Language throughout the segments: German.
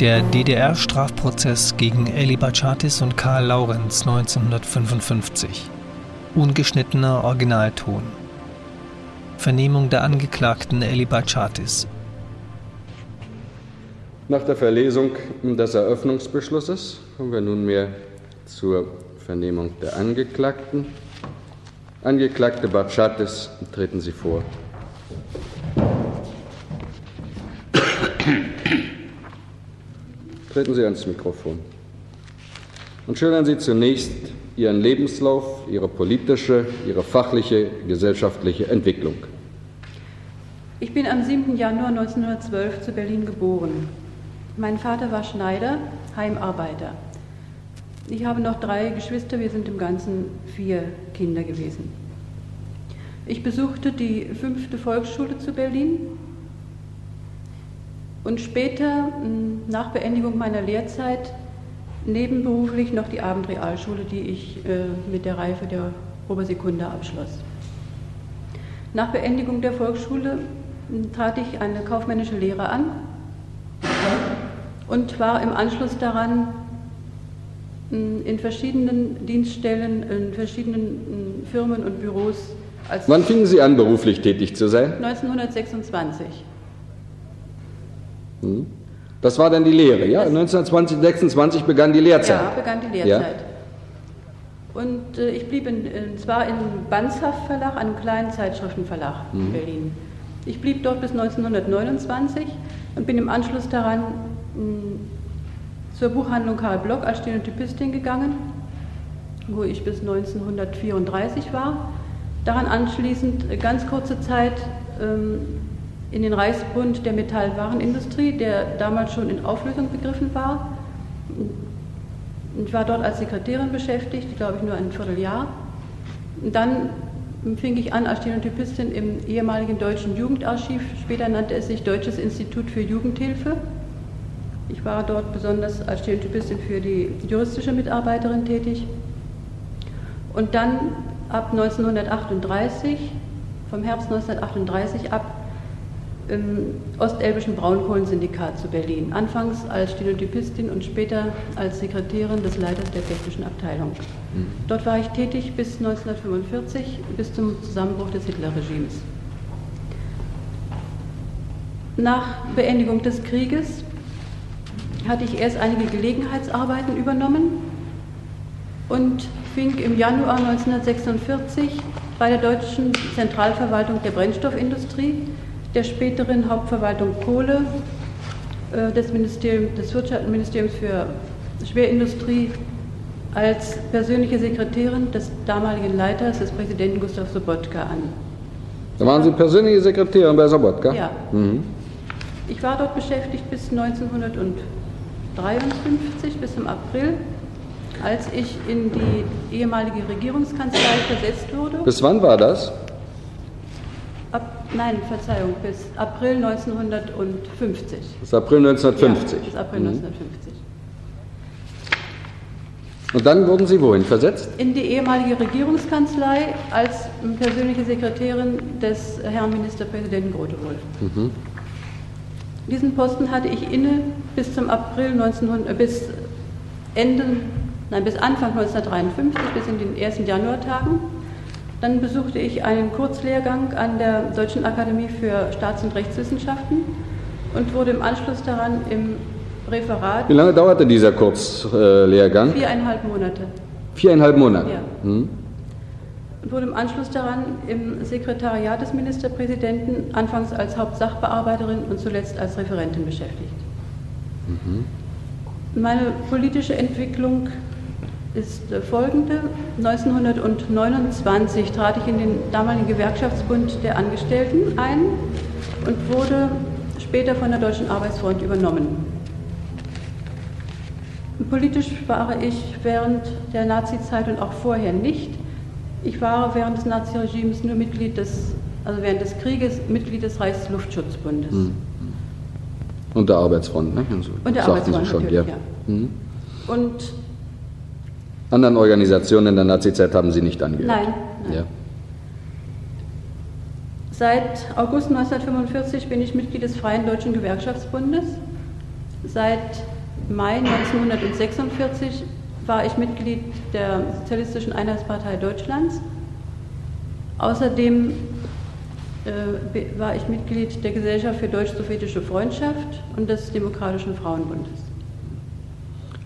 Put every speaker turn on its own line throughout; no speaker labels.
Der DDR-Strafprozess gegen Eli Bachatis und Karl Laurenz 1955. Ungeschnittener Originalton. Vernehmung der Angeklagten Eli Bachatis.
Nach der Verlesung des Eröffnungsbeschlusses kommen wir nunmehr zur Vernehmung der Angeklagten. Angeklagte Batschatis, treten Sie vor. Treten Sie ans Mikrofon und schildern Sie zunächst Ihren Lebenslauf, Ihre politische, Ihre fachliche, gesellschaftliche Entwicklung.
Ich bin am 7. Januar 1912 zu Berlin geboren. Mein Vater war Schneider, Heimarbeiter. Ich habe noch drei Geschwister, wir sind im Ganzen vier Kinder gewesen. Ich besuchte die fünfte Volksschule zu Berlin und später, nach Beendigung meiner Lehrzeit, nebenberuflich noch die Abendrealschule, die ich äh, mit der Reife der Obersekunde abschloss. Nach Beendigung der Volksschule trat ich eine kaufmännische Lehre an und war im Anschluss daran in verschiedenen Dienststellen, in verschiedenen Firmen und Büros.
Als Wann fingen Sie an, beruflich tätig zu sein?
1926.
Hm. Das war dann die Lehre, ja? 1926 begann die Lehrzeit.
Ja, begann die Lehrzeit. Ja? Und äh, ich blieb in, in, zwar im Banzhaft Verlag, einem kleinen Zeitschriftenverlag mhm. in Berlin. Ich blieb dort bis 1929 und bin im Anschluss daran mh, zur Buchhandlung Karl Block als Stenotypistin gegangen, wo ich bis 1934 war. Daran anschließend ganz kurze Zeit ähm, in den Reichsbund der Metallwarenindustrie, der damals schon in Auflösung begriffen war. Ich war dort als Sekretärin beschäftigt, glaube ich nur ein Vierteljahr. dann fing ich an als Stenotypistin im ehemaligen Deutschen Jugendarchiv, später nannte es sich Deutsches Institut für Jugendhilfe. Ich war dort besonders als Stenotypistin für die juristische Mitarbeiterin tätig. Und dann ab 1938, vom Herbst 1938 ab, im Ostelbischen Braunkohlensyndikat zu Berlin. Anfangs als Stenotypistin und später als Sekretärin des Leiters der technischen Abteilung. Mhm. Dort war ich tätig bis 1945, bis zum Zusammenbruch des Hitlerregimes. Nach Beendigung des Krieges hatte ich erst einige Gelegenheitsarbeiten übernommen und fing im Januar 1946 bei der deutschen Zentralverwaltung der Brennstoffindustrie, der späteren Hauptverwaltung Kohle äh, des, Ministerium, des Wirtschaftsministeriums für Schwerindustrie als persönliche Sekretärin des damaligen Leiters, des Präsidenten Gustav Sobotka, an.
Da waren Sie persönliche Sekretärin bei Sobotka?
Ja. Mhm. Ich war dort beschäftigt bis 1900 und 1953 bis zum April, als ich in die ehemalige Regierungskanzlei versetzt wurde.
Bis wann war das?
Nein, Verzeihung, bis April 1950.
Bis April 1950?
Ja, bis April mhm. 1950.
Und dann wurden Sie wohin versetzt?
In die ehemalige Regierungskanzlei als persönliche Sekretärin des Herrn Ministerpräsidenten Grotewohl. Mhm. Diesen Posten hatte ich inne bis zum April 1900, äh, bis Ende, nein, bis Anfang 1953, bis in den ersten Januartagen. Dann besuchte ich einen Kurzlehrgang an der Deutschen Akademie für Staats- und Rechtswissenschaften und wurde im Anschluss daran im Referat.
Wie lange dauerte dieser Kurzlehrgang?
Viereinhalb Monate.
Viereinhalb Monate?
Ja. Hm und wurde im Anschluss daran im Sekretariat des Ministerpräsidenten anfangs als Hauptsachbearbeiterin und zuletzt als Referentin beschäftigt. Mhm. Meine politische Entwicklung ist folgende. 1929 trat ich in den damaligen Gewerkschaftsbund der Angestellten ein und wurde später von der Deutschen Arbeitsfront übernommen. Politisch war ich während der Nazizeit und auch vorher nicht. Ich war während des Naziregimes nur Mitglied des, also während des Krieges Mitglied des Reichsluftschutzbundes. Mhm.
Und der Arbeitsfront, ne?
Also, und der Arbeitsfront, schon, ja. ja. Mhm. Und
anderen Organisationen in der Nazizeit haben Sie nicht angehört?
Nein. nein. Ja. Seit August 1945 bin ich Mitglied des Freien Deutschen Gewerkschaftsbundes Seit Mai 1946 war ich Mitglied der Sozialistischen Einheitspartei Deutschlands. Außerdem äh, war ich Mitglied der Gesellschaft für deutsch-sowjetische Freundschaft und des Demokratischen Frauenbundes.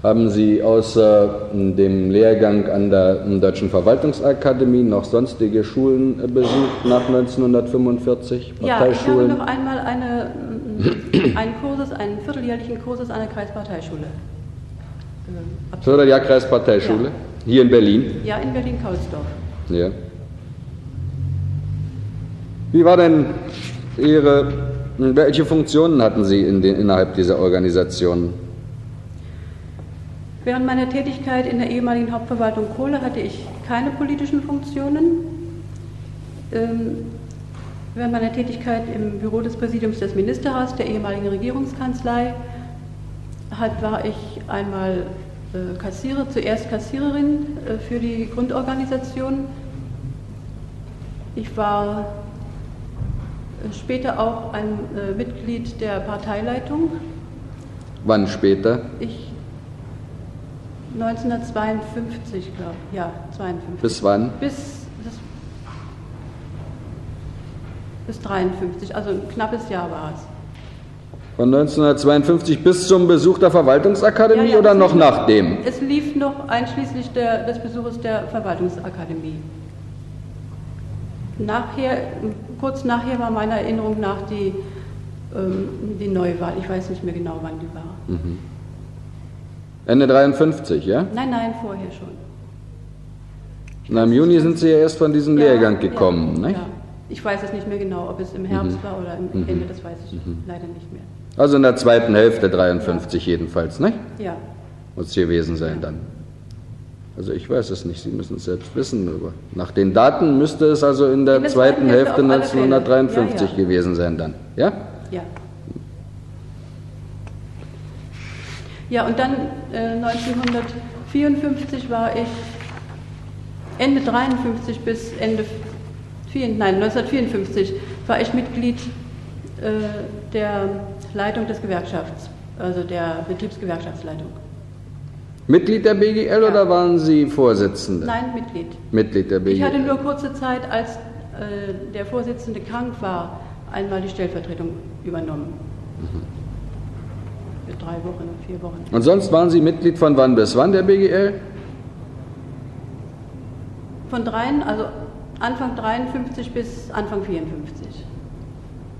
Haben Sie außer dem Lehrgang an der Deutschen Verwaltungsakademie noch sonstige Schulen besucht nach 1945?
Ja, ich habe noch einmal eine, einen Kurses, einen vierteljährlichen Kurses an der Kreisparteischule.
Äh, Vierteljahr Kreisparteischule? Ja. Hier in Berlin?
Ja, in Berlin-Kaulsdorf.
Ja. Wie war denn Ihre, welche Funktionen hatten Sie in den, innerhalb dieser Organisation?
Während meiner Tätigkeit in der ehemaligen Hauptverwaltung Kohle hatte ich keine politischen Funktionen. Ähm, während meiner Tätigkeit im Büro des Präsidiums des Ministerrats der ehemaligen Regierungskanzlei hat, war ich einmal äh, Kassierer, zuerst Kassiererin äh, für die Grundorganisation. Ich war äh, später auch ein Mitglied der Parteileitung.
Wann später?
Ich 1952, glaube ich. Ja, 52.
Bis wann?
Bis, bis, bis 53, also ein knappes Jahr war es.
Von 1952 bis zum Besuch der Verwaltungsakademie ja, ja, oder noch nachdem?
Es lief noch einschließlich der, des Besuches der Verwaltungsakademie. Nachher, kurz nachher war meiner Erinnerung nach die, ähm, die Neuwahl. Ich weiß nicht mehr genau, wann die war. Mhm.
Ende 53, ja?
Nein, nein, vorher schon.
Na, im Juni sind Sie ja erst von diesem ja, Lehrgang gekommen, ja,
ne? Ja. Ich weiß es nicht mehr genau, ob es im Herbst mhm. war oder im mhm. Ende, das weiß ich mhm. leider nicht mehr.
Also in der zweiten Hälfte 53 ja. jedenfalls, ne?
Ja.
Muss es gewesen sein dann. Also ich weiß es nicht, Sie müssen es selbst wissen, aber nach den Daten müsste es also in der, zweiten, Hälfte, Hälfte 1953 gewesen sein dann, ja?
Ja. Ja, und dann äh, 1954 war ich, Ende 53 bis Ende, 4, nein, 1954 war ich Mitglied äh, der Leitung des Gewerkschafts, also der Betriebsgewerkschaftsleitung.
Mitglied der BGL ja. oder waren Sie Vorsitzende?
Nein, Mitglied.
Mitglied der BGL.
Ich hatte nur kurze Zeit, als äh, der Vorsitzende krank war, einmal die Stellvertretung übernommen. Mhm drei Wochen, vier Wochen.
Und sonst waren Sie Mitglied von wann bis wann der BGL?
Von dreien, also Anfang 53 bis Anfang 54.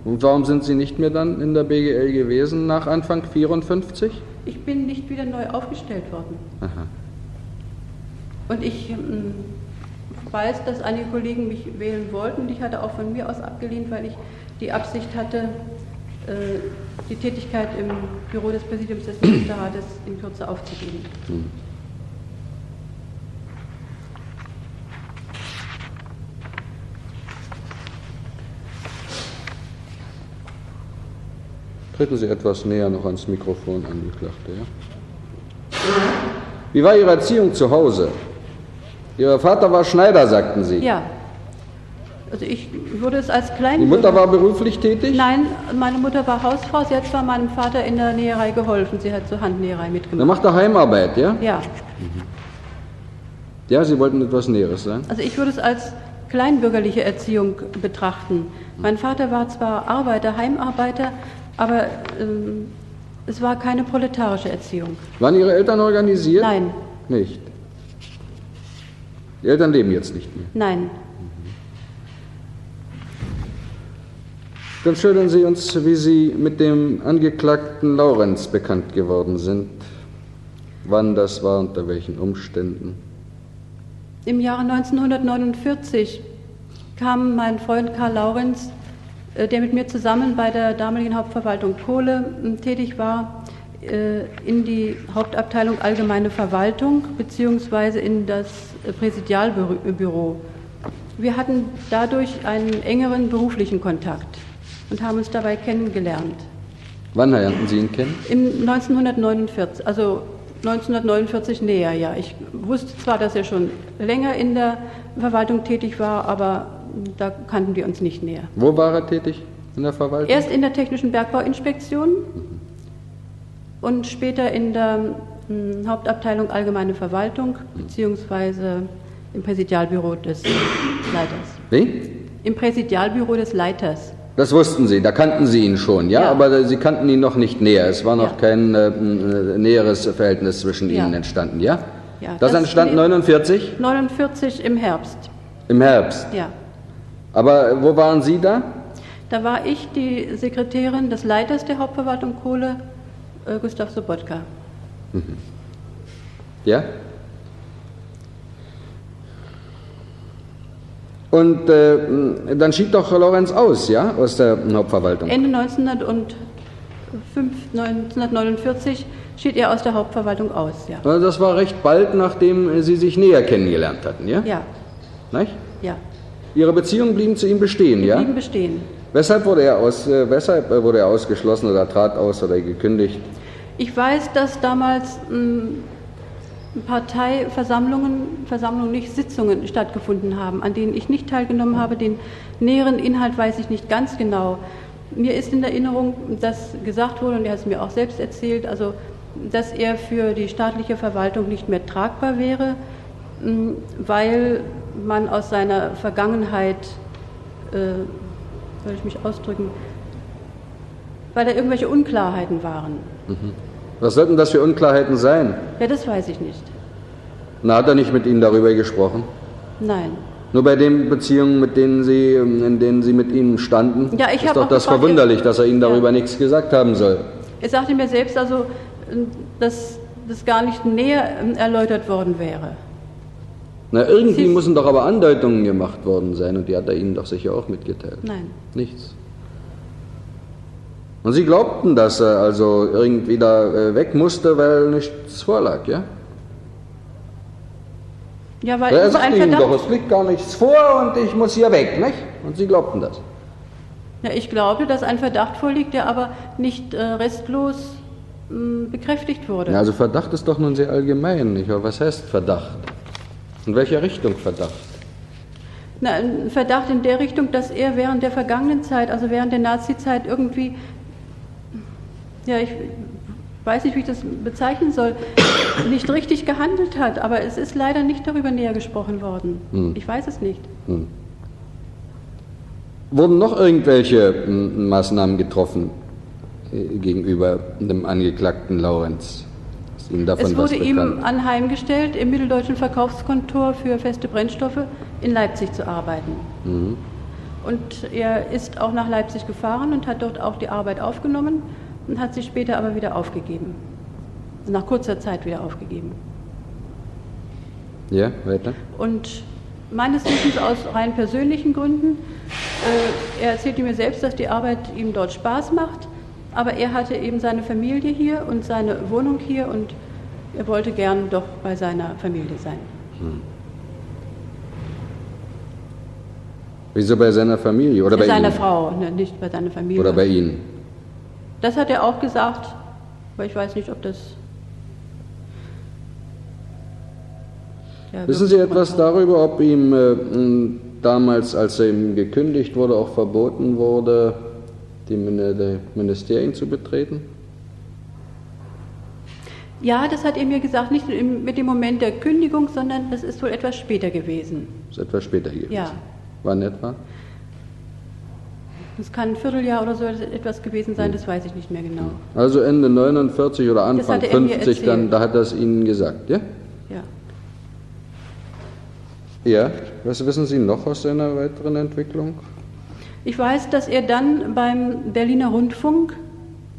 Und warum sind Sie nicht mehr dann in der BGL gewesen nach Anfang 54?
Ich bin nicht wieder neu aufgestellt worden. Aha. Und ich ähm, weiß, dass einige Kollegen mich wählen wollten. Ich hatte auch von mir aus abgelehnt, weil ich die Absicht hatte, die Tätigkeit im Büro des Präsidiums des Ministerrates in Kürze aufzugeben. Hm.
Treten Sie etwas näher noch ans Mikrofon, Angeklagte. Ja? Wie war Ihre Erziehung zu Hause? Ihr Vater war Schneider, sagten Sie.
Ja. Also ich würde es als klein.
Die Mutter war beruflich tätig?
Nein, meine Mutter war Hausfrau. Sie hat zwar meinem Vater in der Näherei geholfen. Sie hat zur Handnäherei mitgemacht.
Er macht er Heimarbeit, ja?
Ja.
Mhm. Ja, Sie wollten etwas Näheres sagen?
Also ich würde es als kleinbürgerliche Erziehung betrachten. Mein Vater war zwar Arbeiter, Heimarbeiter, aber ähm, es war keine proletarische Erziehung.
Waren Ihre Eltern organisiert?
Nein.
Nicht. Die Eltern leben jetzt nicht mehr?
Nein.
Dann schildern Sie uns, wie Sie mit dem Angeklagten Laurenz bekannt geworden sind. Wann das war, unter welchen Umständen.
Im Jahre 1949 kam mein Freund Karl Laurenz, äh, der mit mir zusammen bei der damaligen Hauptverwaltung Kohle ähm, tätig war, äh, in die Hauptabteilung Allgemeine Verwaltung bzw. in das Präsidialbüro. Wir hatten dadurch einen engeren beruflichen Kontakt und haben uns dabei kennengelernt.
Wann lernten Sie ihn kennen?
Im 1949, also 1949 näher, ja. Ich wusste zwar, dass er schon länger in der Verwaltung tätig war, aber da kannten wir uns nicht näher.
Wo war er tätig in der Verwaltung?
Erst in der Technischen Bergbauinspektion und später in der mh, Hauptabteilung Allgemeine Verwaltung beziehungsweise im Präsidialbüro des Leiters.
Wie?
Im Präsidialbüro des Leiters.
Das wussten Sie, da kannten Sie ihn schon, ja?
Ja.
Aber Sie kannten ihn noch nicht näher. Es war noch
Ja.
kein äh, äh, näheres Verhältnis zwischen
Ja.
Ihnen entstanden, ja?
Ja,
das,
das-
entstand
nee.
49
49 im Herbst.
im Herbst.
Ja.
Aber äh, wo waren Sie da?
Da war ich die Sekretärin des Leiters der Hauptverwaltung Kohle, äh, Gustav Sobotka.
Ja? Und äh, dann schied doch Lorenz aus, ja, aus der Hauptverwaltung.
Ende 1905, 1949 schied er aus der Hauptverwaltung aus. Ja.
Also Das war recht bald, nachdem Sie sich näher kennengelernt hatten, ja?
Ja,
Nicht?
ja.
Ihre Beziehungen blieben zu ihm bestehen,
Wir
ja?
blieben bestehen.
Weshalb wurde er aus, äh, weshalb äh, wurde er ausgeschlossen oder trat aus oder gekündigt?
Ich weiß, dass damals mh, Parteiversammlungen, Versammlungen nicht Sitzungen stattgefunden haben, an denen ich nicht teilgenommen habe. Den näheren Inhalt weiß ich nicht ganz genau. Mir ist in Erinnerung, dass gesagt wurde, und er hat es mir auch selbst erzählt, also dass er für die staatliche Verwaltung nicht mehr tragbar wäre, mh, weil man aus seiner Vergangenheit, äh, soll ich mich ausdrücken, weil da irgendwelche Unklarheiten waren.
Was sollten das für Unklarheiten sein?
Ja, das weiß ich nicht.
Na, hat er nicht mit Ihnen darüber gesprochen?
Nein.
Nur bei den Beziehungen, mit denen Sie, ähm, in denen Sie mit ihm standen,
Ja, ich
ist
hab
doch das
gefragt,
verwunderlich,
er-
dass er Ihnen darüber
Ja.
nichts gesagt haben soll.
Er sagte mir selbst also, dass das gar nicht näher ähm, erläutert worden wäre.
Na, irgendwie müssen doch aber Andeutungen gemacht worden sein und die hat er Ihnen doch sicher auch mitgeteilt.
Nein.
Nichts. Und Sie glaubten, dass er also irgendwie da äh, weg musste, weil nichts vorlag, ja?
Ja, weil
er sagte
ein
Ihnen doch, es liegt gar nichts vor und ich muss hier weg, nicht? Und Sie glaubten das.
Ja, ich glaubte, dass ein Verdacht vorliegt, der aber nicht äh, restlos mh, bekräftigt wurde.
Ja, also Verdacht ist doch nun sehr allgemein, nicht wahr? Was heißt Verdacht? In welcher Richtung Verdacht?
Na, ein Verdacht in der Richtung, dass er während der vergangenen Zeit, also während der Nazi-Zeit irgendwie, ja, ich weiß nicht, wie ich das bezeichnen soll, nicht richtig gehandelt hat. Aber es ist leider nicht darüber näher gesprochen worden.
Hm.
Ich weiß es nicht.
Wurden noch irgendwelche m, Maßnahmen getroffen äh, gegenüber dem Angeklagten Laurenz?
Es wurde ihm anheimgestellt, im Mitteldeutschen Verkaufskontor für feste Brennstoffe in Leipzig zu arbeiten.
Mhm.
Und er ist auch nach Leipzig gefahren und hat dort auch die Arbeit aufgenommen und hat sie später aber wieder aufgegeben. Nach kurzer Zeit wieder aufgegeben.
Ja, weiter?
Und meines Wissens aus rein persönlichen Gründen, äh, er erzählte mir selbst, dass die Arbeit ihm dort Spaß macht, aber er hatte eben seine Familie hier und seine Wohnung hier und er wollte gern doch bei seiner Familie sein.
Wieso bei seiner Familie oder bei
bei seiner
Ihnen?
Frau, ne, nicht bei seiner Familie.
Oder bei Ihnen?
Das hat er auch gesagt, aber ich weiß nicht, ob das. Ja,
Wissen Sie etwas darüber, ob ihm äh, damals, als er ihm gekündigt wurde, auch verboten wurde, die, Min- die Ministerien zu betreten?
Ja, das hat er mir gesagt, nicht mit dem Moment der Kündigung, sondern das ist wohl etwas später gewesen.
Das ist etwas später gewesen.
Ja.
Wann etwa?
Es kann ein Vierteljahr oder so etwas gewesen sein, das weiß ich nicht mehr genau.
Also Ende 49 oder Anfang
hatte er mir
50, dann, da hat er es Ihnen gesagt, ja?
Ja.
Ja. Was wissen Sie noch aus seiner weiteren Entwicklung?
Ich weiß, dass er dann beim Berliner Rundfunk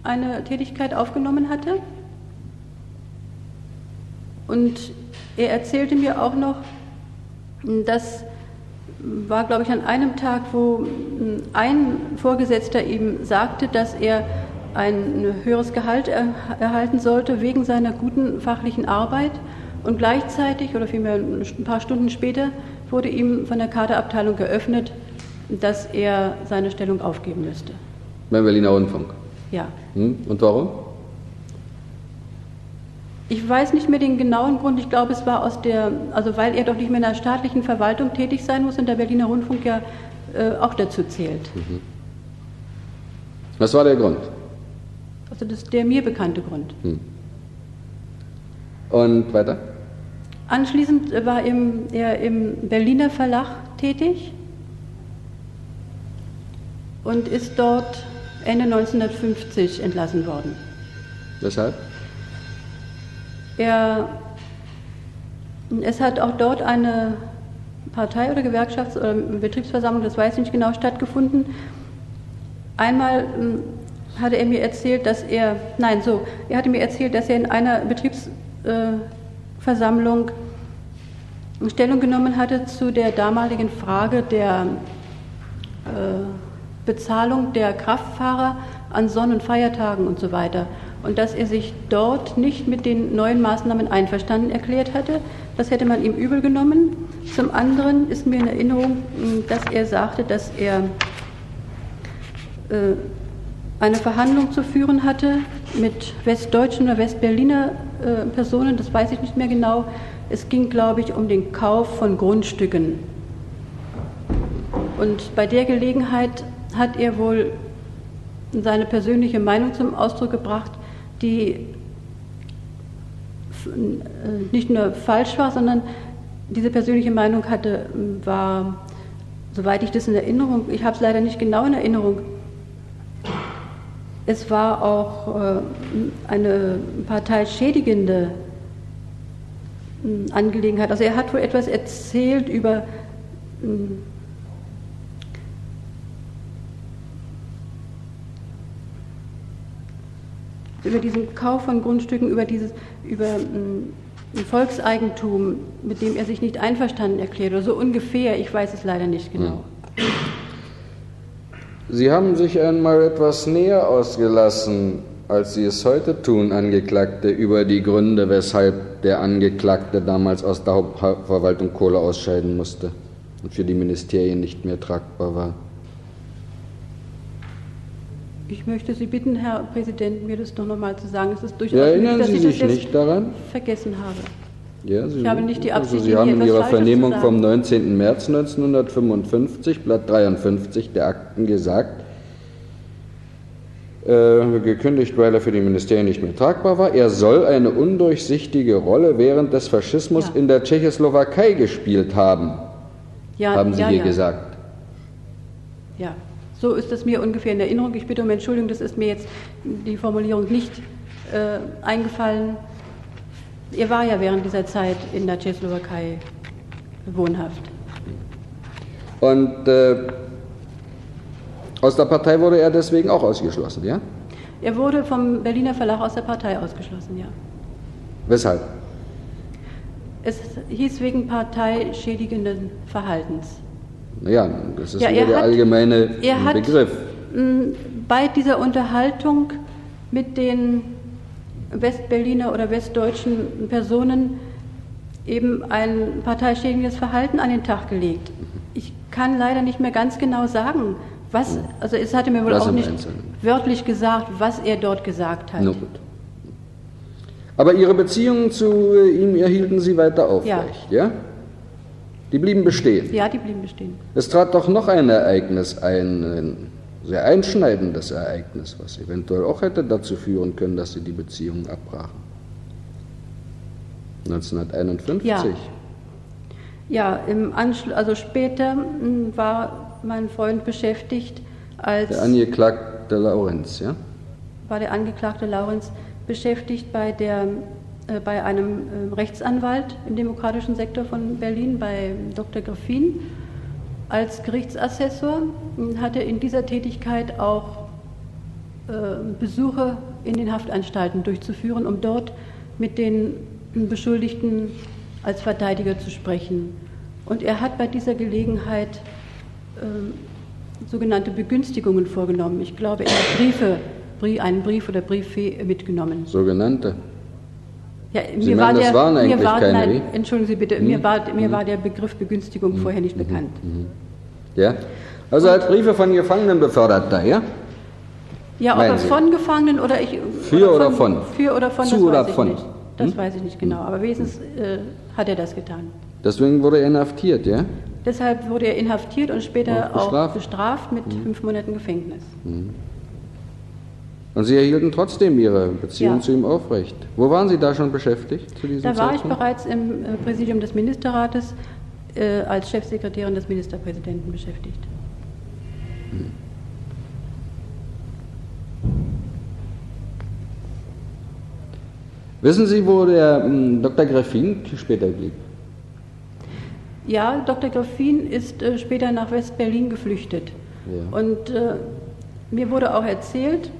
eine Tätigkeit aufgenommen hatte. Und er erzählte mir auch noch, das war, glaube ich, an einem Tag, wo ein Vorgesetzter ihm sagte, dass er ein höheres Gehalt er, erhalten sollte wegen seiner guten fachlichen Arbeit. Und gleichzeitig, oder vielmehr ein paar Stunden später, wurde ihm von der Kaderabteilung geöffnet, dass er seine Stellung aufgeben müsste.
Beim Berliner Rundfunk.
Ja.
Hm? Und warum?
Ich weiß nicht mehr den genauen Grund. Ich glaube, es war aus der, also weil er doch nicht mehr in der staatlichen Verwaltung tätig sein muss und der Berliner Rundfunk ja äh, auch dazu zählt.
Was war der Grund?
Also das ist der mir bekannte Grund. Hm.
Und weiter?
Anschließend war er im Berliner Verlag tätig und ist dort Ende 1950 entlassen worden.
Weshalb?
Er, es hat auch dort eine Partei- oder Gewerkschafts- oder Betriebsversammlung, das weiß ich nicht genau, stattgefunden. Einmal hm, hatte er mir erzählt, dass er, nein, so, er hatte mir erzählt, dass er in einer Betriebsversammlung Stellung genommen hatte zu der damaligen Frage der äh, Bezahlung der Kraftfahrer an Sonn- und Feiertagen und so weiter. Und dass er sich dort nicht mit den neuen Maßnahmen einverstanden erklärt hatte, das hätte man ihm übel genommen. Zum anderen ist mir in Erinnerung, dass er sagte, dass er äh, eine Verhandlung zu führen hatte mit westdeutschen oder westberliner äh, Personen, das weiß ich nicht mehr genau. Es ging, glaube ich, um den Kauf von Grundstücken. Und bei der Gelegenheit hat er wohl seine persönliche Meinung zum Ausdruck gebracht, die äh, nicht nur falsch war, sondern diese persönliche Meinung hatte, war, soweit ich das in Erinnerung, ich habe es leider nicht genau in Erinnerung, es war auch äh, eine parteischädigende hm, Angelegenheit. Also er hat wohl etwas erzählt über über diesen Kauf von Grundstücken, über dieses über hm, ein Volkseigentum, mit dem er sich nicht einverstanden erklärt oder so ungefähr. Ich weiß es leider nicht genau.
Sie haben sich einmal etwas näher ausgelassen, als Sie es heute tun, Angeklagte, über die Gründe, weshalb der Angeklagte damals aus der Hauptverwaltung Kohle ausscheiden musste und für die Ministerien nicht mehr tragbar war.
Ich möchte Sie bitten, Herr Präsident, mir das doch nochmal zu sagen. Es ist durchaus
ja, erinnern möglich, dass Sie sich nicht daran?
vergessen habe.
Ja, Sie,
ich habe nicht die Absicht,
also Sie haben in Ihrer Vernehmung vom 19. März 1955, Blatt 53 der Akten gesagt, äh, gekündigt, weil er für die Ministerien nicht mehr tragbar war. Er soll eine undurchsichtige Rolle während des Faschismus ja. in der Tschechoslowakei gespielt haben, ja, haben Sie ja, hier gesagt.
Ja, so ist es mir ungefähr in Erinnerung. Ich bitte um Entschuldigung, das ist mir jetzt die Formulierung nicht äh, eingefallen. Er war ja während dieser Zeit in der Tschechoslowakei wohnhaft.
Und äh, aus der Partei wurde er deswegen auch ausgeschlossen, ja?
Er wurde vom Berliner Verlag aus der Partei ausgeschlossen, ja.
Weshalb?
Es hieß wegen parteischädigenden Verhaltens.
Naja, das ist ja, nur der hat, allgemeine Begriff.
Hat, bei dieser Unterhaltung mit den Westberliner oder westdeutschen Personen eben ein parteischädigendes Verhalten an den Tag gelegt. Ich kann leider nicht mehr ganz genau sagen, was, also es hatte mir wohl was auch nicht Einzelnen. wörtlich gesagt, was er dort gesagt hat. No.
Aber Ihre Beziehungen zu äh, ihm erhielten Sie weiter aufrecht, ja. ja? Die blieben bestehen.
Ja, die blieben bestehen.
Es trat doch noch ein Ereignis ein, ein sehr einschneidendes Ereignis, was eventuell auch hätte dazu führen können, dass Sie die Beziehungen abbrachen. 1951.
Ja, ja im Anschluss, also später hm, war mein Freund beschäftigt als.
Der Angeklagte Laurenz, ja?
War der Angeklagte Laurenz beschäftigt bei der bei einem ähm, Rechtsanwalt im demokratischen Sektor von Berlin, bei Dr. Griffin, als Gerichtsassessor, hat er in dieser Tätigkeit auch äh, Besuche in den Haftanstalten durchzuführen, um dort mit den Beschuldigten als Verteidiger zu sprechen. Und er hat bei dieser Gelegenheit äh, sogenannte Begünstigungen vorgenommen. Ich glaube, er hat Briefe, einen Brief oder Brief mitgenommen.
Sogenannte?
Ja, Sie mir meinen, war der, waren eigentlich war, keine nein, Entschuldigen Sie bitte, hm? mir, war, mir hm? war der Begriff Begünstigung hm? vorher nicht bekannt.
Hm? Ja, also als Briefe von Gefangenen befördert da, ja?
Ja, ob er von Gefangenen oder ich.
Für oder von?
Für oder von,
Zu oder von?
nicht. Das hm? weiß ich nicht genau, aber wenigstens äh, hat er das getan.
Deswegen wurde er inhaftiert, ja?
Deshalb wurde er inhaftiert und später auch bestraft, auch bestraft mit hm. fünf Monaten Gefängnis.
Und Sie erhielten trotzdem Ihre Beziehung
Ja.
zu ihm aufrecht. Wo waren Sie da schon beschäftigt zu diesem
Da war ich
Zeitpunkt?
bereits im äh, Präsidium des Ministerrates äh, als Chefsekretärin des Ministerpräsidenten beschäftigt.
Wissen Sie, wo der ähm, Dr. Greffin später blieb?
Ja, Dr. Greffin ist äh, später nach West-Berlin geflüchtet.
Ja.
Und äh, mir wurde auch erzählt,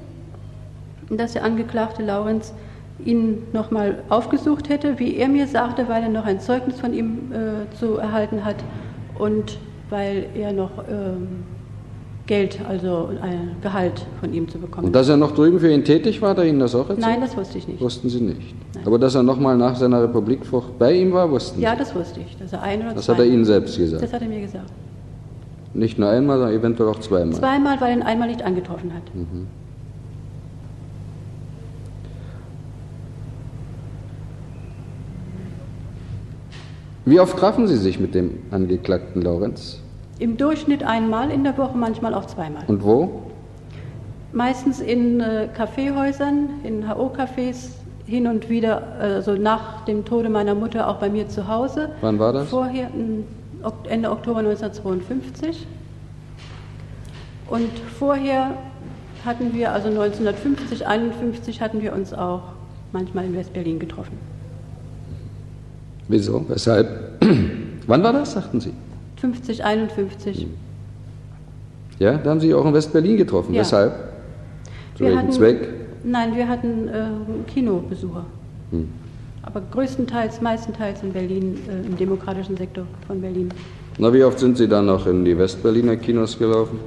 dass der Angeklagte Laurenz ihn nochmal aufgesucht hätte, wie er mir sagte, weil er noch ein Zeugnis von ihm äh, zu erhalten hat und weil er noch ähm, Geld, also ein Gehalt von ihm zu bekommen
Und dass er noch drüben für ihn tätig war, er Ihnen das auch erzählt?
Nein, das wusste ich nicht.
Wussten Sie nicht.
Nein.
Aber dass er nochmal nach seiner Republikflucht bei ihm war, wussten
Ja,
Sie.
das wusste ich, dass er ein oder
Das
zwei.
hat er Ihnen selbst gesagt.
Das hat er mir gesagt.
Nicht nur einmal, sondern eventuell auch zweimal.
Zweimal, weil er ihn einmal nicht angetroffen hat.
Wie oft trafen Sie sich mit dem Angeklagten Laurenz?
Im Durchschnitt einmal in der Woche, manchmal auch zweimal.
Und wo?
Meistens in äh, Kaffeehäusern, in HO-Cafés, hin und wieder, also nach dem Tode meiner Mutter auch bei mir zu Hause.
Wann war das?
Vorher, m, Ok- Ende Oktober 1952. Und vorher hatten wir, also 1950, 51 hatten wir uns auch manchmal in West-Berlin getroffen.
Wieso? Weshalb? Wann war das, sagten Sie?
50, 51.
Ja, da haben Sie auch in West-Berlin getroffen.
Ja.
Weshalb? Zu
Wir
welchem
hatten-
Zweck?
Nein, wir hatten äh, Kinobesucher.
Hm.
Aber größtenteils, meistenteils in Berlin, äh, im demokratischen Sektor von Berlin.
Na, wie oft sind Sie dann noch in die Westberliner Kinos gelaufen?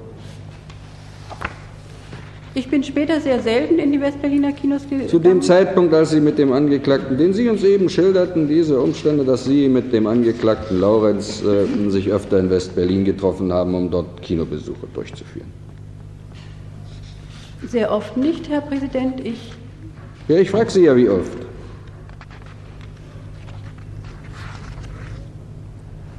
Ich bin später sehr selten in die Westberliner Kinos gegangen.
Zu dem Zeitpunkt, als Sie mit dem Angeklagten, den Sie uns eben schilderten, diese Umstände, dass Sie mit dem Angeklagten Laurenz äh, sich öfter in West-Berlin getroffen haben, um dort Kinobesuche durchzuführen.
Sehr oft nicht, Herr Präsident. Ich,
Ja, ich frage Sie ja, wie oft.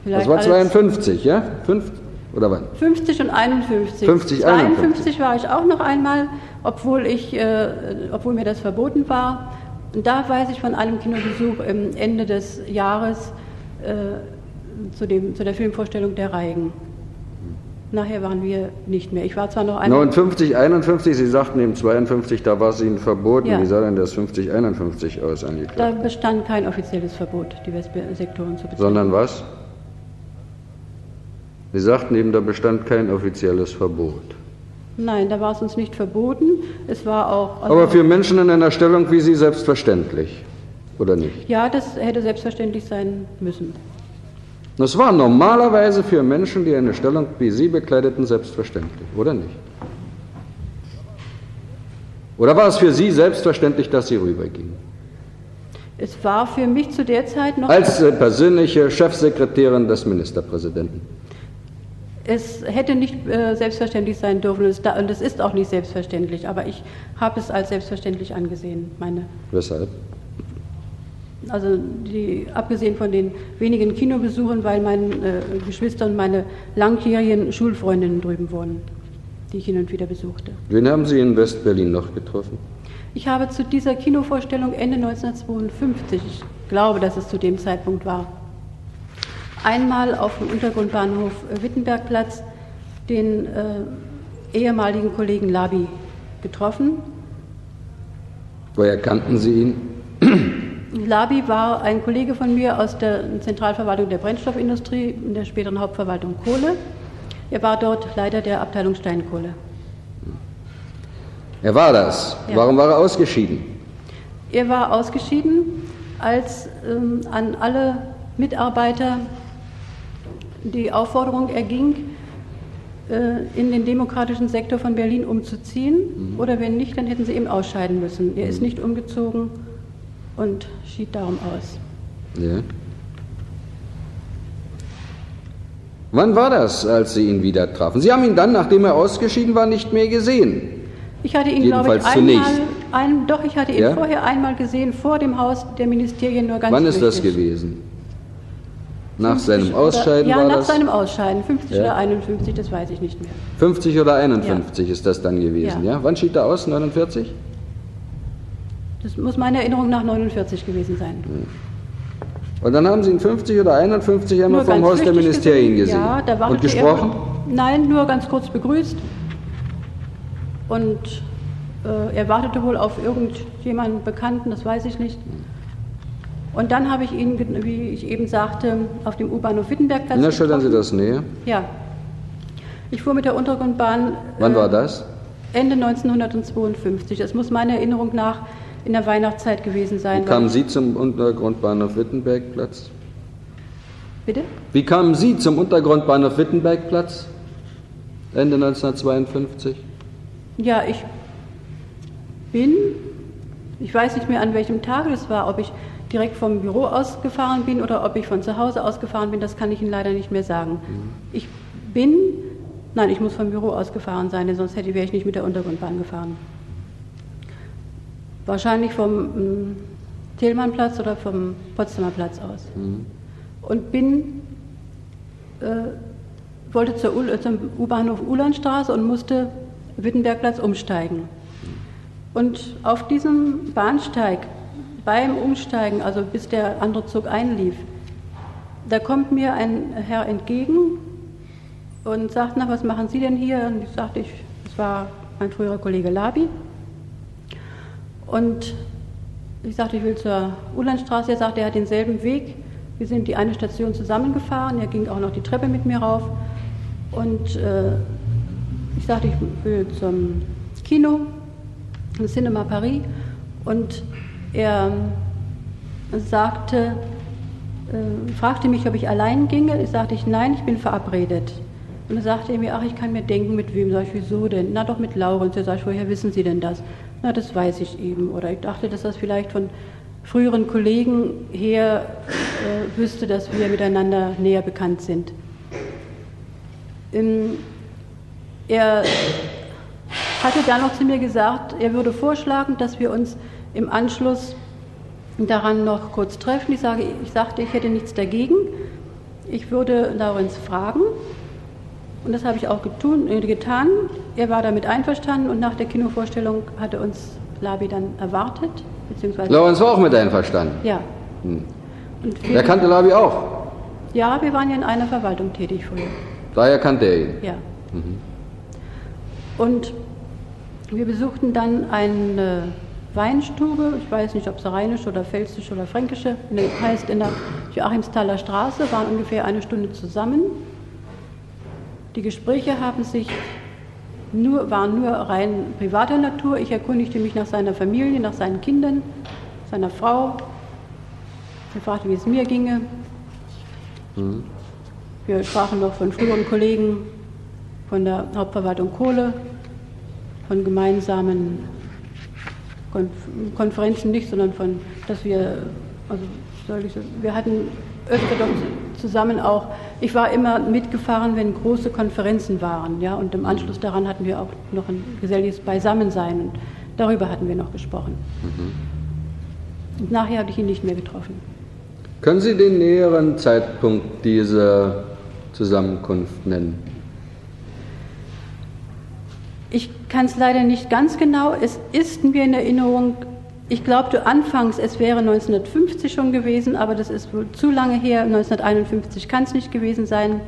vielleicht
Das war
alles
52, ja? Fünf, oder wann?
50 und 51.
50,
52 war ich auch noch einmal, obwohl, ich, äh, obwohl mir das verboten war. Und da weiß ich von einem Kinobesuch im Ende des Jahres äh, zu, dem, zu der Filmvorstellung Der Reigen. Nachher waren wir nicht mehr. Ich war zwar noch einmal.
59, 51, Sie sagten eben 52, da war es Ihnen verboten.
Ja.
Wie sah denn das 50, 51 aus,
Da
angeklagt?
bestand kein offizielles Verbot, die Westsektoren zu betreten.
Sondern was? Sie sagten eben, da bestand kein offizielles Verbot.
Nein, da war es uns nicht verboten. Es war auch. also-
Aber für Menschen in einer Stellung wie Sie selbstverständlich, oder nicht?
ja, das hätte selbstverständlich sein müssen.
Das war normalerweise für Menschen, die eine Stellung wie Sie bekleideten, selbstverständlich, oder nicht? Oder war es für Sie selbstverständlich, dass Sie rübergingen?
Es war für mich zu der Zeit noch.
Als äh, persönliche Chefsekretärin des Ministerpräsidenten.
Es hätte nicht äh, selbstverständlich sein dürfen und es, da, und es ist auch nicht selbstverständlich, aber ich habe es als selbstverständlich angesehen. Meine,
Weshalb?
also die, abgesehen von den wenigen Kinobesuchen, weil meine äh, Geschwister und meine langjährigen Schulfreundinnen drüben wohnen, die ich hin und wieder besuchte.
Wen haben Sie in West-Berlin noch getroffen?
Ich habe zu dieser Kinovorstellung Ende 1952, ich glaube, dass es zu dem Zeitpunkt war, einmal auf dem Untergrundbahnhof Wittenbergplatz den äh, ehemaligen Kollegen Labi getroffen.
Woher kannten Sie ihn?
Labi war ein Kollege von mir aus der Zentralverwaltung der Brennstoffindustrie, in der späteren Hauptverwaltung Kohle. Er war dort Leiter der Abteilung Steinkohle.
Er war das.
Ja.
Warum war er ausgeschieden?
Er war ausgeschieden, als ähm, an alle Mitarbeiter die Aufforderung erging, äh, in den demokratischen Sektor von Berlin umzuziehen. Oder wenn nicht, dann hätten sie eben ausscheiden müssen. Er ist nicht umgezogen und schied darum aus.
Ja. Wann war das, als Sie ihn wieder trafen? Sie haben ihn dann, nachdem er ausgeschieden war, nicht mehr gesehen.
Ich hatte ihn, glaube ich,
Jedenfalls
einmal, ein, doch, ich hatte ihn
Ja?
vorher einmal gesehen, vor dem Haus der Ministerien nur ganz
Wann ist das
flüchtig.
gewesen? Nach seinem Ausscheiden
oder,
war
Ja, nach
das?
seinem Ausscheiden. 50
Ja.
oder 51, das weiß ich nicht mehr.
50 oder 51 ist das dann gewesen, ja?
Ja.
Wann schied er aus? 49?
Das muss meiner Erinnerung nach 49 gewesen sein.
Und dann haben Sie ihn 50 oder 51 einmal vom Haus der Ministerien
gesehen. Ja, da wartete
Und gesprochen?
Nein, nur ganz kurz begrüßt. Und äh, er wartete wohl auf irgendjemanden Bekannten, das weiß ich nicht. Und dann habe ich ihn, wie ich eben sagte, auf dem U-Bahnhof Wittenbergplatz
Na, schildern Sie das näher.
Ja. Ich fuhr mit der Untergrundbahn
Wann
äh,
war das?
Ende 1952. Das muss meiner Erinnerung nach in der Weihnachtszeit gewesen sein.
Wie kamen Sie zum Untergrundbahnhof Wittenbergplatz?
Bitte?
Wie kamen Sie zum Untergrundbahnhof Wittenbergplatz? Ende 1952?
Ja, ich bin, ich weiß nicht mehr an welchem Tage das war, ob ich direkt vom Büro ausgefahren bin oder ob ich von zu Hause ausgefahren bin, das kann ich Ihnen leider nicht mehr sagen. Ich bin, nein, ich muss vom Büro ausgefahren sein, denn sonst hätte wäre ich nicht mit der Untergrundbahn gefahren. Wahrscheinlich vom mm, Thelmannplatz oder vom Potsdamer Platz aus. Und bin äh, wollte zur U zum U-Bahnhof Ulandstraße und musste Wittenbergplatz umsteigen. Und auf diesem Bahnsteig, beim Umsteigen, also bis der andere Zug einlief, da kommt mir ein Herr entgegen und sagt, na, was machen Sie denn hier? Und ich sagte, ich, das war mein früherer Kollege Labi. Und ich sagte, ich will zur Ulandstraße. Er sagte, er hat denselben Weg. Wir sind die eine Station zusammengefahren. Er ging auch noch die Treppe mit mir rauf. Und äh, ich sagte, ich will zum Kino, im Cinema Paris. Und er äh, sagte, äh, fragte mich, ob ich allein ginge. Ich sagte, ich, nein, ich bin verabredet. Und dann sagte er mir, ach, ich kann mir denken, mit wem. Sag ich, wieso denn? Na doch, mit Laurens. Er sagt, woher wissen Sie denn das? Na, das weiß ich eben. Oder ich dachte, dass das vielleicht von früheren Kollegen her äh, wüsste, dass wir miteinander näher bekannt sind. Ähm, er hatte dann noch zu mir gesagt, er würde vorschlagen, dass wir uns im Anschluss daran noch kurz treffen. Ich, sage, ich sagte, ich hätte nichts dagegen. Ich würde Laurenz fragen. Und das habe ich auch getun, äh, getan. Er war damit einverstanden und nach der Kinovorstellung hatte uns Labi dann erwartet. Beziehungsweise,
Lorenz war auch mit einverstanden.
ja.
Hm. Er kannte Labi auch.
ja, wir waren ja in einer Verwaltung tätig früher.
Daher kannte er ihn.
Ja. Und wir besuchten dann eine Weinstube, ich weiß nicht, ob es rheinische oder pfälzische oder fränkische, heißt in der Joachimsthaler Straße, waren ungefähr eine Stunde zusammen. Die Gespräche haben sich nur, waren nur rein privater Natur. Ich erkundigte mich nach seiner Familie, nach seinen Kindern, seiner Frau. Er fragte, wie es mir ginge. Wir sprachen noch von früheren Kollegen, von der Hauptverwaltung Kohle, von gemeinsamen Konferenzen nicht, sondern von, dass wir, also soll ich sagen, wir hatten öfter doch zusammen auch, ich war immer mitgefahren, wenn große Konferenzen waren, ja, und im Anschluss daran hatten wir auch noch ein geselliges Beisammensein und darüber hatten wir noch gesprochen. Und nachher habe ich ihn nicht mehr getroffen.
Können Sie den näheren Zeitpunkt dieser Zusammenkunft nennen?
Ich kann es leider nicht ganz genau. Es ist mir in Erinnerung, ich glaubte anfangs, es wäre 1950 schon gewesen, aber das ist wohl zu lange her. 1951 kann es nicht gewesen sein,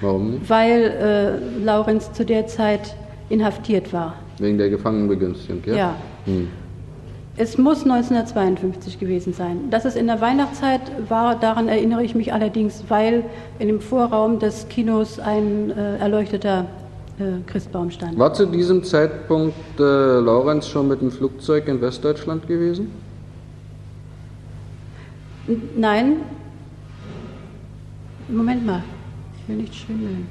Warum nicht?
weil äh, Laurenz zu der Zeit inhaftiert war.
Wegen der Gefangenenbegünstigung, ja?
Ja.
Hm.
Es muss 1952 gewesen sein. Dass es in der Weihnachtszeit war, daran erinnere ich mich allerdings, weil in dem Vorraum des Kinos ein äh, erleuchteter äh, stand.
War zu diesem Zeitpunkt äh, Lorenz schon mit dem Flugzeug in Westdeutschland gewesen?
Nein. Moment mal. Ich will nicht schwindeln.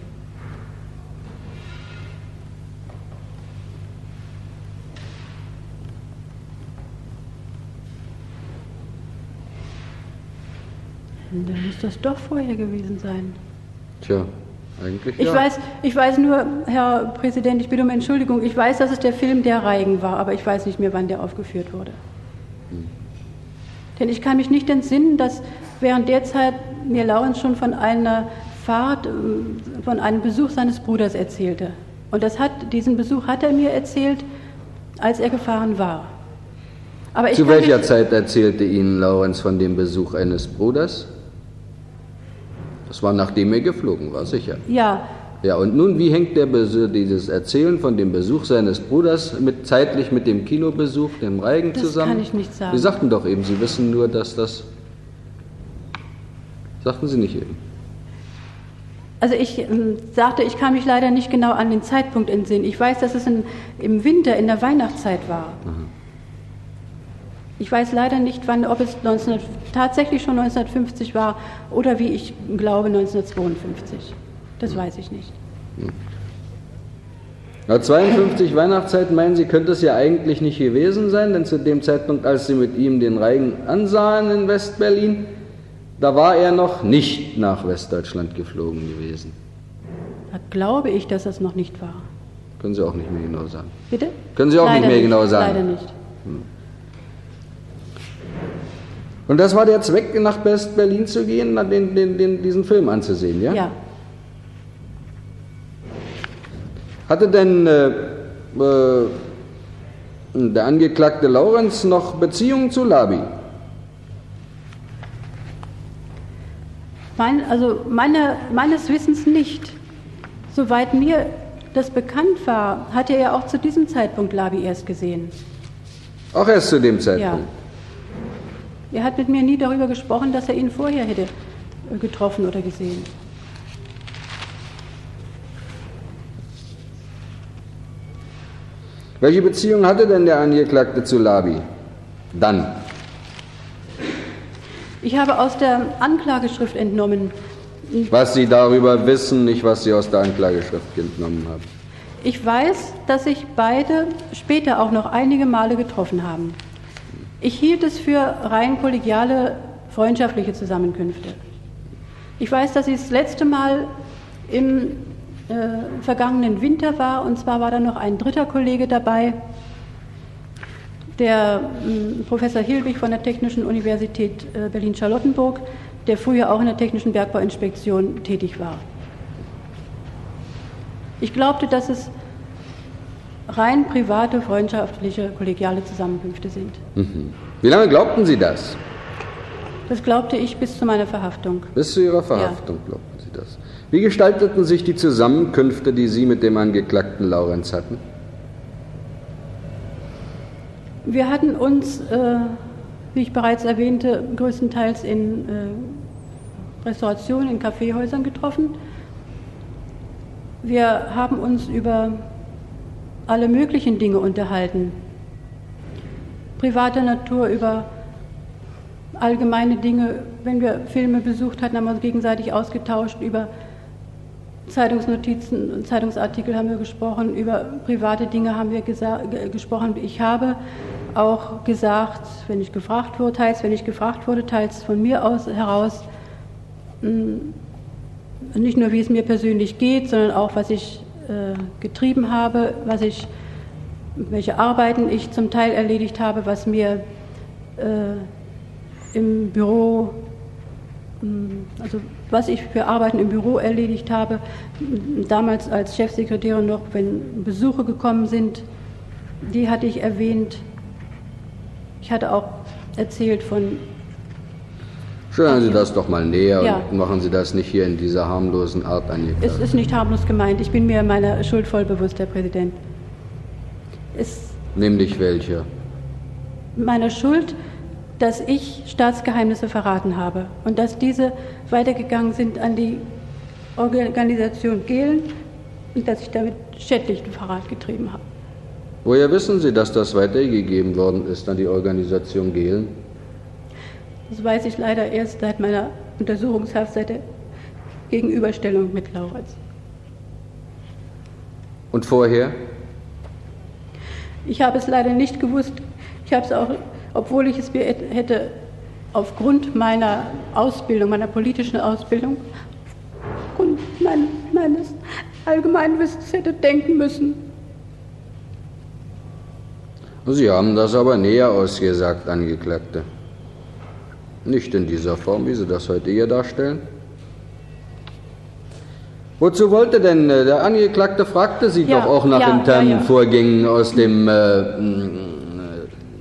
Dann muss das doch vorher gewesen sein.
Tja, eigentlich
Ich,
ja.
weiß, ich weiß nur, Herr Präsident, ich bitte um Entschuldigung, ich weiß, dass es der Film Der Reigen war, aber ich weiß nicht mehr, wann der aufgeführt wurde. Denn ich kann mich nicht entsinnen, dass während der Zeit mir Laurens schon von einer Fahrt, äh, von einem Besuch seines Bruders erzählte. Und das hat, diesen Besuch hat er mir erzählt, als er gefahren war.
Zu welcher Zeit erzählte Ihnen Laurens von dem Besuch eines Bruders? Das war nachdem er geflogen war, sicher.
Ja.
Ja, und nun, wie hängt der, dieses Erzählen von dem Besuch seines Bruders mit, zeitlich mit dem Kinobesuch, dem Reigen
das
zusammen?
Das kann ich nicht sagen.
Sie sagten doch eben, Sie wissen nur, dass das. Sagten Sie nicht eben?
Also ich ähm, sagte, ich kann mich leider nicht genau an den Zeitpunkt entsinnen. Ich weiß, dass es in, im Winter, in der Weihnachtszeit war. Mhm. Ich weiß leider nicht, wann, ob es 19, tatsächlich schon 1950 war oder wie ich glaube 1952. Das weiß ich nicht.
Ja, 52 Weihnachtszeit meinen Sie, könnte es ja eigentlich nicht gewesen sein, denn zu dem Zeitpunkt, als Sie mit ihm den Reigen ansahen in Westberlin, da war er noch nicht nach Westdeutschland geflogen gewesen.
Da glaube ich, dass das noch nicht war.
Können Sie auch nicht mehr genau sagen.
Bitte?
Können Sie auch
Leider
nicht mehr genau sagen.
Leider nicht. Hm.
Und das war der Zweck, nach West-Berlin zu gehen, den, den, den, diesen Film anzusehen, ja?
Ja.
Hatte denn äh, äh, der Angeklagte Laurenz noch Beziehungen zu Labi?
Mein, also meine, meines Wissens nicht. Soweit mir das bekannt war, hatte er auch zu diesem Zeitpunkt Labi erst gesehen.
Auch erst zu dem Zeitpunkt? Ja.
Er hat mit mir nie darüber gesprochen, dass er ihn vorher hätte äh, getroffen oder gesehen.
Welche Beziehung hatte denn der Angeklagte zu Labi? Dann.
Ich habe aus der Anklageschrift entnommen.
Was Sie darüber wissen, nicht was Sie aus der Anklageschrift entnommen haben.
Ich weiß, dass sich beide später auch noch einige Male getroffen haben. Ich hielt es für rein kollegiale, freundschaftliche Zusammenkünfte. Ich weiß, dass ich das letzte Mal im äh, vergangenen Winter war, und zwar war da noch ein dritter Kollege dabei, der äh, Professor Hilbig von der Technischen Universität äh, Berlin-Charlottenburg, der früher auch in der Technischen Bergbauinspektion tätig war. Ich glaubte, dass es rein private, freundschaftliche, kollegiale Zusammenkünfte sind.
Mhm. Wie lange glaubten Sie das?
Das glaubte ich bis zu meiner Verhaftung.
Bis zu Ihrer Verhaftung ja. glaubten Sie das. Wie gestalteten sich die Zusammenkünfte, die Sie mit dem Angeklagten Laurenz hatten?
Wir hatten uns, äh, wie ich bereits erwähnte, größtenteils in äh, Restaurationen, in Kaffeehäusern getroffen. Wir haben uns über alle möglichen Dinge unterhalten. Privater Natur über allgemeine Dinge. Wenn wir Filme besucht hatten, haben wir uns gegenseitig ausgetauscht. Über Zeitungsnotizen und Zeitungsartikel haben wir gesprochen. Über private Dinge haben wir gesprochen. Ich habe auch gesagt, wenn ich gefragt wurde, teils, wenn ich gefragt wurde, teils von mir aus heraus, hm, nicht nur wie es mir persönlich geht, sondern auch was ich getrieben habe, was ich, welche Arbeiten ich zum Teil erledigt habe, was mir äh, im Büro, hm, also was ich für Arbeiten im Büro erledigt habe, damals als Chefsekretärin noch, wenn Besuche gekommen sind, die hatte ich erwähnt. Ich hatte auch erzählt von
Stellen Sie das doch mal näher ja. und machen Sie das nicht hier in dieser harmlosen Art an.
Es ist nicht harmlos gemeint. Ich bin mir meiner Schuld voll bewusst, Herr Präsident.
Es Nämlich welche?
Meiner Schuld, dass ich Staatsgeheimnisse verraten habe und dass diese weitergegangen sind an die Organisation Gehlen und dass ich damit schädlichen Verrat getrieben habe.
Woher wissen Sie, dass das weitergegeben worden ist an die Organisation Gehlen?
Das weiß ich leider erst seit meiner Untersuchungshaft, seit der Gegenüberstellung mit Laurenz.
Und vorher?
Ich habe es leider nicht gewusst. Ich habe es auch, obwohl ich es mir hätte aufgrund meiner Ausbildung, meiner politischen Ausbildung, aufgrund mein, meines allgemeinen Wissens hätte denken müssen.
Sie haben das aber näher ausgesagt, Angeklagte. Nicht in dieser Form, wie Sie das heute hier darstellen. Wozu wollte denn, äh, der Angeklagte fragte Sie
Ja,
doch auch nach
ja,
internen
ja.
Vorgängen aus dem äh, äh,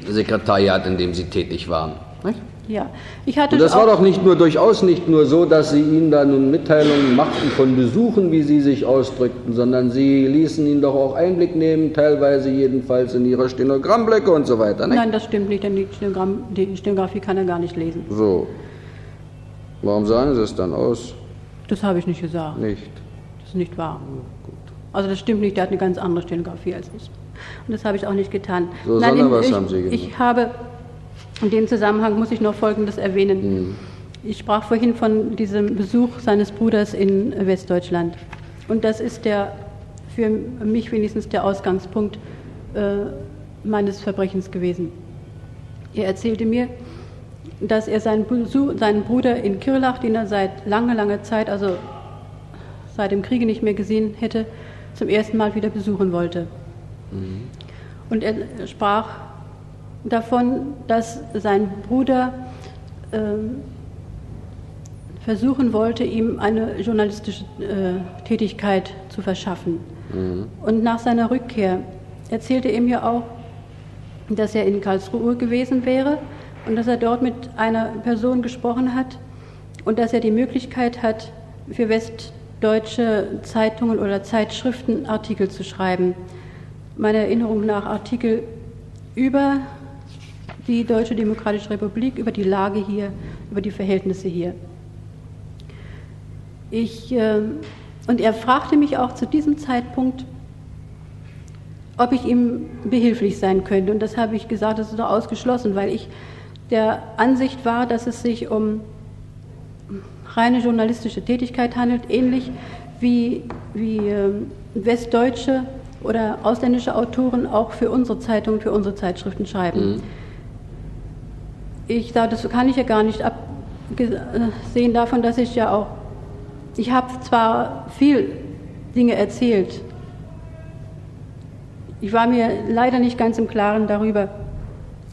Sekretariat, in dem Sie tätig waren. Nicht?
Ja, ich hatte
Und das war doch nicht nur durchaus nicht nur so, dass Sie ihm da nun Mitteilungen machten von Besuchen, wie Sie sich ausdrückten, sondern Sie ließen ihn doch auch Einblick nehmen, teilweise jedenfalls in Ihre Stenogrammblöcke und so weiter. Nicht?
Nein, das stimmt nicht, denn die, Stenogramm, die Stenografie kann er gar nicht lesen.
So. Warum sagen Sie es dann aus?
Das habe ich nicht gesagt.
Nicht.
Das ist nicht wahr. Also das stimmt nicht, der hat eine ganz andere Stenografie als ich. Und das habe ich auch nicht getan.
So, sondern was
ich,
haben Sie gemacht?
Ich habe, in dem Zusammenhang muss ich noch Folgendes erwähnen.
Hm.
Ich sprach vorhin von diesem Besuch seines Bruders in Westdeutschland. Und das ist der, für mich wenigstens der Ausgangspunkt äh, meines Verbrechens gewesen. Er erzählte mir, dass er seinen, Besuch, seinen Bruder in Kirlach, den er seit langer, langer Zeit, also seit dem Kriege nicht mehr gesehen hätte, zum ersten Mal wieder besuchen wollte. Und er sprach davon, dass sein Bruder ähm, versuchen wollte, ihm eine journalistische äh, Tätigkeit zu verschaffen. Und nach seiner Rückkehr erzählte er mir auch, dass er in Karlsruhe gewesen wäre und dass er dort mit einer Person gesprochen hat und dass er die Möglichkeit hat, für westdeutsche Zeitungen oder Zeitschriften Artikel zu schreiben. Meiner Erinnerung nach Artikel über die Deutsche Demokratische Republik, über die Lage hier, über die Verhältnisse hier. Ich, äh, und er fragte mich auch zu diesem Zeitpunkt, ob ich ihm behilflich sein könnte. Und das habe ich gesagt, das ist doch ausgeschlossen, weil ich der Ansicht war, dass es sich um reine journalistische Tätigkeit handelt, ähnlich wie, wie äh, westdeutsche oder ausländische Autoren auch für unsere Zeitungen, für unsere Zeitschriften schreiben. Ich sage, das kann ich ja gar nicht absehen davon, dass ich ja auch, ich habe zwar viel Dinge erzählt, ich war mir leider nicht ganz im Klaren darüber,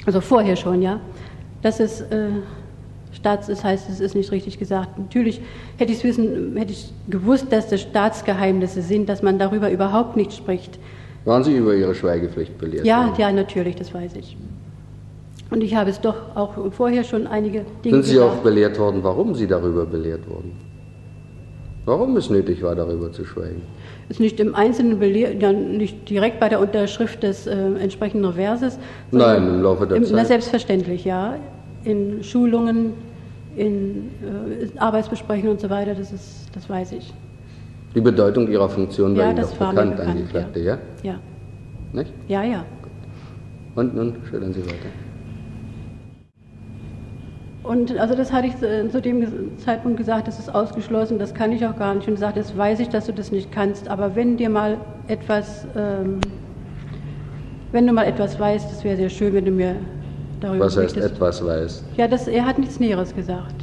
also vorher schon, ja, dass es äh, Staats, das heißt, es ist nicht richtig gesagt. Natürlich hätte ich wissen, hätte ich gewusst, dass das Staatsgeheimnisse sind, dass man darüber überhaupt nicht spricht.
Waren Sie über Ihre Schweigepflicht belehrt?
Ja,
worden?
ja, natürlich, das weiß ich. Und ich habe es doch auch vorher schon einige Dinge
Sind Sie
gesagt.
auch belehrt worden, warum Sie darüber belehrt wurden? Warum es nötig war, darüber zu schweigen?
ist nicht im Einzelnen belehrt, ja, nicht direkt bei der Unterschrift des äh, entsprechenden sondern
Nein, im Laufe der
im,
Zeit.
Na, selbstverständlich, ja. In Schulungen, in äh, Arbeitsbesprechungen und so weiter, das, ist, das weiß ich.
Die Bedeutung Ihrer Funktion war
Ja,
Ihnen
das
doch bekannt,
bekannt,
Angeklagte,
ja.
ja?
Ja,
Nicht?
ja, ja.
Und nun schildern Sie weiter.
Und also das hatte ich zu- zu dem Zeitpunkt gesagt, das ist ausgeschlossen, das kann ich auch gar nicht. Und gesagt, das weiß ich, dass du das nicht kannst. Aber wenn dir mal etwas, ähm, wenn du mal etwas weißt, das wäre sehr schön, wenn du mir darüber
Was heißt
berichtest.
etwas weiß?
Ja, das, er hat nichts Näheres gesagt.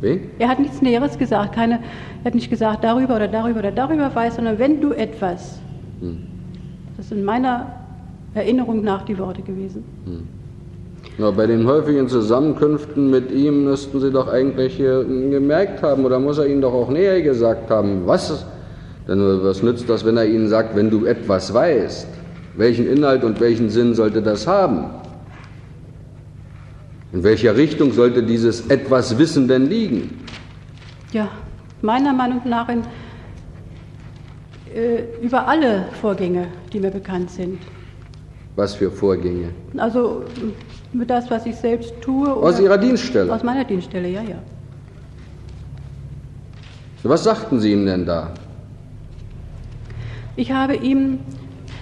Wie?
Er hat nichts Näheres gesagt. Keine, er hat nicht gesagt, darüber oder darüber oder darüber weiß, sondern wenn du etwas. Das sind meiner Erinnerung nach die Worte gewesen.
Na, bei den häufigen Zusammenkünften mit ihm müssten Sie doch eigentlich äh, gemerkt haben, oder muss er Ihnen doch auch näher gesagt haben, was, denn was nützt das, wenn er Ihnen sagt, wenn du etwas weißt? Welchen Inhalt und welchen Sinn sollte das haben? In welcher Richtung sollte dieses etwas Wissen denn liegen?
Ja, meiner Meinung nach in, äh, über alle Vorgänge, die mir bekannt sind.
Was für Vorgänge?
Also das, was ich selbst tue.
Aus Ihrer Dienststelle?
Aus meiner Dienststelle, ja, ja.
Was sagten Sie ihm denn da?
Ich habe ihm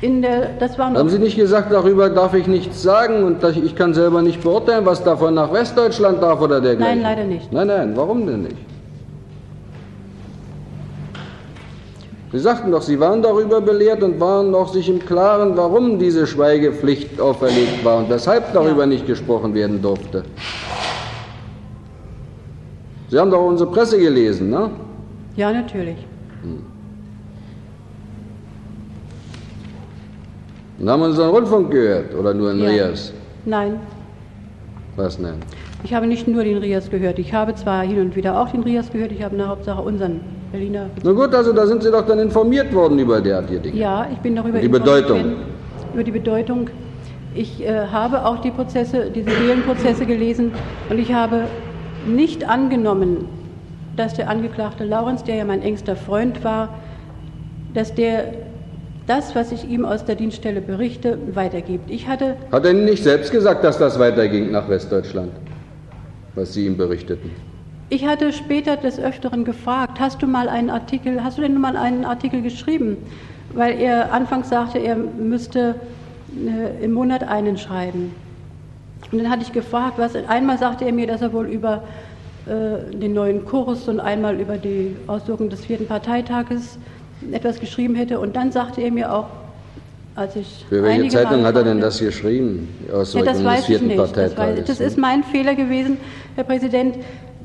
in der, das war
Haben Sie nicht gesagt, darüber darf ich nichts sagen und ich kann selber nicht beurteilen, was davon nach Westdeutschland darf oder dergleichen?
Nein, leider nicht.
Nein, nein, warum denn nicht? Sie sagten doch, Sie waren darüber belehrt und waren noch sich im Klaren, warum diese Schweigepflicht auferlegt war und weshalb darüber nicht gesprochen werden durfte. Sie haben doch unsere Presse gelesen, ne?
ja, natürlich.
Und haben unseren Rundfunk gehört oder nur in
Ja.
Rias?
Nein,
Was nein?
Ich habe nicht nur den Rias gehört. Ich habe zwar hin und wieder auch den Rias gehört, ich habe in der Hauptsache unseren Berliner.
Na gut, also da sind Sie doch dann informiert worden über derartige Dinge.
Ja, ich bin darüber
Die
informiert
Bedeutung.
worden, Über die Bedeutung. Ich äh, habe auch die Prozesse, diese Wählenprozesse gelesen und ich habe nicht angenommen, dass der Angeklagte Laurenz, der ja mein engster Freund war, dass der das, was ich ihm aus der Dienststelle berichte, weitergibt. Ich hatte
Hat er nicht selbst gesagt, dass das weiterging nach Westdeutschland, was Sie ihm berichteten?
Ich hatte später des Öfteren gefragt, hast du mal einen Artikel, hast du denn mal einen Artikel geschrieben? Weil er anfangs sagte, er müsste äh, im Monat einen schreiben. Und dann hatte ich gefragt, was, einmal sagte er mir, dass er wohl über äh, den neuen Kurs und einmal über die Auswirkungen des vierten Parteitages etwas geschrieben hätte. Und dann sagte er mir auch, als ich
Für welche Zeitung hat er denn das geschrieben? Die
ja,
Auswirkungen
das
des
weiß ich
vierten
nicht. Das, weiß,
Parteitages.
das ist mein Fehler gewesen, Herr Präsident,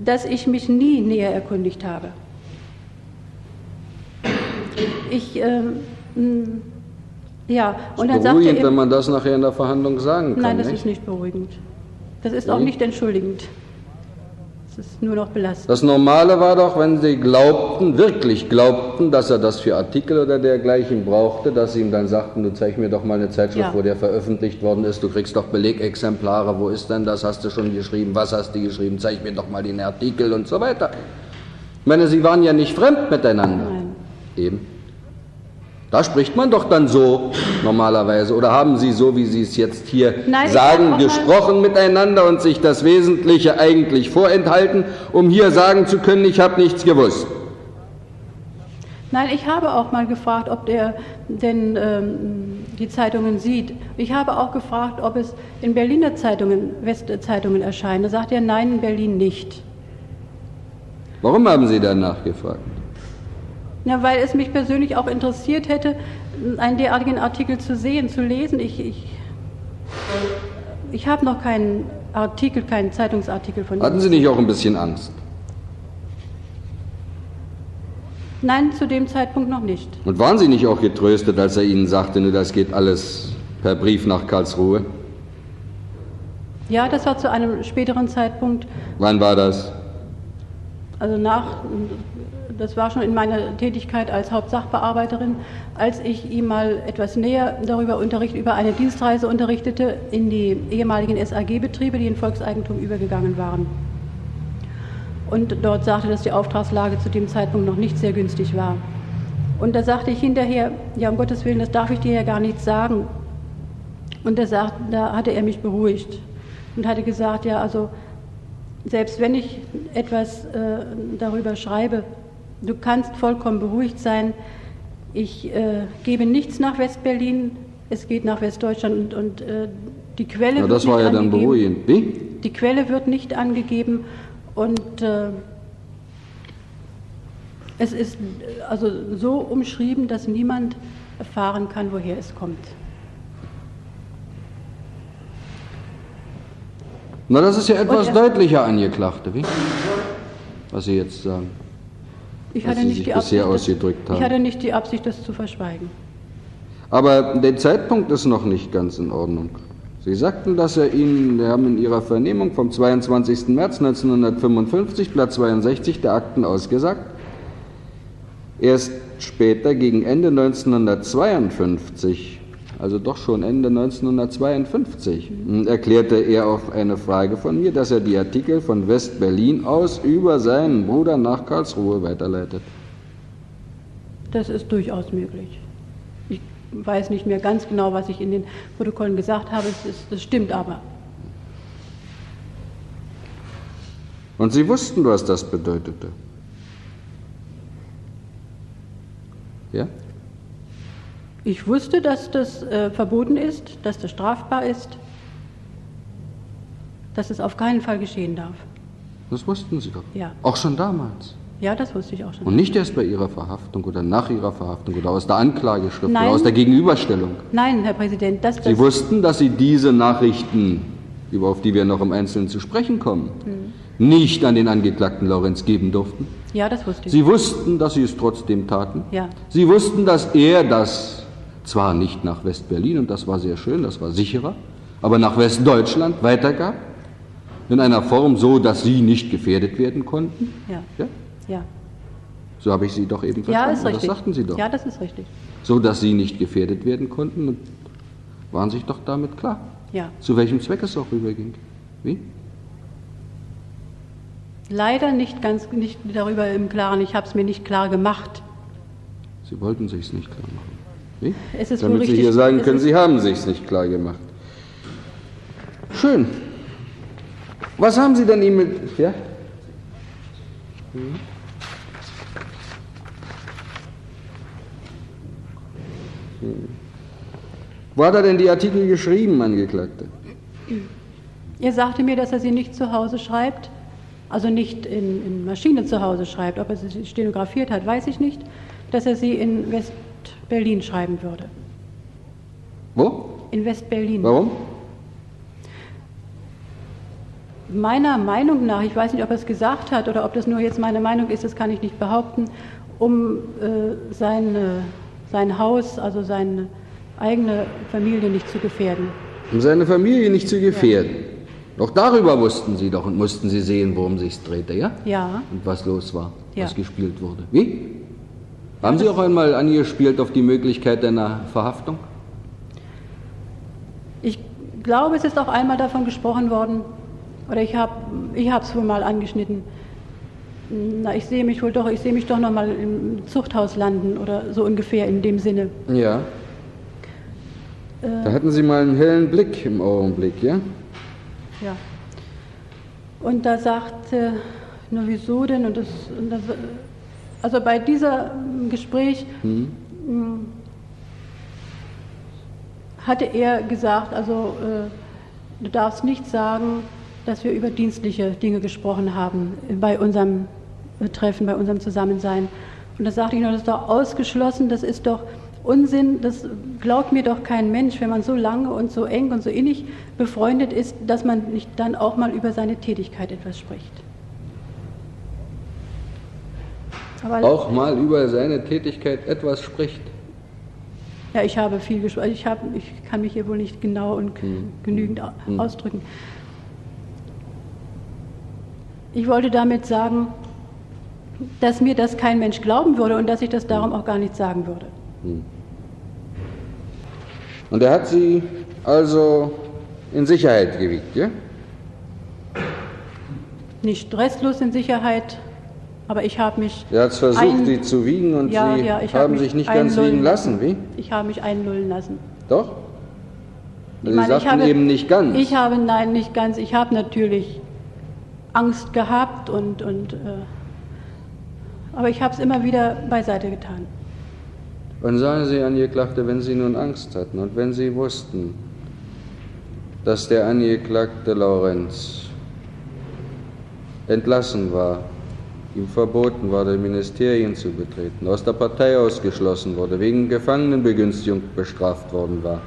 dass ich mich nie näher erkundigt habe. Ich, ähm, mh, ja, und dann sagte
Beruhigend,
er,
wenn man das nachher in der Verhandlung sagen kann.
nein, das
nicht?
ist nicht beruhigend. Das ist auch
Nee?
nicht entschuldigend. Das ist nur noch belastend.
Das Normale war doch, wenn Sie glaubten, wirklich glaubten, dass er das für Artikel oder dergleichen brauchte, dass Sie ihm dann sagten, du zeig mir doch mal eine Zeitschrift,
Ja.
wo der veröffentlicht worden ist, du kriegst doch Belegexemplare, wo ist denn das, hast du schon geschrieben, was hast du geschrieben, zeig mir doch mal den Artikel und so weiter. Ich meine, Sie waren ja nicht fremd miteinander.
Nein.
Eben. Da spricht man doch dann so normalerweise. Oder haben Sie so, wie Sie es jetzt hier
Nein,
sagen, gesprochen miteinander und sich das Wesentliche eigentlich vorenthalten, um hier sagen zu können, ich habe nichts gewusst?
Nein, ich habe auch mal gefragt, ob er denn ähm, die Zeitungen sieht. Ich habe auch gefragt, ob es in Berliner Zeitungen, Westzeitungen erscheint. Da sagt er, nein, in Berlin nicht.
Warum haben Sie danach gefragt?
Ja, weil es mich persönlich auch interessiert hätte, einen derartigen Artikel zu sehen, zu lesen. Ich, ich, ich habe noch keinen Artikel, keinen Zeitungsartikel von
Hatten
ihm.
Sie nicht auch ein bisschen Angst?
Nein, zu dem Zeitpunkt noch nicht.
Und waren Sie nicht auch getröstet, als er Ihnen sagte, nur das geht alles per Brief nach Karlsruhe?
Ja, das war zu einem späteren Zeitpunkt,
Wann war das?
also nach, das war schon in meiner Tätigkeit als Hauptsachbearbeiterin, als ich ihm mal etwas näher darüber unterricht, über eine Dienstreise unterrichtete in die ehemaligen SAG-Betriebe, die in Volkseigentum übergegangen waren. Und dort sagte, dass die Auftragslage zu dem Zeitpunkt noch nicht sehr günstig war. Und da sagte ich hinterher, ja, um Gottes Willen, das darf ich dir ja gar nicht sagen. Und da, sagt, da hatte er mich beruhigt und hatte gesagt, ja, also selbst wenn ich etwas äh, darüber schreibe, du kannst vollkommen beruhigt sein. Ich äh, gebe nichts nach Westberlin, es geht nach Westdeutschland und, und äh, die Quelle
Ja,
wird
das war ja dann
angegeben.
beruhigend. Wie?
Die Quelle wird nicht angegeben und äh, es ist also so umschrieben, dass niemand erfahren kann, woher es kommt.
Na, das ist ja etwas
Und er-
deutlicher, Angeklagte, wie? Was Sie jetzt sagen.
Ich hatte, nicht die Absicht, das,
ausgedrückt
ich
haben.
hatte nicht die Absicht, das zu verschweigen.
Aber der Zeitpunkt ist noch nicht ganz in Ordnung. Sie sagten, dass er Ihnen, wir haben in Ihrer Vernehmung vom 22. März 1955, Blatt 62 der Akten ausgesagt, erst später gegen Ende 1952, also doch schon Ende 1952, erklärte er auf eine Frage von mir, dass er die Artikel von West-Berlin aus über seinen Bruder nach Karlsruhe weiterleitet.
Das ist durchaus möglich. Ich weiß nicht mehr ganz genau, was ich in den Protokollen gesagt habe. Es ist, das stimmt aber.
Und Sie wussten, was das bedeutete. Ja?
Ich wusste, dass das äh, verboten ist, dass das strafbar ist, dass es auf keinen Fall geschehen darf.
Das wussten Sie doch.
Ja.
Auch schon damals.
Ja, das wusste ich auch schon.
Und nicht erst bei Ihrer Verhaftung oder nach Ihrer Verhaftung oder aus der Anklageschrift
Nein.
oder aus der Gegenüberstellung.
Nein, Herr Präsident, das,
Sie wussten, dass Sie diese Nachrichten, über- auf die wir noch im Einzelnen zu sprechen kommen,
Hm.
nicht an den Angeklagten Laurenz geben durften.
ja, das wusste ich.
Sie wussten, dass Sie es trotzdem taten.
Ja.
Sie wussten, dass er das zwar nicht nach West-Berlin, und das war sehr schön, das war sicherer, aber nach Westdeutschland weitergab. In einer Form so, dass Sie nicht gefährdet werden konnten?
Ja.
Ja?
Ja.
So habe ich Sie doch eben
Ja,
verstanden.
ist richtig.
Das sagten Sie doch.
Ja, das ist richtig.
So, dass Sie nicht gefährdet werden konnten und waren sich doch damit klar.
Ja.
Zu welchem Zweck es auch rüberging. Wie?
Leider nicht ganz nicht darüber im Klaren. Ich habe es mir nicht klar gemacht.
Sie wollten sich's nicht klar machen. Wie?
Es ist
Damit Sie hier sagen
Es
können, Sie haben sich's nicht klar gemacht. Schön. Was haben Sie denn ihm mit... Ja? Wo hat er denn die Artikel geschrieben, Angeklagte?
Er sagte mir, dass er sie nicht zu Hause schreibt, also nicht in, in Maschine zu Hause schreibt. Ob er sie stenografiert hat, weiß ich nicht. Dass er sie in West-Berlin schreiben würde.
Wo?
In West-Berlin.
Warum?
Meiner Meinung nach, ich weiß nicht, ob er es gesagt hat oder ob das nur jetzt meine Meinung ist, das kann ich nicht behaupten, um äh, seine, sein Haus, also seine eigene Familie nicht zu gefährden.
Um seine Familie nicht zu gefährden. Doch darüber wussten Sie doch und mussten Sie sehen, worum sich's drehte, ja?
Ja,
Und was los war,
Ja.
was gespielt wurde. Wie? Haben Sie auch einmal angespielt auf die Möglichkeit einer Verhaftung?
ich glaube, es ist auch einmal davon gesprochen worden, oder ich habe ich es wohl mal angeschnitten. Na, ich sehe mich wohl doch, ich sehe mich doch noch mal im Zuchthaus landen oder so ungefähr in dem Sinne.
Ja. Da hatten Sie mal einen hellen Blick im Augenblick, ja?
Ja. Und da sagte, na wieso denn? Und das, und das, also bei diesem Gespräch mh, hatte er gesagt, also äh, du darfst nicht sagen, dass wir über dienstliche Dinge gesprochen haben bei unserem äh, Treffen, bei unserem Zusammensein. Und da sagte ich noch, das ist doch ausgeschlossen, das ist doch Unsinn, das glaubt mir doch kein Mensch, wenn man so lange und so eng und so innig befreundet ist, dass man nicht dann auch mal über seine Tätigkeit etwas spricht. Aber
Auch mal über seine Tätigkeit etwas spricht.
Ja, ich habe viel gesprochen. Ich, habe, ich kann mich hier wohl nicht genau und g- genügend au- ausdrücken. Ich wollte damit sagen, dass mir das kein Mensch glauben würde und dass ich das darum auch gar nicht sagen würde.
Und er hat Sie also in Sicherheit gewiegt, ja?
Nicht restlos in Sicherheit, aber ich habe mich.
Er hat versucht,
ein-
Sie zu wiegen und
ja,
Sie
ja,
haben
mich
sich nicht ganz wiegen lassen, wie?
Ich habe mich einlullen lassen.
Doch? Sie
meine, ich
sagten
habe-
eben nicht ganz.
Ich habe, nein, nicht ganz. Ich habe natürlich Angst gehabt und, und äh, aber ich habe es immer wieder beiseite getan.
Und sagen Sie, Angeklagte, wenn Sie nun Angst hatten und wenn Sie wussten, dass der Angeklagte Laurenz entlassen war, ihm verboten war, die Ministerien zu betreten, aus der Partei ausgeschlossen wurde, wegen Gefangenenbegünstigung bestraft worden war,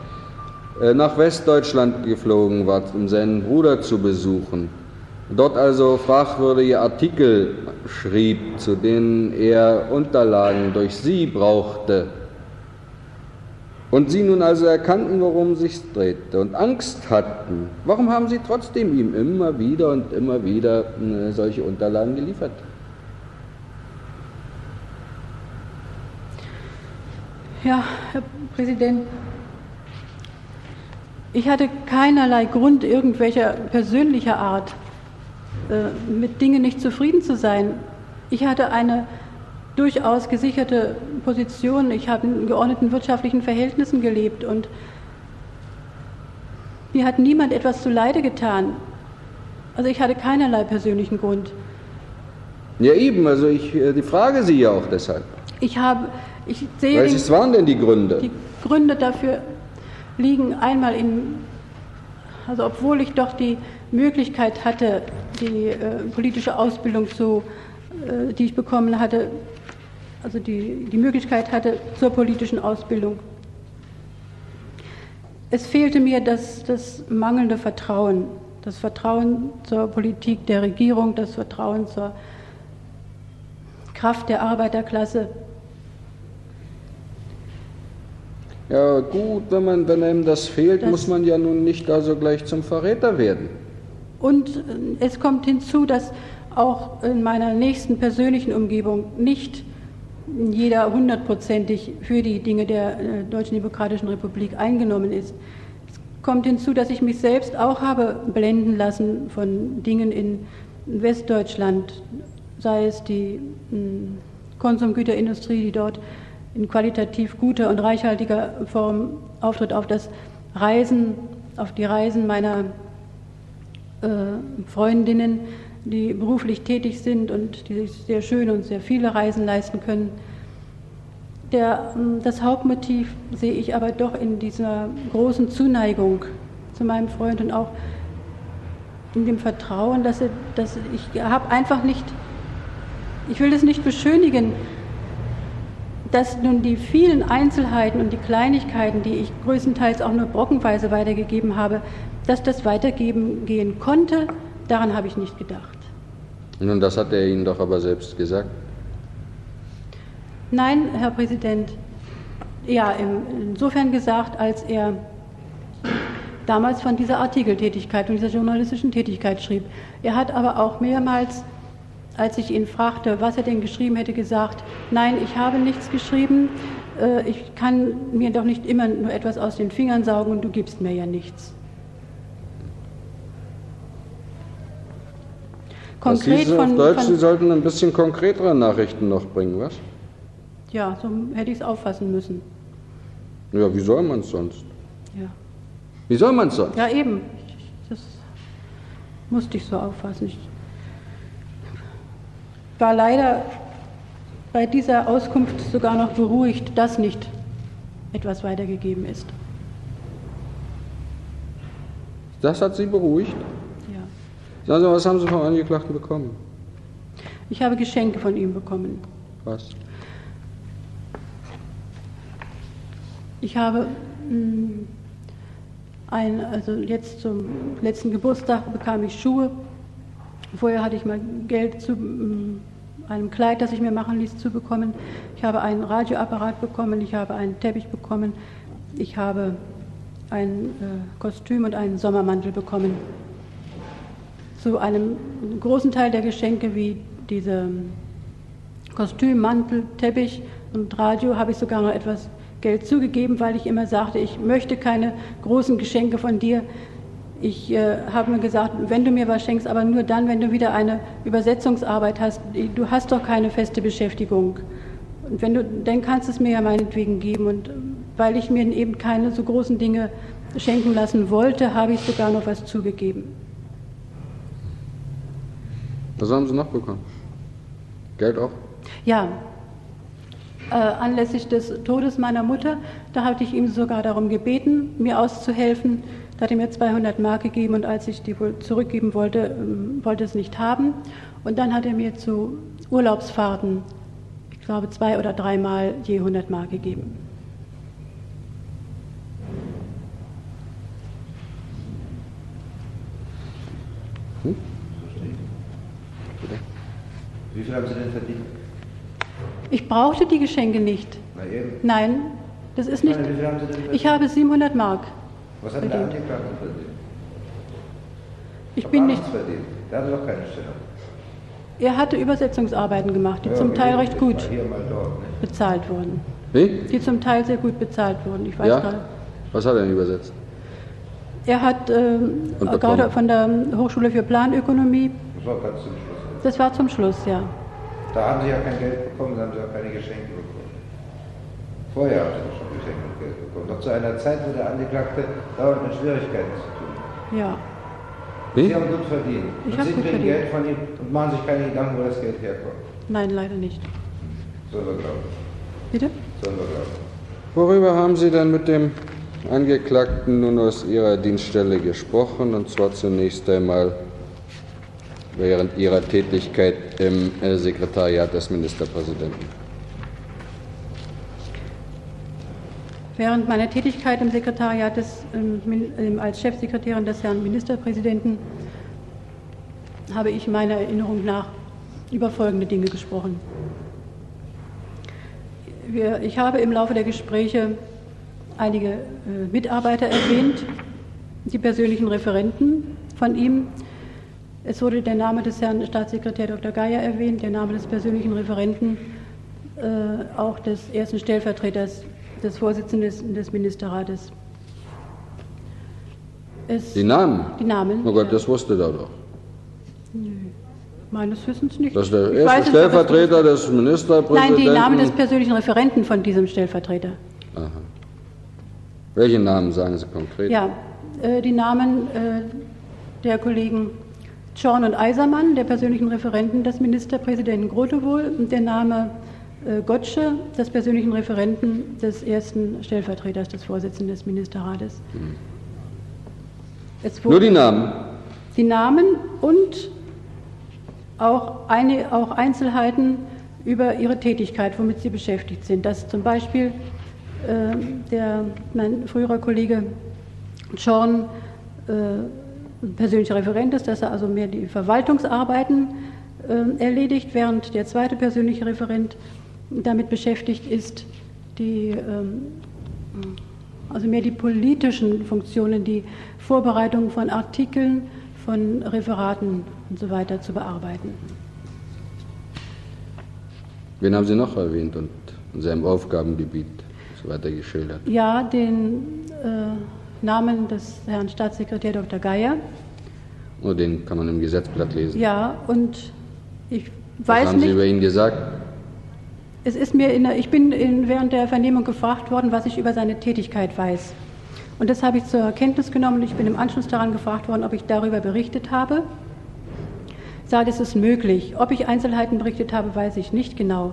äh, nach Westdeutschland geflogen war, um seinen Bruder zu besuchen, dort also fragwürdige Artikel schrieb, zu denen er Unterlagen durch Sie brauchte, und Sie nun also erkannten, worum sich drehte und Angst hatten, warum haben Sie trotzdem ihm immer wieder und immer wieder äh, solche Unterlagen geliefert?
Ja, Herr Präsident, ich hatte keinerlei Grund irgendwelcher persönlicher Art, äh, mit Dingen nicht zufrieden zu sein. Ich hatte eine durchaus gesicherte Position. Ich habe in geordneten wirtschaftlichen Verhältnissen gelebt und mir hat niemand etwas zuleide getan. Also ich hatte keinerlei persönlichen Grund.
Ja eben, also ich äh, die frage Sie ja auch deshalb.
Ich habe, ich sehe den-
Welches waren denn die Gründe?
Die Gründe dafür liegen einmal in, also obwohl ich doch die Möglichkeit hatte, die äh, politische Ausbildung zu, äh, die ich bekommen hatte, also die, die Möglichkeit hatte zur politischen Ausbildung. Es fehlte mir das, das mangelnde Vertrauen, das Vertrauen zur Politik der Regierung, das Vertrauen zur Kraft der Arbeiterklasse.
Ja gut, wenn, man, wenn einem das fehlt,
Das-
muss man ja nun nicht also gleich zum Verräter werden.
Und äh, es kommt hinzu, dass auch in meiner nächsten persönlichen Umgebung nicht jeder hundertprozentig für die Dinge der äh, Deutschen Demokratischen Republik eingenommen ist. Es kommt hinzu, dass ich mich selbst auch habe blenden lassen von Dingen in Westdeutschland, sei es die hm, Konsumgüterindustrie, die dort in qualitativ guter und reichhaltiger Form auftritt, auf das Reisen, auf die Reisen meiner äh, Freundinnen, die beruflich tätig sind und die sich sehr schön und sehr viele Reisen leisten können. Der, ähm, das Hauptmotiv sehe ich aber doch in dieser großen Zuneigung zu meinem Freund und auch in dem Vertrauen, dass, er, dass ich habe einfach nicht, ich will das nicht beschönigen, dass nun die vielen Einzelheiten und die Kleinigkeiten, die ich größtenteils auch nur brockenweise weitergegeben habe, dass das weitergeben gehen konnte, daran habe ich nicht gedacht.
Nun, das hat er Ihnen doch aber selbst gesagt.
Nein, Herr Präsident. Ja, insofern gesagt, als er damals von dieser Artikeltätigkeit und dieser journalistischen Tätigkeit schrieb. Er hat aber auch mehrmals, als ich ihn fragte, was er denn geschrieben hätte, gesagt, nein, ich habe nichts geschrieben, äh, ich kann mir doch nicht immer nur etwas aus den Fingern saugen und du gibst mir ja nichts.
Konkret Sie von, Deutsch, von, Sie sollten ein bisschen konkretere Nachrichten noch bringen, was?
Ja, so hätte ich es auffassen müssen.
Ja, wie soll man es sonst?
Ja.
Wie soll man es sonst?
Ja, eben. Das musste ich so auffassen. Ich war leider bei dieser Auskunft sogar noch beruhigt, dass nicht etwas weitergegeben ist.
Das hat Sie beruhigt?
Ja.
Sagen Sie, was haben Sie vom Angeklagten bekommen?
Ich habe Geschenke von ihm bekommen.
Was?
Ich habe hm, ein, also jetzt zum letzten Geburtstag bekam ich Schuhe. Vorher hatte ich mal Geld zu hm, einem Kleid, das ich mir machen ließ, zu bekommen. Ich habe einen Radioapparat bekommen, ich habe einen Teppich bekommen, ich habe ein äh, Kostüm und einen Sommermantel bekommen. Zu einem großen Teil der Geschenke wie diese Kostüm, Mantel, Teppich und Radio habe ich sogar noch etwas Geld zugegeben, weil ich immer sagte, ich möchte keine großen Geschenke von dir. Ich äh, habe mir gesagt, wenn du mir was schenkst, aber nur dann, wenn du wieder eine Übersetzungsarbeit hast. Du hast doch keine feste Beschäftigung. Und wenn du, dann kannst du es mir ja meinetwegen geben. Und weil ich mir eben keine so großen Dinge schenken lassen wollte, habe ich sogar noch was zugegeben.
Was haben Sie noch bekommen? Geld auch?
Ja, äh, anlässlich des Todes meiner Mutter. Da hatte ich ihm sogar darum gebeten, mir auszuhelfen. Da hat er mir 200 Mark gegeben und als ich die wohl zurückgeben wollte, ähm, wollte es nicht haben. Und dann hat er mir zu Urlaubsfahrten, ich glaube zwei oder dreimal je 100 Mark gegeben.
Hm? Wie viel haben Sie denn verdient?
Ich brauchte die Geschenke nicht.
Na eben.
Nein, das ist nicht.
Meine, wie viel haben Sie denn verdient?
Ich habe 700 Mark.
Was hat der Angeklagte verdient?
Ich bin nicht.
verdient. Der hatte doch keine Stellung.
Er hatte Übersetzungsarbeiten gemacht, die
Ja,
zum Teil recht gut
Mal hier, mal dort. Nicht?
bezahlt wurden.
Wie?
Die zum Teil sehr gut bezahlt wurden. Ich weiß
Ja?
gerade.
Was hat er denn übersetzt?
Er hat
bekommen?
gerade von der Hochschule für Planökonomie,
Das war ganz zum Schluss.
das war zum Schluss, ja.
Da haben Sie ja kein Geld bekommen, da haben Sie auch keine Geschenke bekommen. Vorher haben Sie schon Bekommen. Noch zu einer Zeit, wo der Angeklagte dauernd mit Schwierigkeiten zu tun hat.
Ja,
Sie
Wie?
haben gut verdient.
Ich
und Sie
gut
kriegen
verdient.
Geld von ihm und machen sich keine Gedanken, wo das Geld herkommt.
nein, leider nicht.
Sollen wir glauben.
Bitte?
Sollen wir glauben.
Worüber haben Sie denn mit dem Angeklagten nun aus Ihrer Dienststelle gesprochen? Und zwar zunächst einmal während Ihrer Tätigkeit im äh, Sekretariat des Ministerpräsidenten.
Während meiner Tätigkeit im Sekretariat des, ähm, ähm, als Chefsekretärin des Herrn Ministerpräsidenten habe ich meiner Erinnerung nach über folgende Dinge gesprochen. Wir, ich habe im Laufe der Gespräche einige äh, Mitarbeiter erwähnt, die persönlichen Referenten von ihm, Es wurde der Name des Herrn Staatssekretär Dr. Geier erwähnt, der Name des persönlichen Referenten, äh, auch des ersten Stellvertreters des Vorsitzenden des, Ministerrates.
Es, die Namen?
Die Namen.
Oh Gott, ja. das wusste er doch.
Nö. Meines Wissens nicht.
Das ist der erste weiß, Stellvertreter des Ministerpräsidenten?
Nein, die Namen des persönlichen Referenten von diesem Stellvertreter. Aha.
Welche Namen sagen Sie konkret?
Ja, äh, die Namen äh, der Kollegen Schorn und Eisermann, der persönlichen Referenten des Ministerpräsidenten Grotewohl und der Name Gottsche, des persönlichen Referenten des ersten Stellvertreters des Vorsitzenden des Ministerrates. Hm.
Nur die Namen?
Die Namen und auch, eine, auch Einzelheiten über ihre Tätigkeit, womit sie beschäftigt sind. Dass zum Beispiel äh, der, mein früherer Kollege Schorn äh, persönlicher Referent ist, dass er also mehr die Verwaltungsarbeiten äh, erledigt, während der zweite persönliche Referent damit beschäftigt ist, die, ähm, also mehr die politischen Funktionen, die Vorbereitung von Artikeln, von Referaten und so weiter zu bearbeiten.
Wen haben Sie noch erwähnt und in seinem Aufgabengebiet so weiter geschildert?
Ja, den äh, Namen des Herrn Staatssekretär Dr. Geier.
Oh, den kann man im Gesetzblatt lesen.
Ja, und ich
Was
weiß
haben
nicht.
Sie über ihn gesagt?
Es ist mir der, ich bin in, während der Vernehmung gefragt worden, was ich über seine Tätigkeit weiß. Und das habe ich zur Kenntnis genommen ich bin im Anschluss daran gefragt worden, ob ich darüber berichtet habe. Ich sage, es ist möglich. Ob ich Einzelheiten berichtet habe, weiß ich nicht genau.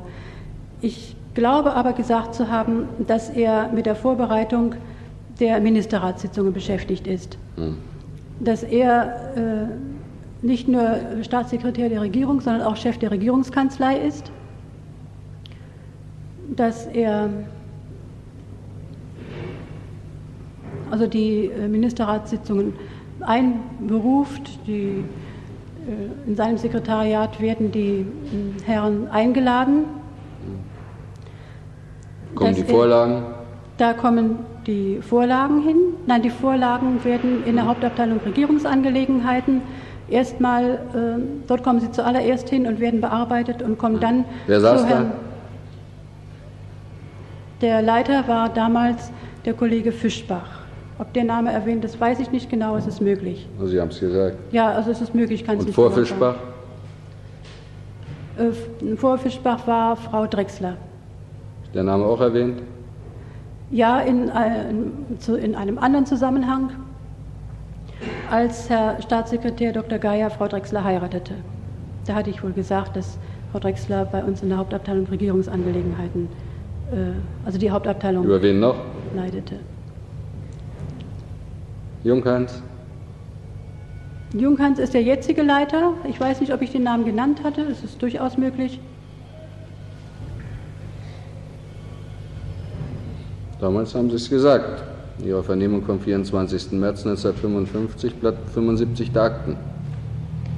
Ich glaube aber gesagt zu haben, dass er mit der Vorbereitung der Ministerratssitzungen beschäftigt ist. Hm. Dass er äh, nicht nur Staatssekretär der Regierung, sondern auch Chef der Regierungskanzlei ist. Dass er also die äh, Ministerratssitzungen einberuft. Die, äh, in seinem Sekretariat werden die äh, Herren eingeladen.
Kommen die Vorlagen?
Da kommen die Vorlagen hin. Nein, die Vorlagen werden in der Hauptabteilung Regierungsangelegenheiten erstmal, äh, dort kommen sie zuallererst hin und werden bearbeitet und kommen dann
Wer saß zu Herrn. Da?
Der Leiter war damals der Kollege Fischbach. Ob der Name erwähnt ist, weiß ich nicht genau, es ist möglich.
Also Sie haben es gesagt.
Ja, also es ist möglich, kann es
nicht vor Fischbach?
Äh, vor Fischbach war Frau Drechsler.
Ist der Name auch erwähnt?
Ja, in, in, in einem anderen Zusammenhang, als Herr Staatssekretär Dr. Geier Frau Drechsler heiratete. Da hatte ich wohl gesagt, dass Frau Drechsler bei uns in der Hauptabteilung Regierungsangelegenheiten, äh, also die Hauptabteilung
Über wen noch?
leitete.
Junghans?
Junghans ist der jetzige Leiter. Ich weiß nicht, ob ich den Namen genannt hatte. Es ist durchaus möglich.
Damals haben Sie es gesagt. In Ihrer Vernehmung vom 24. März 1955, Blatt 75 der Akten.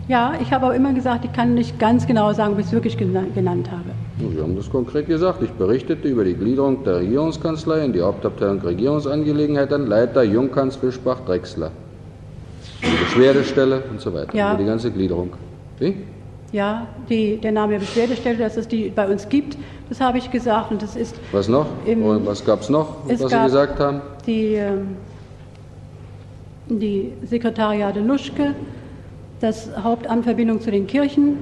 Ja, ich habe aber immer gesagt, ich kann nicht ganz genau sagen, ob ich es wirklich genannt habe.
Sie haben das konkret gesagt. Ich berichtete über die Gliederung der Regierungskanzlei in die Hauptabteilung Regierungsangelegenheiten, Leiter Jungkans Fischbach Drechsler. Die Beschwerdestelle und so weiter.
Ja.
Über die ganze Gliederung. Wie?
Ja, die, der Name der Beschwerdestelle, dass es die bei uns gibt, das habe ich gesagt. Und das ist
was noch? Im, was gab es noch, was Sie gesagt haben?
Die, ähm, die Sekretariate Luschke, das Hauptamt Verbindung zu den Kirchen.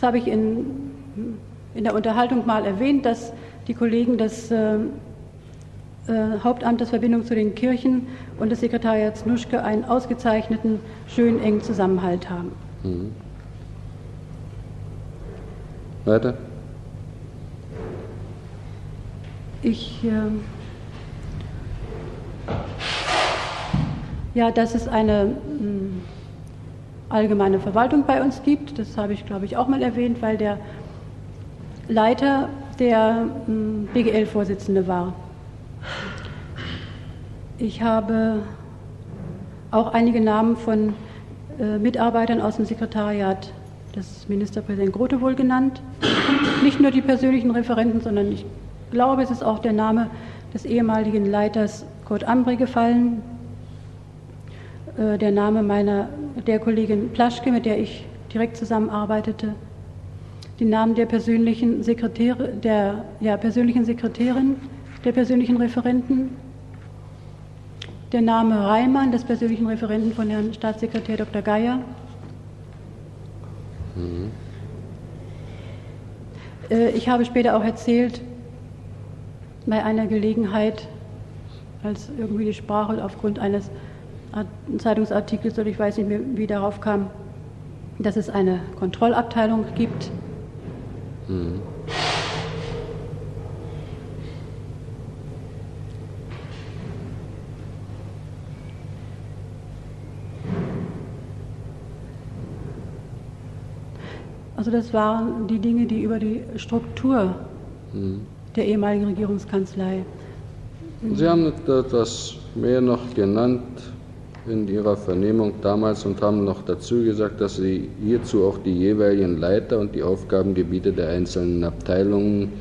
Das habe ich in, in der Unterhaltung mal erwähnt, dass die Kollegen des äh, äh, Hauptamtes Verbindung zu den Kirchen und des Sekretariats Nuschke einen ausgezeichneten, schön engen Zusammenhalt haben. Mhm.
Weiter?
Ich. Äh, ja, dass es eine mh, hm, allgemeine Verwaltung bei uns gibt. Das habe ich, glaube ich, auch mal erwähnt, weil der Leiter der hm, BGL-Vorsitzende war. Ich habe auch einige Namen von äh, Mitarbeitern aus dem Sekretariat des Ministerpräsidenten Grote wohl genannt. Nicht nur die persönlichen Referenten, sondern ich glaube, es ist auch der Name des ehemaligen Leiters Kurt Ambri gefallen, der Name meiner der Kollegin Plaschke, mit der ich direkt zusammenarbeitete, die Namen der persönlichen Sekretäre, der ja, persönlichen Sekretärin, der persönlichen Referenten, der Name Reimann, des persönlichen Referenten von Herrn Staatssekretär Dr. Geier. Mhm. Äh, ich habe später auch erzählt, bei einer Gelegenheit, als irgendwie die Sprache aufgrund eines Zeitungsartikels oder ich weiß nicht mehr, wie darauf kam, dass es eine Kontrollabteilung gibt. Mhm. Also das waren die Dinge, die über die Struktur mhm. der ehemaligen Regierungskanzlei.
Sie haben etwas mehr noch genannt in Ihrer Vernehmung damals und haben noch dazu gesagt, dass Sie hierzu auch die jeweiligen Leiter und die Aufgabengebiete der einzelnen Abteilungen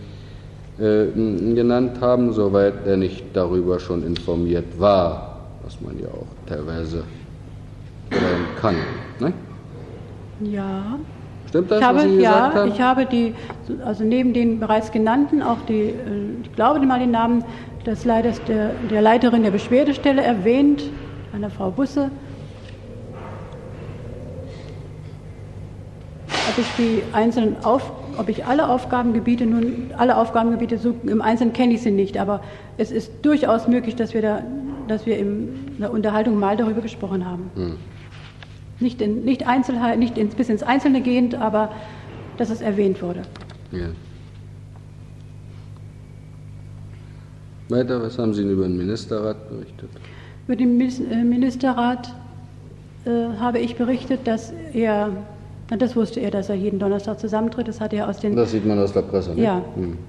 äh, genannt haben, soweit er nicht darüber schon informiert war, was man ja auch teilweise kann. Ne?
Ja,
Stimmt das,
ich habe,
was Sie
ja,
gesagt haben?
ich habe die, also neben den bereits genannten, auch die, äh, ich glaube mal den Namen des Leiters der, der Leiterin der Beschwerdestelle erwähnt, einer Frau Busse. Ob ich die einzelnen Auf, ob ich alle Aufgabengebiete nun, alle Aufgabengebiete so im Einzelnen kenne ich sie nicht, aber es ist durchaus möglich, dass wir da, dass wir in der Unterhaltung mal darüber gesprochen haben. Hm. Nicht, in, nicht, Einzelheit, nicht ins, bis ins Einzelne gehend, aber dass es erwähnt wurde. Ja.
Weiter, was haben Sie über den Ministerrat berichtet?
Über den äh, Ministerrat äh, habe ich berichtet, dass er, das wusste er, dass er jeden Donnerstag zusammentritt. Das hat er aus den.
Das sieht man aus der Presse,
ne? Ja. Hm.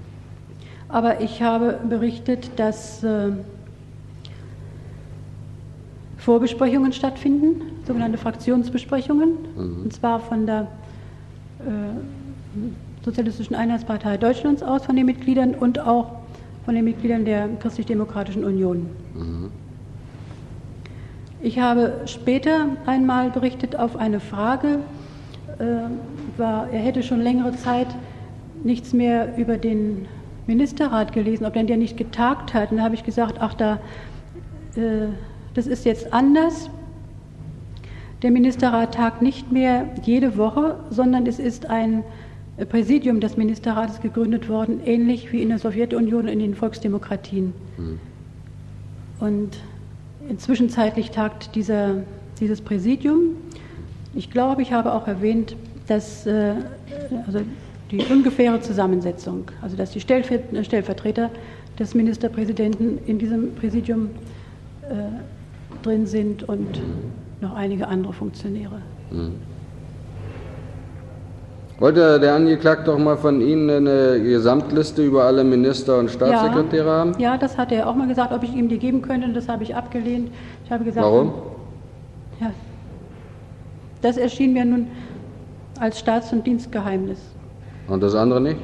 Aber ich habe berichtet, dass äh, Vorbesprechungen stattfinden, sogenannte Fraktionsbesprechungen, mhm. und zwar von der äh, Sozialistischen Einheitspartei Deutschlands aus, von den Mitgliedern und auch von den Mitgliedern der Christlich-Demokratischen Union. Mhm. Ich habe später einmal berichtet auf eine Frage, äh, war, er hätte schon längere Zeit nichts mehr über den Ministerrat gelesen, ob denn der nicht getagt hat. Und da habe ich gesagt, ach da, äh, das ist jetzt anders. Der Ministerrat tagt nicht mehr jede Woche, sondern es ist ein Präsidium des Ministerrates gegründet worden, ähnlich wie in der Sowjetunion und in den Volksdemokratien. Mhm. Und inzwischenzeitlich tagt dieser, dieses Präsidium. Ich glaube, ich habe auch erwähnt, dass äh, also die ungefähre Zusammensetzung, also dass die Stellvertreter des Ministerpräsidenten in diesem Präsidium äh, drin sind und noch einige andere Funktionäre. Mhm.
Wollte der Angeklagte doch mal von Ihnen eine Gesamtliste über alle Minister und Staatssekretäre
ja,
haben?
Ja, das hat er auch mal gesagt, ob ich ihm die geben könnte. Und das habe ich abgelehnt. Ich habe gesagt,
Warum?
Ja, das erschien mir nun als Staats- und Dienstgeheimnis.
Und das andere nicht?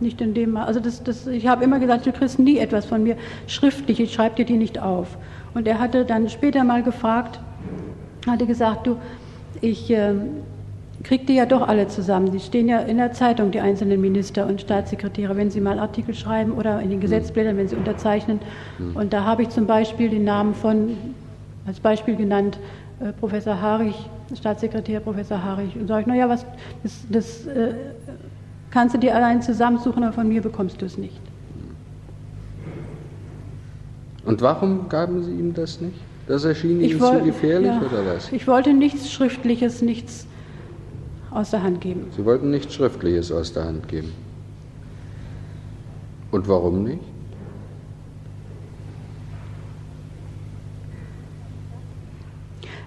Nicht in dem Also das, das, ich habe immer gesagt, du kriegst nie etwas von mir schriftlich, ich schreibe dir die nicht auf. Und er hatte dann später mal gefragt, hatte gesagt, du, ich äh, krieg die ja doch alle zusammen. Die stehen ja in der Zeitung, die einzelnen Minister und Staatssekretäre, wenn sie mal Artikel schreiben oder in den Gesetzblättern, wenn sie unterzeichnen. Mhm. Und da habe ich zum Beispiel den Namen von, als Beispiel genannt, äh, Professor Harich, Staatssekretär Professor Harich. Und sage ich, naja, was, das, das äh, kannst du dir allein zusammensuchen, aber von mir bekommst du es nicht.
Und warum gaben Sie ihm das nicht? Das erschien Ihnen zu gefährlich ja, oder was?
Ich wollte nichts Schriftliches, nichts aus der Hand geben.
Sie wollten nichts Schriftliches aus der Hand geben. Und warum nicht?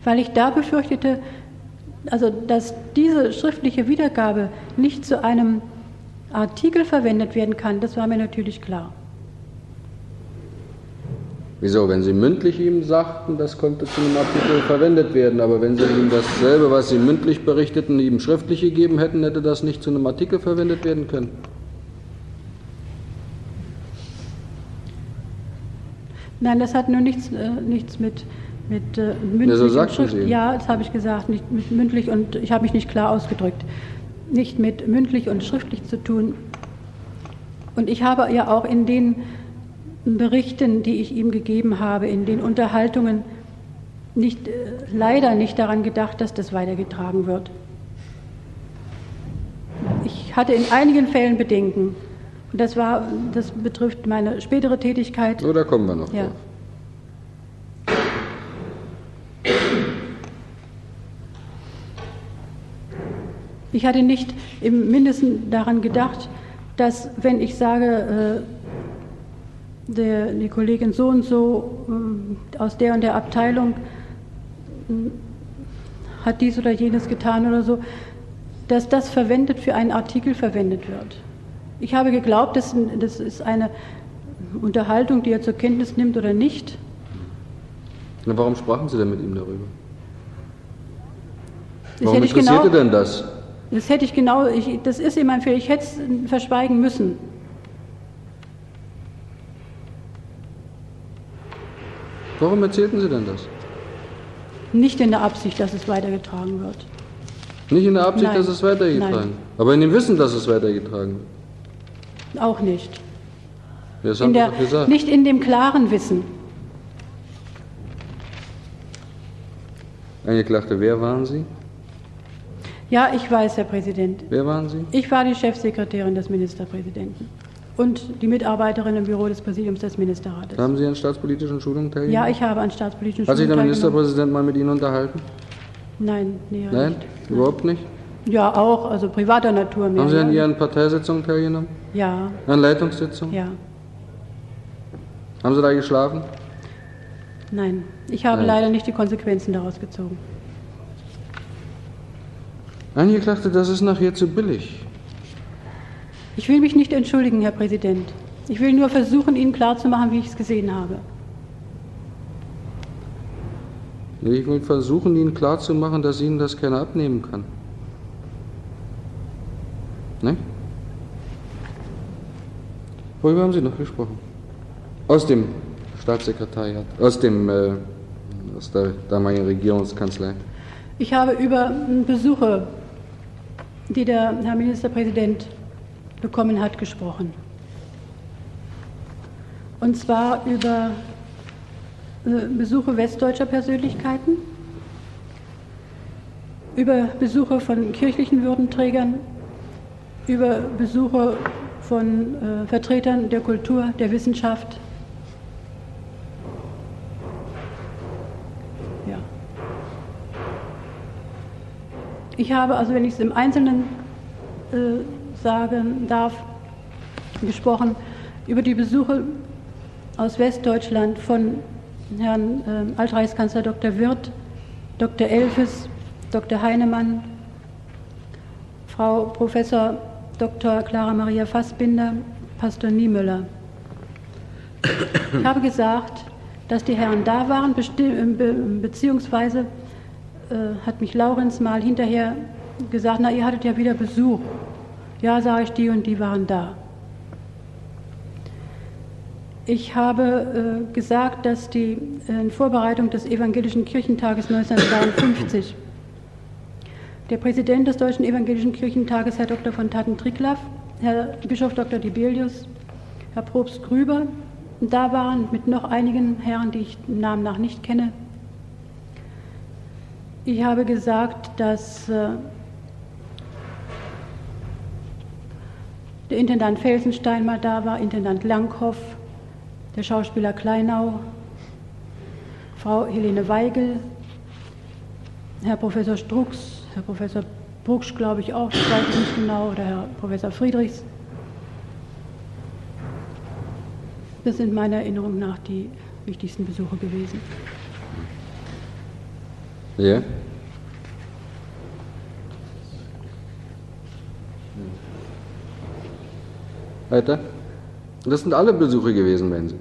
Weil ich da befürchtete, also dass diese schriftliche Wiedergabe nicht zu einem Artikel verwendet werden kann, das war mir natürlich klar.
Wieso? Wenn Sie mündlich ihm sagten, das konnte zu einem Artikel verwendet werden, aber wenn Sie ihm dasselbe, was Sie mündlich berichteten, ihm schriftlich gegeben hätten, hätte das nicht zu einem Artikel verwendet werden können?
Nein, das hat nur nichts, äh, nichts mit mit äh, mündlich
Ja, so
und Schrift.
Sie.
Ja, das habe ich gesagt, nicht mit mündlich und ich habe mich nicht klar ausgedrückt. Nicht mit mündlich und schriftlich zu tun. Und ich habe ja auch in den Berichten, die ich ihm gegeben habe, in den Unterhaltungen nicht, äh, leider nicht daran gedacht, dass das weitergetragen wird. Ich hatte in einigen Fällen Bedenken. Und das, war, das betrifft meine spätere Tätigkeit.
So, da kommen wir noch
Ja.
drauf.
Ich hatte nicht im Mindesten daran gedacht, dass wenn ich sage, äh, der, die Kollegin so und so äh, aus der und der Abteilung äh, hat dies oder jenes getan oder so, dass das verwendet für einen Artikel verwendet wird. Ich habe geglaubt, das, das ist eine Unterhaltung, die er zur Kenntnis nimmt oder nicht.
Na, warum sprachen Sie denn mit ihm darüber? Warum interessierte
genau,
denn das?
Das hätte ich genau, ich, das ist immer ein Fehler, ich hätte es verschweigen müssen.
Warum erzählten Sie denn das?
Nicht in der Absicht, dass es weitergetragen wird.
Nicht in der Absicht,
Nein.
dass es weitergetragen wird. Aber in dem Wissen, dass es weitergetragen wird.
Auch nicht.
Das
In
haben Sie
der,
doch gesagt.
nicht in dem klaren Wissen.
Angeklagte, wer waren Sie?
Ja, ich weiß, Herr Präsident.
Wer waren Sie?
Ich war die Chefsekretärin des Ministerpräsidenten und die Mitarbeiterin im Büro des Präsidiums des Ministerrates.
Haben Sie an staatspolitischen Schulungen teilgenommen?
Ja, ich habe an staatspolitischen
Hat sich der
Schulungen teilgenommen.
Ministerpräsident mal mit Ihnen unterhalten?
Nein, näher
Nein?
nicht.
Überhaupt nicht?
Ja, auch, also privater Natur mehr.
Haben Sie an. Ihren Parteisitzungen teilgenommen?
Ja,
An Leitungssitzungen?
ja,
Haben Sie da geschlafen?
nein. Ich habe
Nein.
leider nicht die Konsequenzen daraus gezogen.
Angeklagte, das ist nachher zu billig.
Ich will mich nicht entschuldigen, Herr Präsident. Ich will nur versuchen, Ihnen klarzumachen, wie ich es gesehen habe.
Ich will versuchen, Ihnen klarzumachen, dass Ihnen das keiner abnehmen kann. Ne? Worüber haben Sie noch gesprochen? Aus dem Staatssekretariat, aus dem, äh, aus der damaligen Regierungskanzlei.
Ich habe über mm, Besuche, die der Herr Ministerpräsident bekommen hat, gesprochen. Und zwar über äh, Besuche westdeutscher Persönlichkeiten, über Besuche von kirchlichen Würdenträgern, über Besuche von äh, Vertretern der Kultur, der Wissenschaft. Ich habe, also wenn ich es im Einzelnen äh, sagen darf, gesprochen über die Besuche aus Westdeutschland von Herrn äh, Altreichskanzler Dr. Wirth, Dr. Elfes, Dr. Heinemann, Frau Professor Dr. Clara Maria Fassbinder, Pastor Niemöller. Ich habe gesagt, dass die Herren da waren, äh, be beziehungsweise äh, hat mich Laurenz mal hinterher gesagt, na, ihr hattet ja wieder Besuch. Ja, sage ich, die und die waren da. Ich habe äh, gesagt, dass die äh, in Vorbereitung des Evangelischen Kirchentages 1952 der Präsident des Deutschen Evangelischen Kirchentages, Herr Dr. von Tatten-Tricklaff, Herr Bischof Dr. Dibelius, Herr Probst Grüber, da waren mit noch einigen Herren, die ich dem Namen nach nicht kenne. Ich habe gesagt, dass äh, der Intendant Felsenstein mal da war, Intendant Langhoff, der Schauspieler Kleinau, Frau Helene Weigel, Herr Professor Strux, Herr Professor Brucksch, glaube ich auch, das weiß ich nicht genau, oder Herr Professor Friedrichs. Das sind meiner Erinnerung nach die wichtigsten Besuche gewesen.
Ja? Weiter? Das sind alle Besuche gewesen, wenn Sie.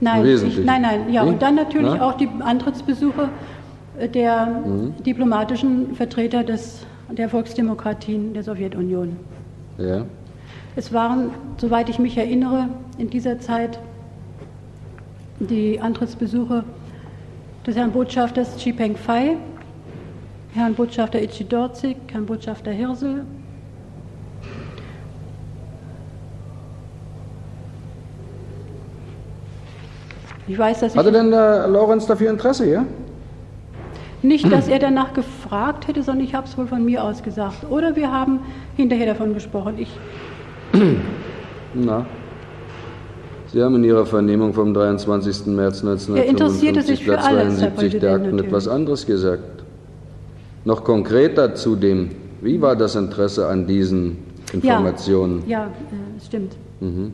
Nein, ich, nein, nein, ja,
Nee?
und dann natürlich
Na? Mhm.
auch die Antrittsbesuche der diplomatischen Vertreter des, der Volksdemokratien der Sowjetunion.
Ja.
Es waren, soweit ich mich erinnere, in dieser Zeit die Antrittsbesuche des Herrn Botschafters Chi Peng Fei, Herrn Botschafter Ichi Dorzig, Herrn Botschafter Hirsel. Ich weiß, dass
Hatte denn der Lorenz dafür Interesse, ja?
nicht, dass er danach gefragt hätte, sondern ich habe es wohl von mir aus gesagt. Oder wir haben hinterher davon gesprochen. Ich,
Na. Sie haben in Ihrer Vernehmung vom 23. März
Er interessierte sich
1955
für
Platz
alles, Herr
72 der Akten etwas anderes gesagt. Noch konkreter zu dem, wie war das Interesse an diesen Informationen?
ja, äh, es stimmt.
Mhm.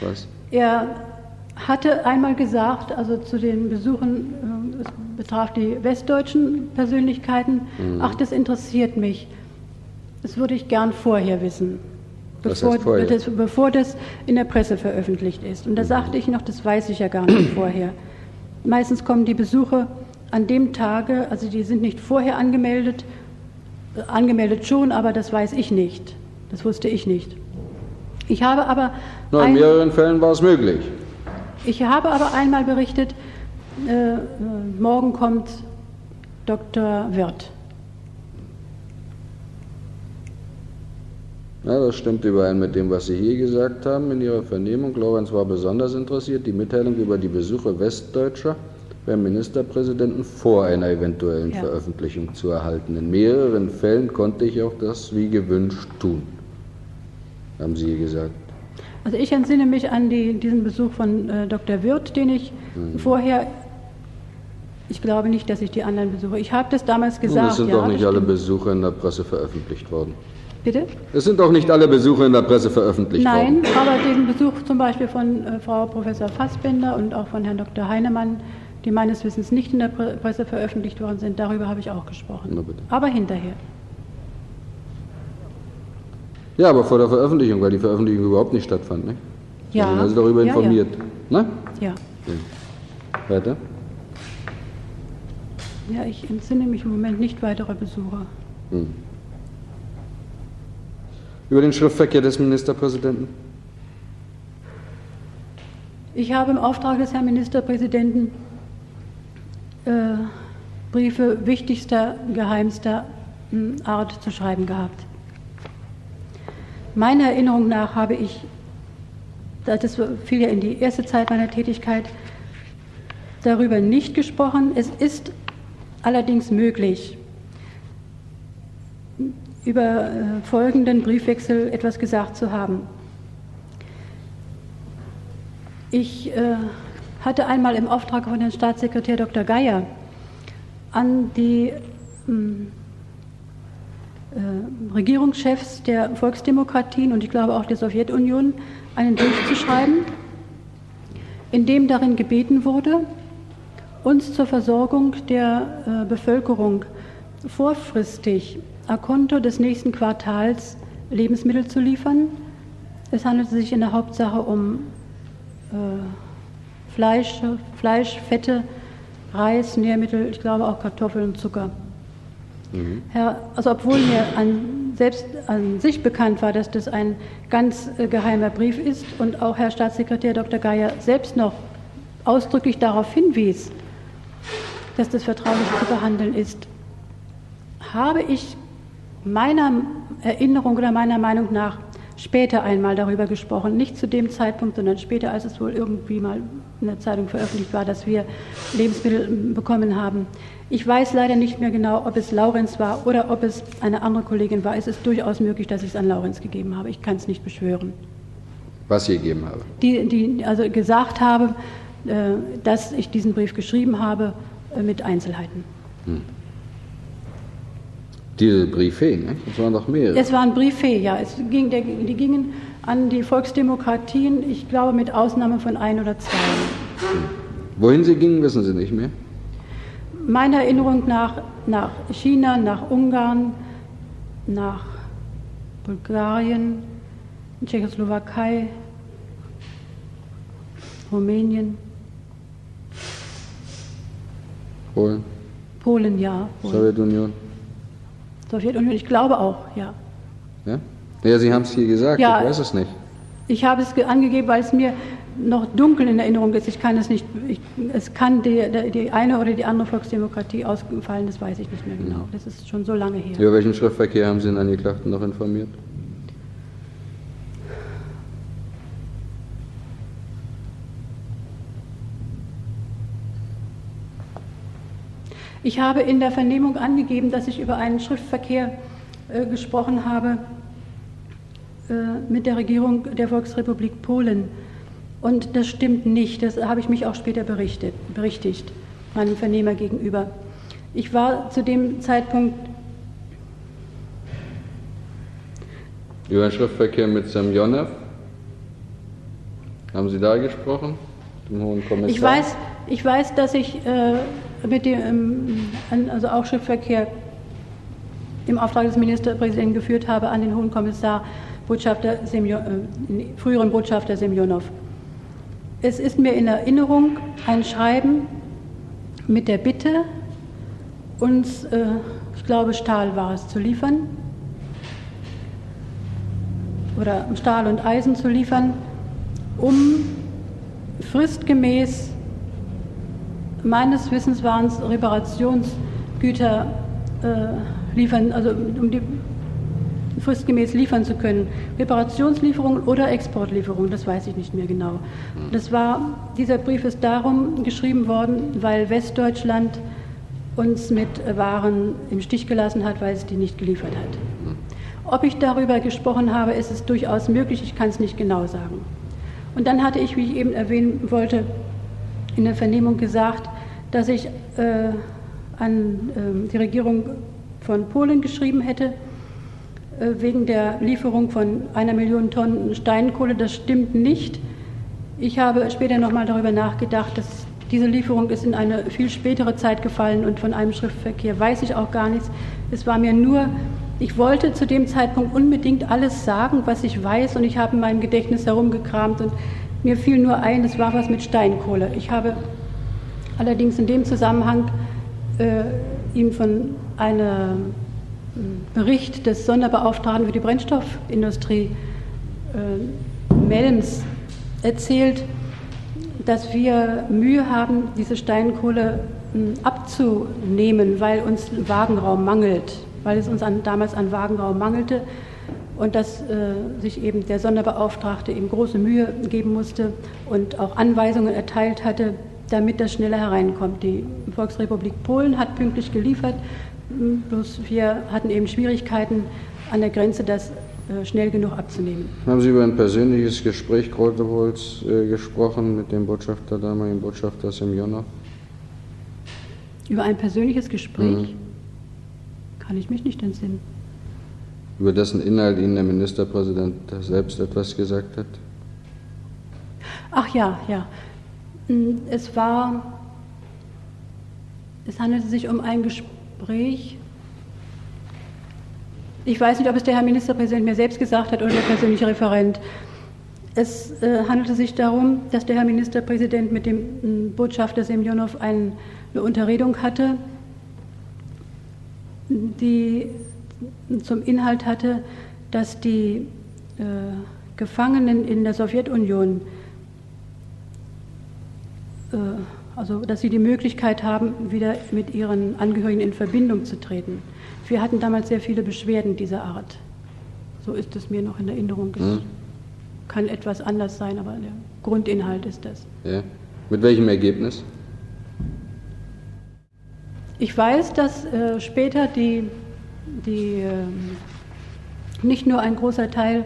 Was?
Er hatte einmal gesagt, also zu den Besuchen, äh, es betraf die westdeutschen Persönlichkeiten,
Mhm.
ach, das interessiert mich. Das würde ich gern vorher wissen. Bevor
vorher?
Das, bevor das in der Presse veröffentlicht ist.
Mhm.
Und da sagte ich noch, das weiß ich ja gar nicht vorher. Meistens kommen die Besuche an dem Tage, also die sind nicht vorher angemeldet, äh, angemeldet schon, aber das weiß ich nicht. Das wusste ich nicht. Ich habe aber
Na, in
ein-
mehreren Fällen war es möglich.
ich habe aber einmal berichtet, äh, äh, morgen kommt Dr. Wirth.
Ja, das stimmt überein mit dem, was Sie hier gesagt haben in Ihrer Vernehmung. Lorenz war besonders interessiert, die Mitteilung über die Besuche Westdeutscher beim Ministerpräsidenten vor einer eventuellen
Ja.
Veröffentlichung zu erhalten. In mehreren Fällen konnte ich auch das wie gewünscht tun, haben Sie gesagt.
Also ich entsinne mich an die, diesen Besuch von äh, Dr. Wirth, den ich vorher, ich glaube nicht, dass ich die anderen besuche. Ich habe das damals
Nun,
gesagt.
es sind
ja,
doch nicht alle. Besuche in der Presse veröffentlicht worden.
Bitte?
Es sind doch nicht alle Besuche in der Presse veröffentlicht
Nein,
worden.
aber diesen Besuch zum Beispiel von äh, Frau Professor Fassbender und auch von Herrn Dr. Heinemann, die meines Wissens nicht in der Pre- Presse veröffentlicht worden sind, darüber habe ich auch gesprochen. Aber hinterher.
Ja, aber vor der Veröffentlichung, weil die Veröffentlichung überhaupt nicht stattfand. Ne?
Ja.
Sie sind also darüber
Ja, ja.
informiert. Ne?
Ja.
Weiter?
Ja, ich entsinne mich im Moment nicht weiterer Besucher.
Hm. Über den Schriftverkehr des Ministerpräsidenten?
Ich habe im Auftrag des Herrn Ministerpräsidenten äh, Briefe wichtigster, geheimster mh, Art zu schreiben gehabt. Meiner Erinnerung nach habe ich, das fiel ja in die erste Zeit meiner Tätigkeit, darüber nicht gesprochen. Es ist allerdings möglich, über äh, folgenden Briefwechsel etwas gesagt zu haben. Ich äh, hatte einmal im Auftrag von Herrn Staatssekretär Dr. Geier an die ähm, äh, Regierungschefs der Volksdemokratien und ich glaube auch der Sowjetunion einen Brief zu schreiben, in dem darin gebeten wurde, uns zur Versorgung der äh, Bevölkerung vorfristig a conto des nächsten Quartals Lebensmittel zu liefern. Es handelte sich in der Hauptsache um äh, Fleisch, Fleisch, Fette, Reis, Nährmittel, ich glaube auch Kartoffeln und Zucker. Herr, also obwohl mir an, selbst an sich bekannt war, dass das ein ganz äh, geheimer Brief ist und auch Herr Staatssekretär Dr. Geier selbst noch ausdrücklich darauf hinwies, dass das vertraulich zu behandeln ist, habe ich meiner Erinnerung oder meiner Meinung nach später einmal darüber gesprochen. Nicht zu dem Zeitpunkt, sondern später, als es wohl irgendwie mal in der Zeitung veröffentlicht war, dass wir Lebensmittel mm, bekommen haben. Ich weiß leider nicht mehr genau, ob es Laurenz war oder ob es eine andere Kollegin war. Es ist durchaus möglich, dass ich es an Laurenz gegeben habe. Ich kann es nicht beschwören.
Was ich gegeben habe.
Die, die also gesagt habe, äh, dass ich diesen Brief geschrieben habe äh, mit Einzelheiten.
Diese Briefe, ne? das waren doch mehrere.
Es waren Briefe, ja. Es ging, der, die gingen an die Volksdemokratien, ich glaube mit Ausnahme von ein oder zwei.
Wohin sie gingen, wissen Sie nicht mehr.
Meiner Erinnerung nach nach China, nach Ungarn, nach Bulgarien, Tschechoslowakei, Rumänien,
Polen,
Polen, ja. Polen.
Sowjetunion.
Sowjetunion, ich glaube auch, ja.
Ja? Ja, Sie haben es hier gesagt,
Ja.
ich weiß es nicht.
Ich habe es ge- angegeben, weil es mir noch dunkel in Erinnerung ist. Ich kann es nicht, ich, es kann die, die, eine oder die andere Volksdemokratie ausgefallen, das weiß ich nicht mehr genau. Das ist schon so lange her.
Über welchen Schriftverkehr haben Sie den Angeklagten noch informiert?
Ich habe in der Vernehmung angegeben, dass ich über einen Schriftverkehr äh, gesprochen habe äh, mit der Regierung der Volksrepublik Polen. Und das stimmt nicht. Das habe ich mich auch später berichtet, berichtigt, meinem Vernehmer gegenüber. Ich war zu dem Zeitpunkt
Über den Schriftverkehr mit Semjonow? Haben Sie da gesprochen? Dem Hohen Kommissar?
Ich weiß, ich weiß, dass ich äh, mit dem, ähm, also auch Schriftverkehr im Auftrag des Ministerpräsidenten geführt habe an den Hohen Kommissar, Botschafter Semjo, äh, früheren Botschafter Semjonow. Es ist mir in Erinnerung ein Schreiben mit der Bitte, uns, äh, ich glaube, Stahl war es, zu liefern oder Stahl und Eisen zu liefern, um fristgemäß meines Wissens waren es Reparationsgüter äh, liefern, also um die fristgemäß liefern zu können. Reparationslieferungen oder Exportlieferungen, das weiß ich nicht mehr genau. Das war, dieser Brief ist darum geschrieben worden, weil Westdeutschland uns mit Waren im Stich gelassen hat, weil es die nicht geliefert hat. Ob ich darüber gesprochen habe, ist es durchaus möglich, ich kann es nicht genau sagen. Und dann hatte ich, wie ich eben erwähnen wollte, in der Vernehmung gesagt, dass ich äh, an äh, die Regierung von Polen geschrieben hätte, äh, wegen der Lieferung von einer Million Tonnen Steinkohle. Das stimmt nicht. Ich habe später nochmal darüber nachgedacht, dass diese Lieferung ist in eine viel spätere Zeit gefallen und von einem Schriftverkehr weiß ich auch gar nichts. Es war mir nur, ich wollte zu dem Zeitpunkt unbedingt alles sagen, was ich weiß und ich habe in meinem Gedächtnis herumgekramt und mir fiel nur ein, es war was mit Steinkohle. Ich habe allerdings in dem Zusammenhang äh, ihm von einem Bericht des Sonderbeauftragten für die Brennstoffindustrie äh, Melms erzählt, dass wir Mühe haben, diese Steinkohle abzunehmen, weil uns Wagenraum mangelt, weil es uns an, damals an Wagenraum mangelte und dass äh, sich eben der Sonderbeauftragte eben große Mühe geben musste und auch Anweisungen erteilt hatte, damit das schneller hereinkommt. Die Volksrepublik Polen hat pünktlich geliefert, mh, bloß wir hatten eben Schwierigkeiten an der Grenze, das äh, schnell genug abzunehmen.
Haben Sie über ein persönliches Gespräch Grotewohls äh, gesprochen mit dem Botschafter, damaligen Botschafter Semjonow?
Über ein persönliches Gespräch kann ich mich nicht entsinnen.
Über dessen Inhalt Ihnen der Ministerpräsident selbst etwas gesagt hat?
Ach ja, ja. Mm, Es war, es handelte sich um ein Gespräch. Ich weiß nicht, ob es der Herr Ministerpräsident mir selbst gesagt hat oder der persönliche Referent. Es äh, handelte sich darum, dass der Herr Ministerpräsident mit dem mm, Botschafter Semjonow ein, eine Unterredung hatte, die zum Inhalt hatte, dass die äh, Gefangenen in der Sowjetunion also dass sie die Möglichkeit haben, wieder mit ihren Angehörigen in Verbindung zu treten. Wir hatten damals sehr viele Beschwerden dieser Art. So ist es mir noch in Erinnerung. Es
Hm.
kann etwas anders sein, aber der Grundinhalt ist das.
Ja. Mit welchem Ergebnis?
Ich weiß, dass äh, später die, die ähm, nicht nur ein großer Teil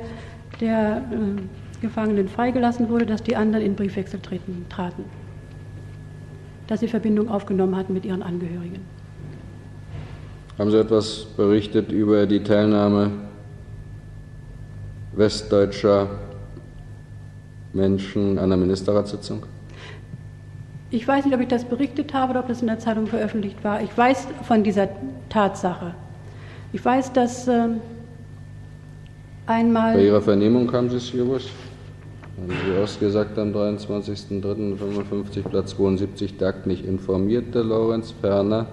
der äh, Gefangenen freigelassen wurde, dass die anderen in Briefwechsel treten, traten. Dass sie Verbindung aufgenommen hatten mit ihren Angehörigen.
Haben Sie etwas berichtet über die Teilnahme westdeutscher Menschen an der Ministerratssitzung?
Ich weiß nicht, ob ich das berichtet habe oder ob das in der Zeitung veröffentlicht war. Ich weiß von dieser Tatsache. Ich weiß, dass
Bei
einmal.
Ihrer Vernehmung haben Sie es gewusst? Haben Sie ausgesagt am 23.03.55 Platz 72 der Akt nicht informierte Lorenz Ferner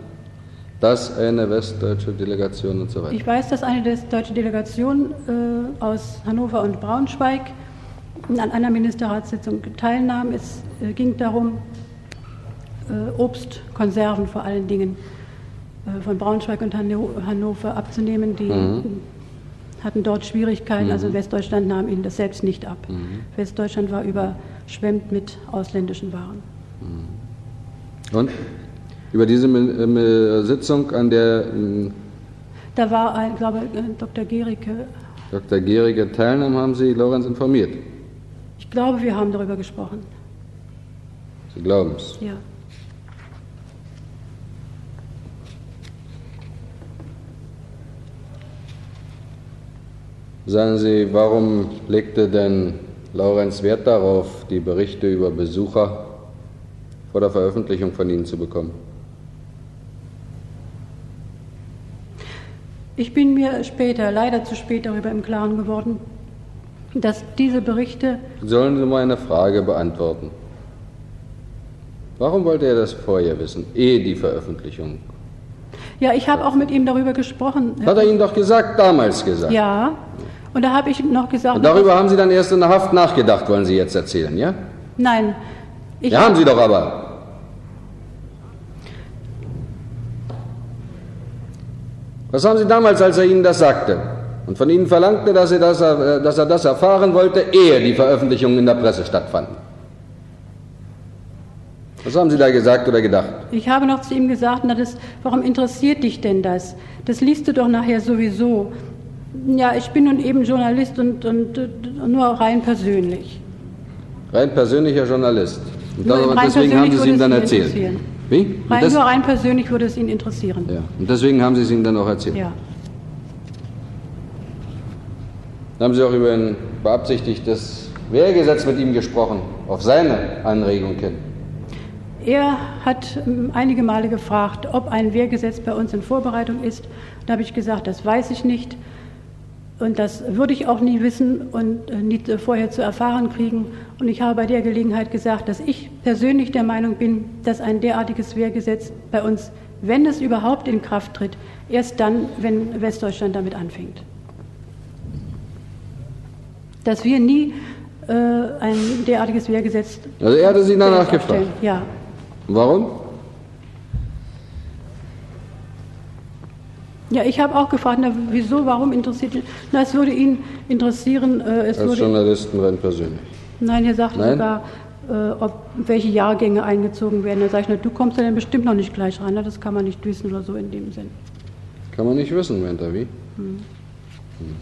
dass eine westdeutsche Delegation und so weiter.
Ich weiß, dass eine deutsche Delegation äh, aus Hannover und Braunschweig an einer Ministerratssitzung teilnahm. Es äh, ging darum, äh, Obstkonserven vor allen Dingen äh, von Braunschweig und Hannover abzunehmen. Die mhm. Hatten dort Schwierigkeiten, also mhm. also Westdeutschland nahm ihnen das selbst nicht ab. Mhm. Westdeutschland war überschwemmt mit ausländischen Waren.
Mhm. Und über diese äh, Sitzung, an der.
Da war ein, glaube ich, Dr. Gericke.
Dr. Gericke teilnahm, haben Sie Lorenz informiert?
Ich glaube, wir haben darüber gesprochen.
Sie glauben es?
Ja.
Sagen Sie, warum legte denn Lorenz Wert darauf, die Berichte über Besucher vor der Veröffentlichung von Ihnen zu bekommen?
Ich bin mir später, leider zu spät darüber im Klaren geworden, dass diese Berichte.
Sollen Sie mal eine Frage beantworten? Warum wollte er das vorher wissen, ehe die Veröffentlichung?
Ja, ich habe auch mit ihm darüber gesprochen.
Hat er Ihnen doch gesagt, damals gesagt?
Ja. Und da habe ich noch gesagt.
Und darüber haben Sie dann erst in der Haft nachgedacht, wollen Sie jetzt erzählen, ja?
Nein.
ja, haben Sie doch aber. Was haben Sie damals, als er Ihnen das sagte und von Ihnen verlangte, dass er das, äh, dass er das erfahren wollte, ehe die Veröffentlichungen in der Presse stattfanden? Was haben Sie da gesagt oder gedacht?
Ich habe noch zu ihm gesagt, na das, warum interessiert dich denn das? Das liest du doch nachher sowieso. Ja, ich bin nun eben Journalist und, und, und nur rein persönlich.
Rein persönlicher Journalist. Und, darüber, deswegen haben Sie es ihm dann erzählt.
Wie? Rein, das, nur rein persönlich würde es ihn interessieren.
Ja. Und deswegen haben Sie es ihm dann auch erzählt.
Ja.
Haben Sie auch über ein beabsichtigtes Wehrgesetz mit ihm gesprochen, auf seine Anregung hin?
Er hat ähm, einige Male gefragt, ob ein Wehrgesetz bei uns in Vorbereitung ist. Da habe ich gesagt, das weiß ich nicht. Und das würde ich auch nie wissen und äh, nie vorher zu erfahren kriegen. Und ich habe bei der Gelegenheit gesagt, dass ich persönlich der Meinung bin, dass ein derartiges Wehrgesetz bei uns, wenn es überhaupt in Kraft tritt, erst dann, wenn Westdeutschland damit anfängt. Dass wir nie äh, ein derartiges Wehrgesetz.
Also er hatte Sie danach gefragt?
Ja.
Warum?
Ja, ich habe auch gefragt, na, wieso, warum interessiert ihn? Na, es würde ihn interessieren.
Äh,
es
Als
würde,
Journalisten rein persönlich.
Nein, er sagte Nein? sogar, äh, ob welche Jahrgänge eingezogen werden. Da sage ich, na, du kommst ja dann bestimmt noch nicht gleich rein. Na, das kann man nicht wissen oder so in dem Sinn.
Kann man nicht wissen, meint er, wie? Hm. Hm.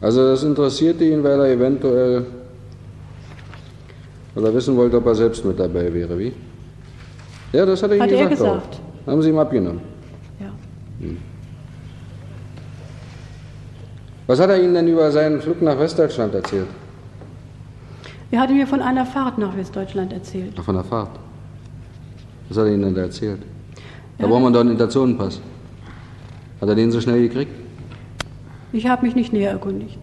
Also das interessierte ihn, weil er eventuell oder wissen wollte, ob er selbst mit dabei wäre, wie? Ja, das hat er
hat
ihm
gesagt. Er gesagt.
Auch. Haben Sie ihm abgenommen?
Hm.
Was hat er Ihnen denn über seinen Flug nach Westdeutschland erzählt?
Er hatte mir von einer Fahrt nach Westdeutschland erzählt.
Ach, von der Fahrt? Was hat er Ihnen denn da erzählt? Da ja, braucht man doch einen Interzonenpass. Hat er den so schnell gekriegt?
Ich habe mich nicht näher erkundigt.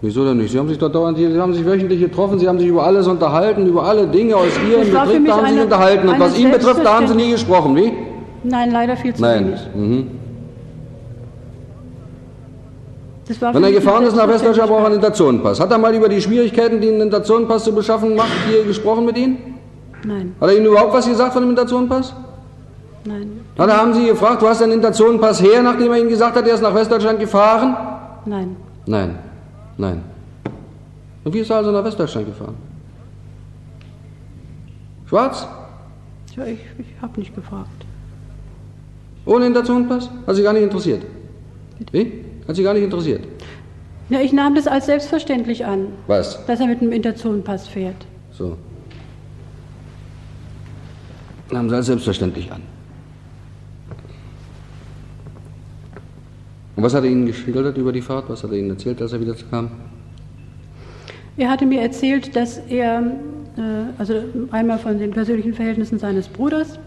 Wieso denn nicht? Sie haben sich doch dauernd, Sie haben sich wöchentlich getroffen, Sie haben sich über alles unterhalten, über alle Dinge aus Ihrem Betrieb, da haben Sie sich unterhalten. Und was ihn betrifft, da haben Sie nie gesprochen, wie?
Nein, leider viel zu
Nein.
wenig.
Mhm. Wenn er gefahren ist nach Westdeutschland, braucht er einen Interzonenpass. Hat er mal über die Schwierigkeiten, die einen Interzonenpass zu beschaffen macht, hier gesprochen mit Ihnen?
Nein.
Hat er Ihnen überhaupt was gesagt von dem Interzonenpass?
Nein.
Er, haben Sie gefragt, du hast einen Interzonenpass her, nachdem er Ihnen gesagt hat, er ist nach Westdeutschland gefahren?
Nein.
Nein. Nein. Und wie ist er also nach Westdeutschland gefahren? Schwarz?
Ja, ich, ich habe nicht gefragt.
Ohne Interzonenpass? Hat Sie gar nicht interessiert? Wie? Hat Sie gar nicht interessiert?
Ja, ich nahm das als selbstverständlich an.
Was?
Dass er mit einem Interzonenpass fährt.
So. Nahmen Sie als selbstverständlich an. Und was hat er Ihnen geschildert über die Fahrt? Was hat er Ihnen erzählt, als er wieder kam?
Er hatte mir erzählt, dass er, äh, also einmal von den persönlichen Verhältnissen seines Bruders,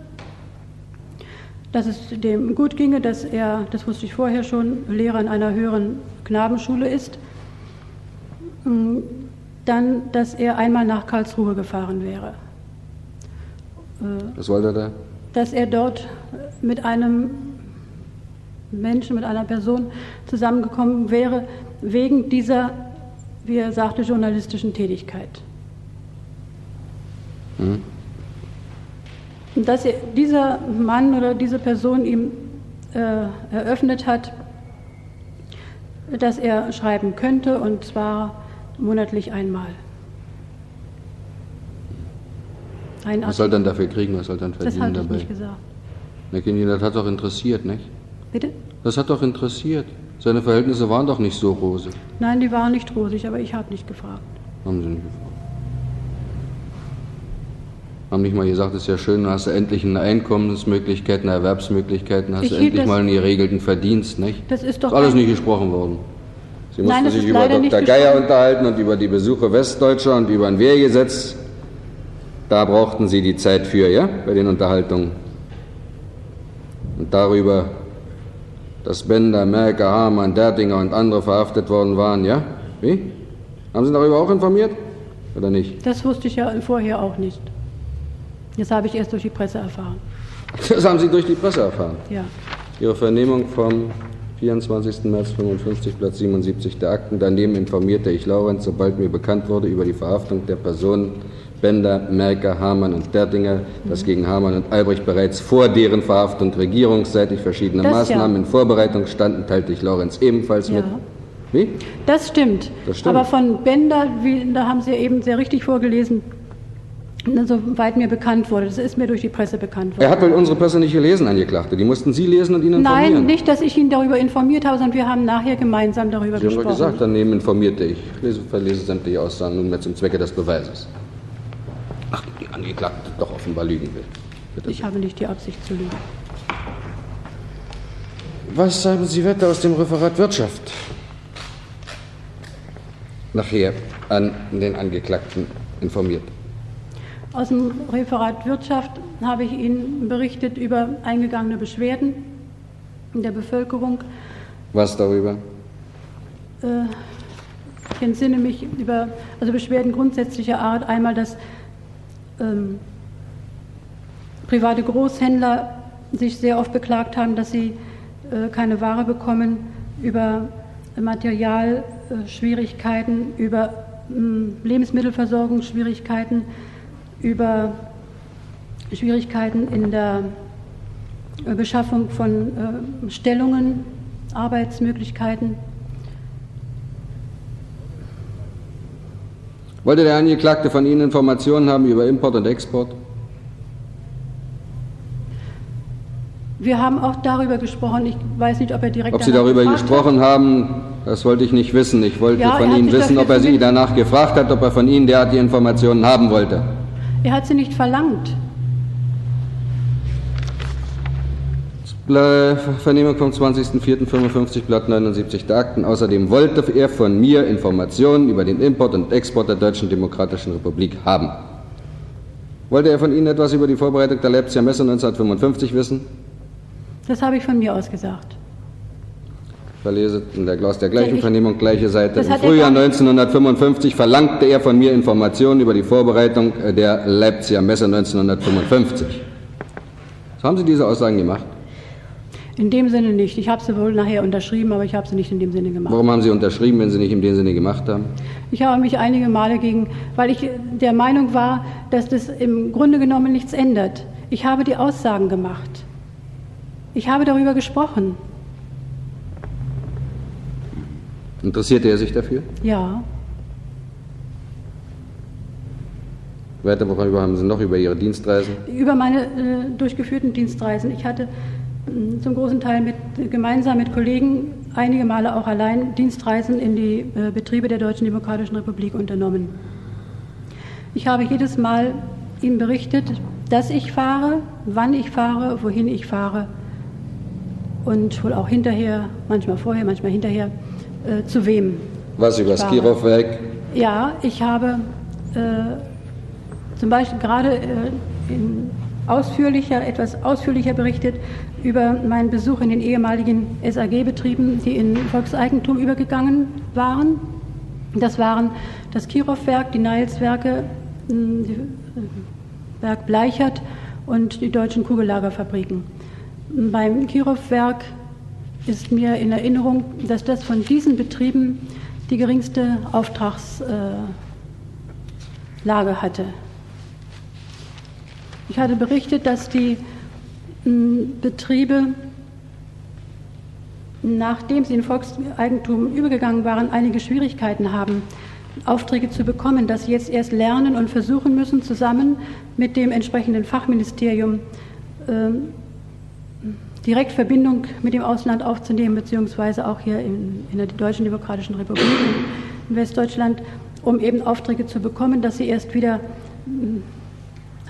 dass es dem gut ginge, dass er, das wusste ich vorher schon, Lehrer in einer höheren Knabenschule ist. Mm, dann, dass er einmal nach Karlsruhe gefahren wäre.
Was wollte er da?
dass er dort mit einem Menschen, mit einer Person zusammengekommen wäre, wegen dieser, wie er sagte, journalistischen Tätigkeit. Mhm. Und dass er, dieser Mann oder diese Person ihm äh, eröffnet hat, dass er schreiben könnte, und zwar monatlich einmal.
Ein was soll dann dafür kriegen, was soll dann verdienen
das
dabei?
Ich nicht gesagt.
Na, Kinder, das hat doch interessiert, nicht?
Bitte?
Das hat doch interessiert. Seine Verhältnisse waren doch nicht so rosig.
Nein, die waren nicht rosig, aber ich habe nicht gefragt.
Haben Sie nicht gefragt? Haben nicht mal gesagt, es ist ja schön, hast du endlich eine Einkommensmöglichkeit, eine Erwerbsmöglichkeiten, hast ich du endlich mal einen geregelten Verdienst, nicht?
Das ist doch.
Ist alles nicht gesprochen worden. Sie mussten
Nein,
sich über Dr. Geier unterhalten und über die Besuche Westdeutscher und über ein Wehrgesetz. Da brauchten Sie die Zeit für, ja, bei den Unterhaltungen. Und darüber, dass Bender, Merker, Hamann, Dertinger und andere verhaftet worden waren, ja? Wie? Haben Sie darüber auch informiert? Oder nicht?
Das wusste ich ja vorher auch nicht. Das habe ich erst durch die Presse erfahren.
Das haben Sie durch die Presse erfahren?
Ja.
Ihre Vernehmung vom 24. März 55, Platz 77 der Akten. Daneben informierte ich Laurenz, sobald mir bekannt wurde über die Verhaftung der Personen Bender, Merker, Hamann und Dertinger, dass gegen Hamann und Albrecht bereits vor deren Verhaftung regierungsseitig verschiedene das Maßnahmen ja. in Vorbereitung standen, teilte ich Laurenz ebenfalls ja. mit.
Wie? Das stimmt.
das stimmt.
Aber von Bender, wie, da haben Sie eben sehr richtig vorgelesen, soweit mir bekannt wurde. Das ist mir durch die Presse bekannt worden.
Er hat wohl unsere Presse nicht gelesen, Angeklagte. Die mussten Sie lesen und ihn informieren.
Nein, nicht, dass ich ihn darüber informiert habe, sondern wir haben nachher gemeinsam darüber
Sie
gesprochen.
Sie haben gesagt, daneben informierte ich. Ich lese, verlese sämtliche Aussagen nunmehr zum Zwecke des Beweises. Ach, die Angeklagte doch offenbar lügen will.
Bitte ich habe nicht die Absicht zu lügen.
Was haben Sie weiter aus dem Referat Wirtschaft? Nachher an den Angeklagten informiert.
Aus dem Referat Wirtschaft habe ich Ihnen berichtet über eingegangene Beschwerden in der Bevölkerung.
Was darüber?
Äh, ich entsinne mich über also Beschwerden grundsätzlicher Art. Einmal, dass ähm, private Großhändler sich sehr oft beklagt haben, dass sie äh, keine Ware bekommen, über Materialschwierigkeiten, über äh, Lebensmittelversorgungsschwierigkeiten über Schwierigkeiten in der äh, Beschaffung von äh, Stellungen, Arbeitsmöglichkeiten.
Wollte der Angeklagte von Ihnen Informationen haben über Import und Export?
Wir haben auch darüber gesprochen. Ich weiß nicht, ob er direkt.
Ob Sie darüber gesprochen hat. haben, das wollte ich nicht wissen. Ich wollte
ja,
von Ihnen wissen, ob er Sie danach gefragt hat, ob er von Ihnen derartige Informationen haben wollte.
Er hat sie nicht verlangt.
Vernehmung vom 20.04.55, Blatt 79 der Akten. Außerdem wollte er von mir Informationen über den Import und Export der Deutschen Demokratischen Republik haben. Wollte er von Ihnen etwas über die Vorbereitung der Leipziger Messe 1955 wissen?
Das habe ich von mir aus gesagt
verlese in der, aus der gleichen Vernehmung, gleiche Seite. Im Frühjahr 1955 verlangte er von mir Informationen über die Vorbereitung der Leipziger Messe 1955. Was haben Sie diese Aussagen gemacht?
In dem Sinne nicht. Ich habe sie wohl nachher unterschrieben, aber ich habe sie nicht in dem Sinne gemacht.
Warum haben Sie unterschrieben, wenn Sie nicht in dem Sinne gemacht haben?
Ich habe mich einige Male gegen, weil ich der Meinung war, dass das im Grunde genommen nichts ändert. Ich habe die Aussagen gemacht. Ich habe darüber gesprochen.
Interessierte er sich dafür?
Ja.
Weiter, worüber haben Sie noch über Ihre Dienstreisen?
Über meine äh, durchgeführten Dienstreisen. Ich hatte äh, zum großen Teil mit, gemeinsam mit Kollegen, einige Male auch allein, Dienstreisen in die äh, Betriebe der Deutschen Demokratischen Republik unternommen. Ich habe jedes Mal ihm berichtet, dass ich fahre, wann ich fahre, wohin ich fahre und wohl auch hinterher, manchmal vorher, manchmal hinterher äh, zu wem.
Was über das Kirov-Werk?
Ja, ich habe äh, zum Beispiel gerade äh, ausführlicher, etwas ausführlicher berichtet über meinen Besuch in den ehemaligen SAG-Betrieben, die in Volkseigentum übergegangen waren. Das waren das Kirov-Werk, die Neilswerke, hm, die, äh, Werk Bleichert und die deutschen Kugellagerfabriken. Beim Kirov-Werk ist mir in Erinnerung, dass das von diesen Betrieben die geringste Auftragslage hatte. Ich hatte berichtet, dass die Betriebe, nachdem sie in Volkseigentum übergegangen waren, einige Schwierigkeiten haben, Aufträge zu bekommen, dass sie jetzt erst lernen und versuchen müssen, zusammen mit dem entsprechenden Fachministerium äh, direkt Verbindung mit dem Ausland aufzunehmen, beziehungsweise auch hier in, in der Deutschen Demokratischen Republik in Westdeutschland, um eben Aufträge zu bekommen, dass sie erst wieder hm,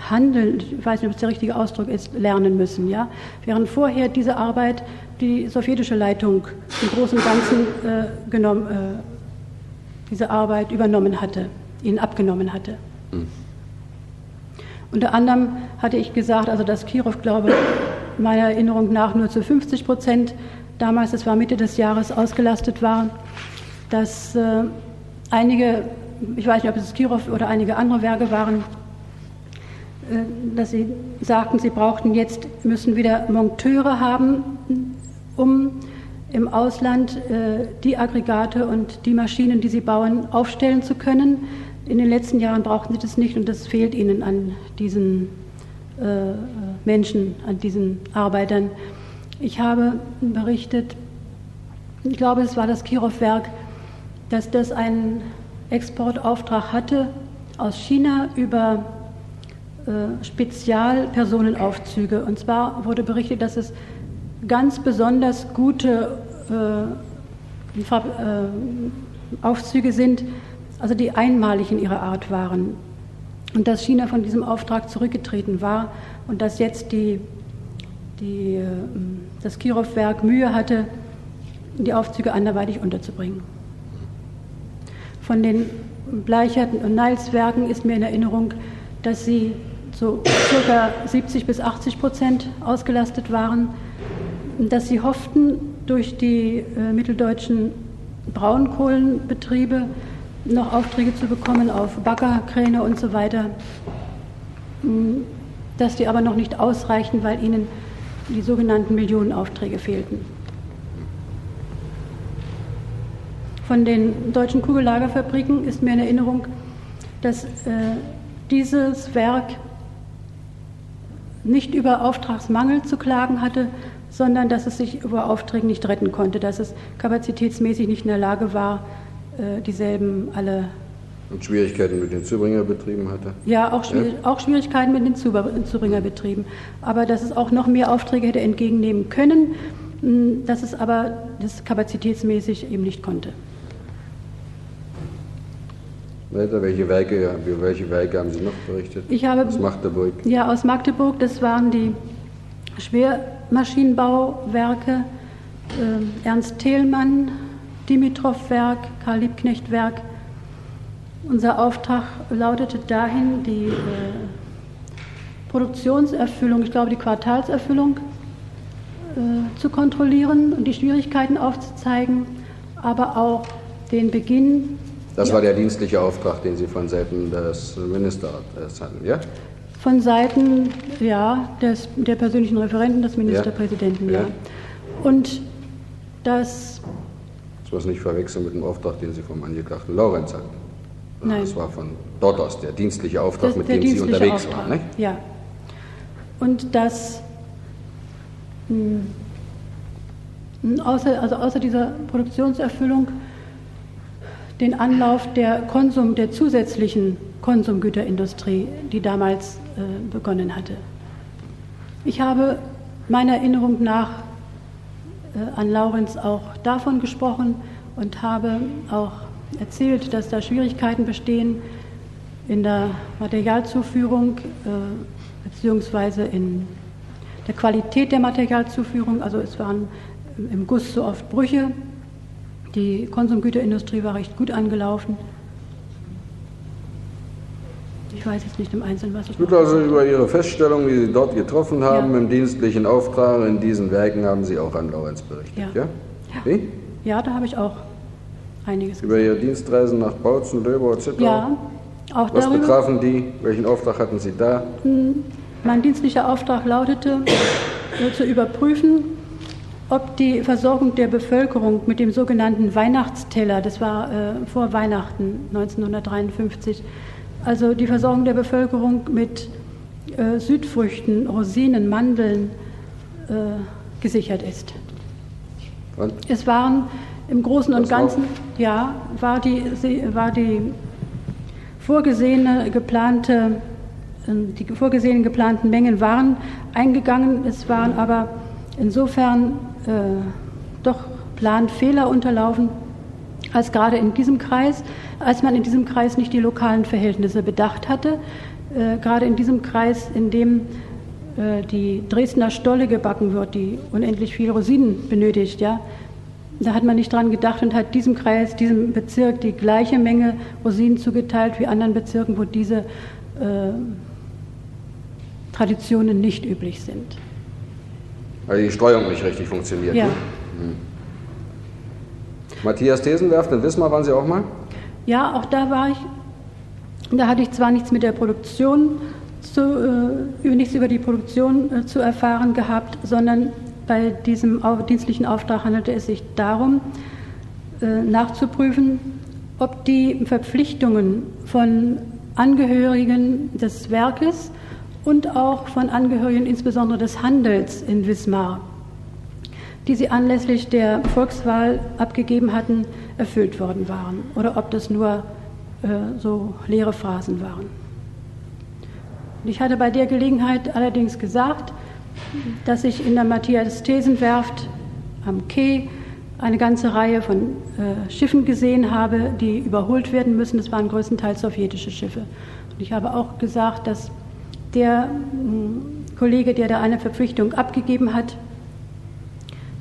handeln, ich weiß nicht, ob es der richtige Ausdruck ist, lernen müssen. Ja? Während vorher diese Arbeit die sowjetische Leitung im Großen und Ganzen äh, genommen, äh, diese Arbeit übernommen hatte, ihnen abgenommen hatte. Mhm. Unter anderem hatte ich gesagt, also dass Kirov, glaube meiner Erinnerung nach nur zu 50 Prozent damals, das war Mitte des Jahres, ausgelastet war, dass äh, einige, ich weiß nicht, ob es Kirov oder einige andere Werke waren, äh, dass sie sagten, sie brauchten jetzt, müssen wieder Monteure haben, um im Ausland äh, die Aggregate und die Maschinen, die sie bauen, aufstellen zu können. In den letzten Jahren brauchten sie das nicht und das fehlt ihnen an diesen Menschen, an diesen Arbeitern. Ich habe berichtet, ich glaube, es war das Kirov-Werk, dass das einen Exportauftrag hatte aus China über äh, Spezialpersonenaufzüge. Und zwar wurde berichtet, dass es ganz besonders gute äh, äh, Aufzüge sind, also die einmalig in ihrer Art waren. Und dass China von diesem Auftrag zurückgetreten war und dass jetzt die, die, äh, das Kirov-Werk Mühe hatte, die Aufzüge anderweitig unterzubringen. Von den Bleichert- und Neils-Werken ist mir in Erinnerung, dass sie so circa 70 bis 80 Prozent ausgelastet waren dass sie hofften, durch die äh, mitteldeutschen Braunkohlenbetriebe noch Aufträge zu bekommen auf Baggerkräne und so weiter, hm, dass die aber noch nicht ausreichten, weil ihnen die sogenannten Millionenaufträge fehlten. Von den deutschen Kugellagerfabriken ist mir in Erinnerung, dass äh, dieses Werk nicht über Auftragsmangel zu klagen hatte, sondern dass es sich über Aufträge nicht retten konnte, dass es kapazitätsmäßig nicht in der Lage war, äh, dieselben alle.
Und Schwierigkeiten mit den Zubringerbetrieben hatte?
Ja, auch, Schwier ja? auch Schwierigkeiten mit den Zubringerbetrieben. Aber dass es auch noch mehr Aufträge hätte entgegennehmen können, dass es aber das kapazitätsmäßig eben nicht konnte.
Weiter, welche Werke, welche Werke haben Sie noch berichtet?
Ich habe,
aus Magdeburg.
Ja, aus Magdeburg. Das waren die Schwer, Maschinenbauwerke, äh, Ernst Theelmann, Dimitrov-Werk, Karl Liebknecht-Werk. Unser Auftrag lautete dahin, die äh, Produktionserfüllung, ich glaube die Quartalserfüllung äh, zu kontrollieren und die Schwierigkeiten aufzuzeigen, aber auch den Beginn.
Das war der dienstliche Auftrag, den Sie von Seiten des Ministerrates hatten, ja?
Von Seiten ja, des, der persönlichen Referenten des Ministerpräsidenten, ja. ja. Und das.
War nicht verwechseln mit dem Auftrag, den Sie vom Angeklagten Laurenz hatten.
Nein.
Das war von dort aus der dienstliche Auftrag, das, mit dem Sie unterwegs Auftrag. waren, nicht?
Ja. Und das. Mh, hm, außer, also außer dieser Produktionserfüllung den Anlauf der Konsum, der zusätzlichen Konsumgüterindustrie, die damals äh, begonnen hatte. Ich habe meiner Erinnerung nach an Laurenz auch davon gesprochen und habe auch erzählt, dass da Schwierigkeiten bestehen in der Materialzuführung äh, beziehungsweise in der Qualität der Materialzuführung. Also es waren im Guss so oft Brüche. Die Konsumgüterindustrie war recht gut angelaufen. Ich weiß jetzt nicht im Einzelnen, was
es Gut, also über Ihre Feststellung, die Sie dort getroffen haben, ja. im dienstlichen Auftrag in diesen Werken, haben Sie auch an Laurenz berichtet, ja?
Ja, ja. ja da habe ich auch einiges
Über Ihre Dienstreisen nach Bautzen, Löbau, Zittau?
Ja, auch
Was darüber. betrafen die? Welchen Auftrag hatten Sie da?
Hm, Mein dienstlicher Auftrag lautete, zu überprüfen, ob die Versorgung der Bevölkerung mit dem sogenannten Weihnachtsteller, das war äh, vor Weihnachten 1953, also die Versorgung der Bevölkerung mit äh, Südfrüchten, Rosinen, Mandeln äh, gesichert ist. Und? Es waren im Großen und Ganzen, ja, war die, war die vorgesehene geplante, äh, die vorgesehenen geplanten Mengen waren eingegangen. Es waren aber insofern äh, doch Planfehler unterlaufen, als gerade in diesem Kreis, als man in diesem Kreis nicht die lokalen Verhältnisse bedacht hatte. Äh, gerade in diesem Kreis, in dem äh, die Dresdner Stolle gebacken wird, die unendlich viele Rosinen benötigt, ja, da hat man nicht dran gedacht und hat diesem Kreis, diesem Bezirk die gleiche Menge Rosinen zugeteilt wie anderen Bezirken, wo diese äh, Traditionen nicht üblich sind.
Weil die Streuung nicht richtig funktioniert. Ja. Ne? Hm. Matthias Thesenwerft in Wismar waren Sie auch mal?
Ja, auch da war ich. Da hatte ich zwar nichts mit der Produktion zu, äh, nichts über die Produktion äh, zu erfahren gehabt, sondern bei diesem dienstlichen Auftrag handelte es sich darum, äh, nachzuprüfen, ob die Verpflichtungen von Angehörigen des Werkes und auch von Angehörigen insbesondere des Handels in Wismar, die sie anlässlich der Volkswahl abgegeben hatten, erfüllt worden waren oder ob das nur äh, so leere Phrasen waren. Ich hatte bei der Gelegenheit allerdings gesagt, dass ich in der Matthias-Thesenwerft am Quai eine ganze Reihe von äh, Schiffen gesehen habe, die überholt werden müssen. Das waren größtenteils sowjetische Schiffe. Und ich habe auch gesagt, dass der äh, Kollege, der da eine Verpflichtung abgegeben hat,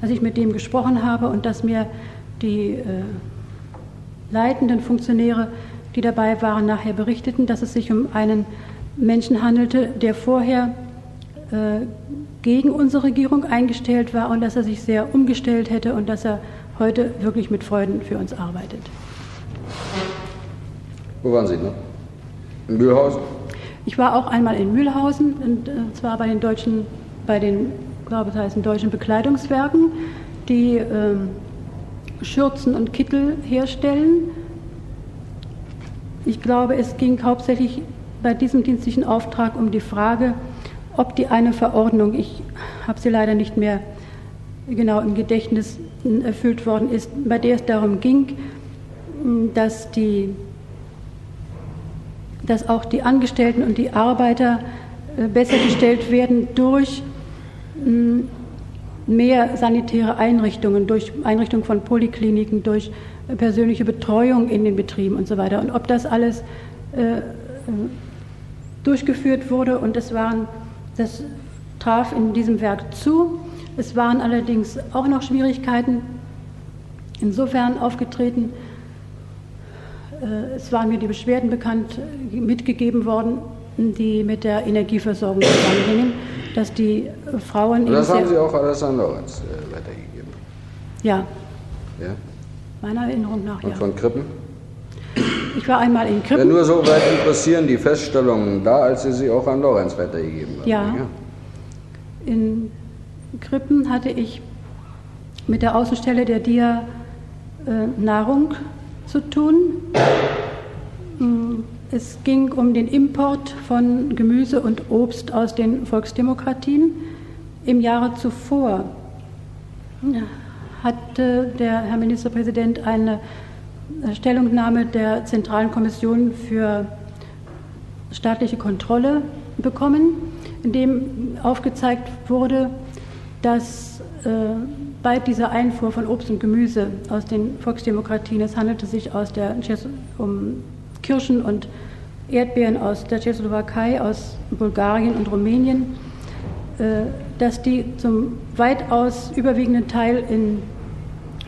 dass ich mit dem gesprochen habe und dass mir die äh, leitenden Funktionäre, die dabei waren, nachher berichteten, dass es sich um einen Menschen handelte, der vorher äh, gegen unsere Regierung eingestellt war und dass er sich sehr umgestellt hätte und dass er heute wirklich mit Freuden für uns arbeitet.
Wo waren Sie noch? In Mühlhausen?
Ich war auch einmal in Mühlhausen, und äh, zwar bei den deutschen, bei den, glaube ich, heißen deutschen Bekleidungswerken, die ähm, Schürzen und Kittel herstellen. Ich glaube, es ging hauptsächlich bei diesem dienstlichen Auftrag um die Frage, ob die eine Verordnung, ich habe sie leider nicht mehr genau im Gedächtnis erfüllt worden ist, bei der es darum ging, dass, die, dass auch die Angestellten und die Arbeiter äh, besser gestellt werden durch mehr sanitäre Einrichtungen, durch Einrichtung von Polikliniken, durch persönliche Betreuung in den Betrieben und so weiter. Und ob das alles äh, durchgeführt wurde und es waren, das traf in diesem Werk zu. Es waren allerdings auch noch Schwierigkeiten insofern aufgetreten. Äh, es waren mir die Beschwerden bekannt, mitgegeben worden, die mit der Energieversorgung zusammenhängen, dass die Frauen.
Und das haben Sie auch alles an Lorenz äh, weitergegeben?
Ja. Ja? Meiner Erinnerung nach,
Und
ja.
von Krippen?
Ich war einmal in Krippen.
Ja, nur so weit interessieren die Feststellungen da, als Sie sie auch an Lorenz weitergegeben haben.
Ja. ja. In Krippen hatte ich mit der Außenstelle der DIA äh, Nahrung zu tun. Es ging um den Import von Gemüse und Obst aus den Volksdemokratien. Im Jahre zuvor hatte der Herr Ministerpräsident eine Stellungnahme der Zentralen Kommission für staatliche Kontrolle bekommen, in dem aufgezeigt wurde, dass äh, bei dieser Einfuhr von Obst und Gemüse aus den Volksdemokratien, es handelte sich aus der, um Kirschen und Erdbeeren aus der Tschechoslowakei, aus Bulgarien und Rumänien, äh, dass die zum weitaus überwiegenden Teil in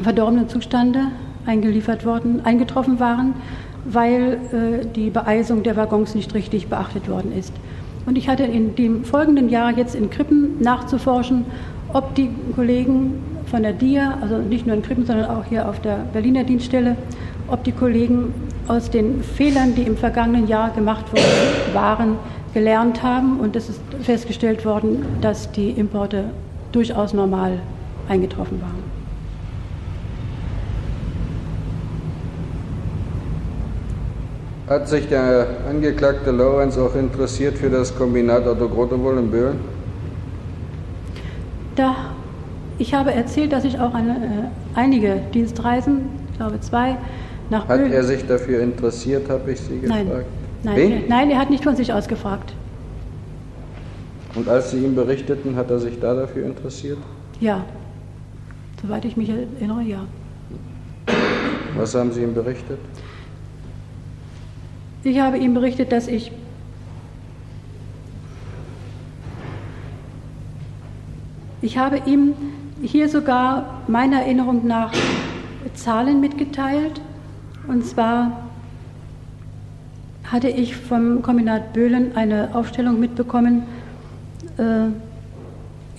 verdorbenem Zustande eingeliefert worden, eingetroffen waren, weil äh, die Beeisung der Waggons nicht richtig beachtet worden ist. Und ich hatte in dem folgenden Jahr jetzt in Krippen nachzuforschen, ob die Kollegen von der DIA, also nicht nur in Krippen, sondern auch hier auf der Berliner Dienststelle, ob die Kollegen aus den Fehlern, die im vergangenen Jahr gemacht worden waren, gelernt haben und es ist festgestellt worden, dass die Importe durchaus normal eingetroffen waren.
Hat sich der Angeklagte Lorenz auch interessiert für das Kombinat Otto Grotewohl in Böhlen?
Da, ich habe erzählt, dass ich auch eine, äh, einige Dienstreisen, ich glaube zwei, nach
Hat
Böhlen.
er sich dafür interessiert, habe ich Sie gefragt?
Nein, nein,
Wen?
er, nein, er hat nicht von sich aus gefragt.
Und als Sie ihm berichteten, hat er sich da dafür interessiert?
Ja, soweit ich mich erinnere, ja.
Was haben Sie ihm berichtet?
Ich habe ihm berichtet, dass ich ich habe ihm hier sogar meiner Erinnerung nach Zahlen mitgeteilt. Und zwar hatte ich vom Kombinat Böhlen eine Aufstellung mitbekommen, äh,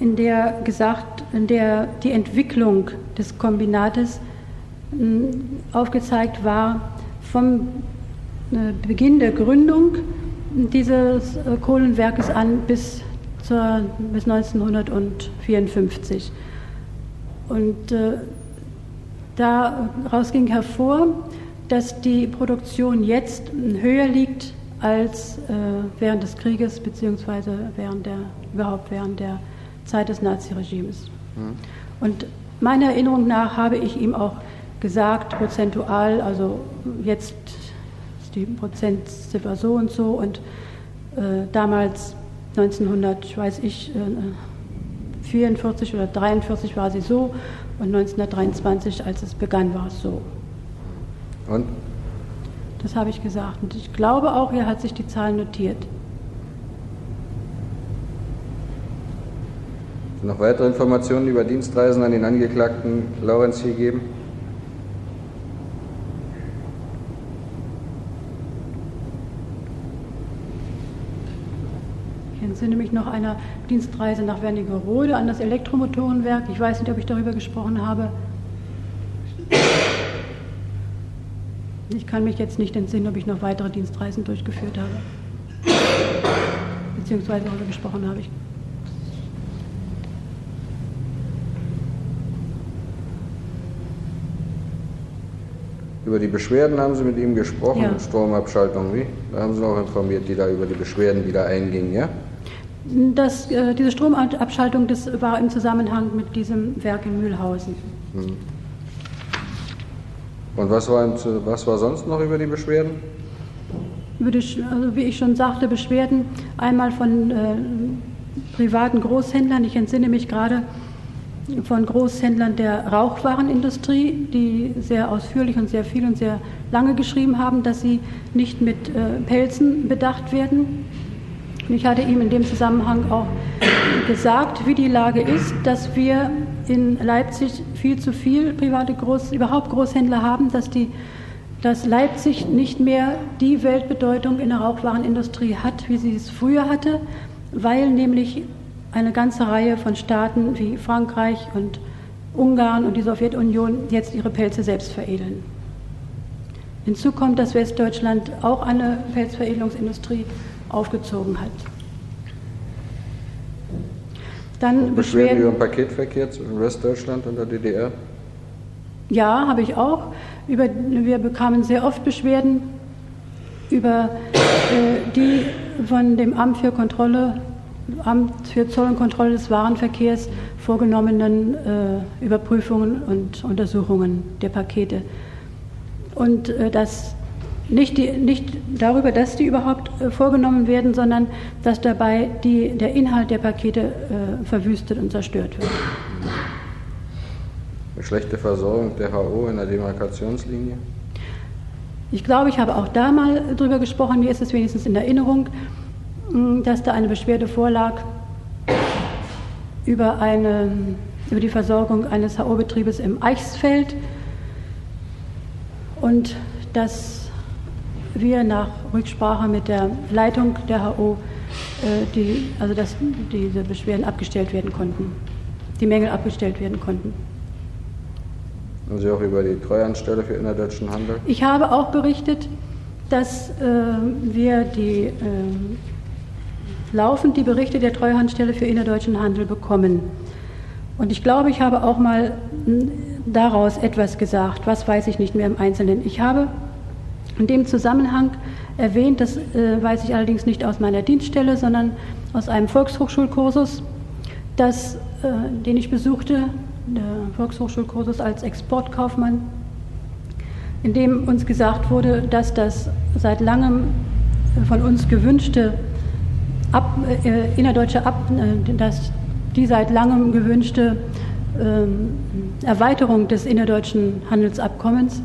in der gesagt, in der die Entwicklung des Kombinates mh, aufgezeigt war vom äh, Beginn der Gründung dieses äh, Kohlenwerkes an bis, zur, bis 1954. Und äh, daraus ging hervor, dass die Produktion jetzt höher liegt als äh, während des Krieges beziehungsweise während der überhaupt während der Zeit des Naziregimes.
Hm.
Und meiner Erinnerung nach habe ich ihm auch gesagt, prozentual, also jetzt ist die Prozentziffer so und so und äh, damals 1900, ich weiß ich, äh, 44 oder 43 war sie so und 1923, als es begann, war es so.
Und?
Das habe ich gesagt. Und ich glaube auch, er hat sich die Zahlen notiert.
Noch weitere Informationen über Dienstreisen an den Angeklagten Lorenz hier geben?
Ich entsinne mich noch einer Dienstreise nach Wernigerode an das Elektromotorenwerk. Ich weiß nicht, ob ich darüber gesprochen habe. Ich kann mich jetzt nicht entsinnen, ob ich noch weitere Dienstreisen durchgeführt habe. Beziehungsweise darüber gesprochen habe ich.
Über die Beschwerden haben Sie mit ihm gesprochen,
Ja.
Stromabschaltung, wie? Da haben Sie auch informiert, die da über die Beschwerden wieder eingingen, ja?
Das, äh, diese Stromabschaltung, das war im Zusammenhang mit diesem Werk in Mühlhausen.
Und was war, was war sonst noch über die Beschwerden?
Also wie ich schon sagte, Beschwerden einmal von äh, privaten Großhändlern. Ich entsinne mich gerade von Großhändlern der Rauchwarenindustrie, die sehr ausführlich und sehr viel und sehr lange geschrieben haben, dass sie nicht mit äh, Pelzen bedacht werden. Ich hatte ihm in dem Zusammenhang auch gesagt, wie die Lage ist, dass wir in Leipzig viel zu viel private Groß, überhaupt Großhändler haben, dass, die, dass Leipzig nicht mehr die Weltbedeutung in der Rauchwarenindustrie hat, wie sie es früher hatte, weil nämlich eine ganze Reihe von Staaten wie Frankreich und Ungarn und die Sowjetunion jetzt ihre Pelze selbst veredeln. Hinzu kommt, dass Westdeutschland auch eine Pelzveredelungsindustrie aufgezogen hat. Dann
Beschwerden über den Paketverkehr zwischen Westdeutschland und der DDR?
ja, habe ich auch. Über, wir bekamen sehr oft Beschwerden über äh, die von dem Amt für Kontrolle, Amt für Zoll und Kontrolle des Warenverkehrs vorgenommenen äh, Überprüfungen und Untersuchungen der Pakete. Und äh, das nicht, die, nicht darüber, dass die überhaupt äh, vorgenommen werden, sondern dass dabei die, der Inhalt der Pakete äh, verwüstet und zerstört wird.
Eine schlechte Versorgung der HO in der Demarkationslinie?
Ich glaube, ich habe auch da mal drüber gesprochen, mir ist es wenigstens in Erinnerung, mh, dass da eine Beschwerde vorlag über, eine, über die Versorgung eines HO-Betriebes im Eichsfeld und dass wir nach Rücksprache mit der Leitung der HO, äh, die, also dass diese Beschwerden abgestellt werden konnten, die Mängel abgestellt werden konnten.
Haben Sie auch über die Treuhandstelle für innerdeutschen Handel?
Ich habe auch berichtet, dass äh, wir die äh, laufend die Berichte der Treuhandstelle für innerdeutschen Handel bekommen. Und ich glaube, ich habe auch mal daraus etwas gesagt. Was weiß ich nicht mehr im Einzelnen. Ich habe in dem Zusammenhang erwähnt, das äh, weiß ich allerdings nicht aus meiner Dienststelle, sondern aus einem Volkshochschulkursus, das, äh, den ich besuchte, der Volkshochschulkursus als Exportkaufmann, in dem uns gesagt wurde, dass das seit langem von uns gewünschte Ab, äh, innerdeutsche Ab, äh, dass die seit langem gewünschte ähm, Erweiterung des innerdeutschen Handelsabkommens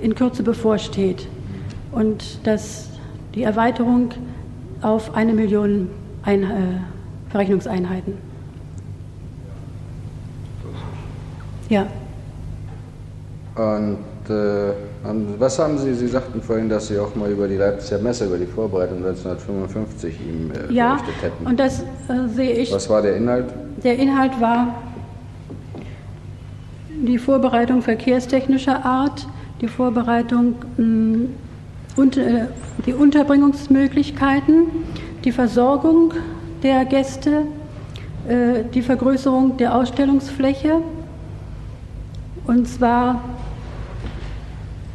in Kürze bevorsteht und dass die Erweiterung auf eine Million Ein äh, Verrechnungseinheiten. Ja.
Und äh, was haben Sie, Sie sagten vorhin, dass Sie auch mal über die Leipziger Messe, über die Vorbereitung 1955 ihm äh,
ja, berichtet hätten. und das äh, sehe ich.
Was war der Inhalt?
Der Inhalt war die Vorbereitung verkehrstechnischer Art, die Vorbereitung mm, äh, die Unterbringungsmöglichkeiten, die Versorgung der Gäste, äh, die Vergrößerung der Ausstellungsfläche. Und zwar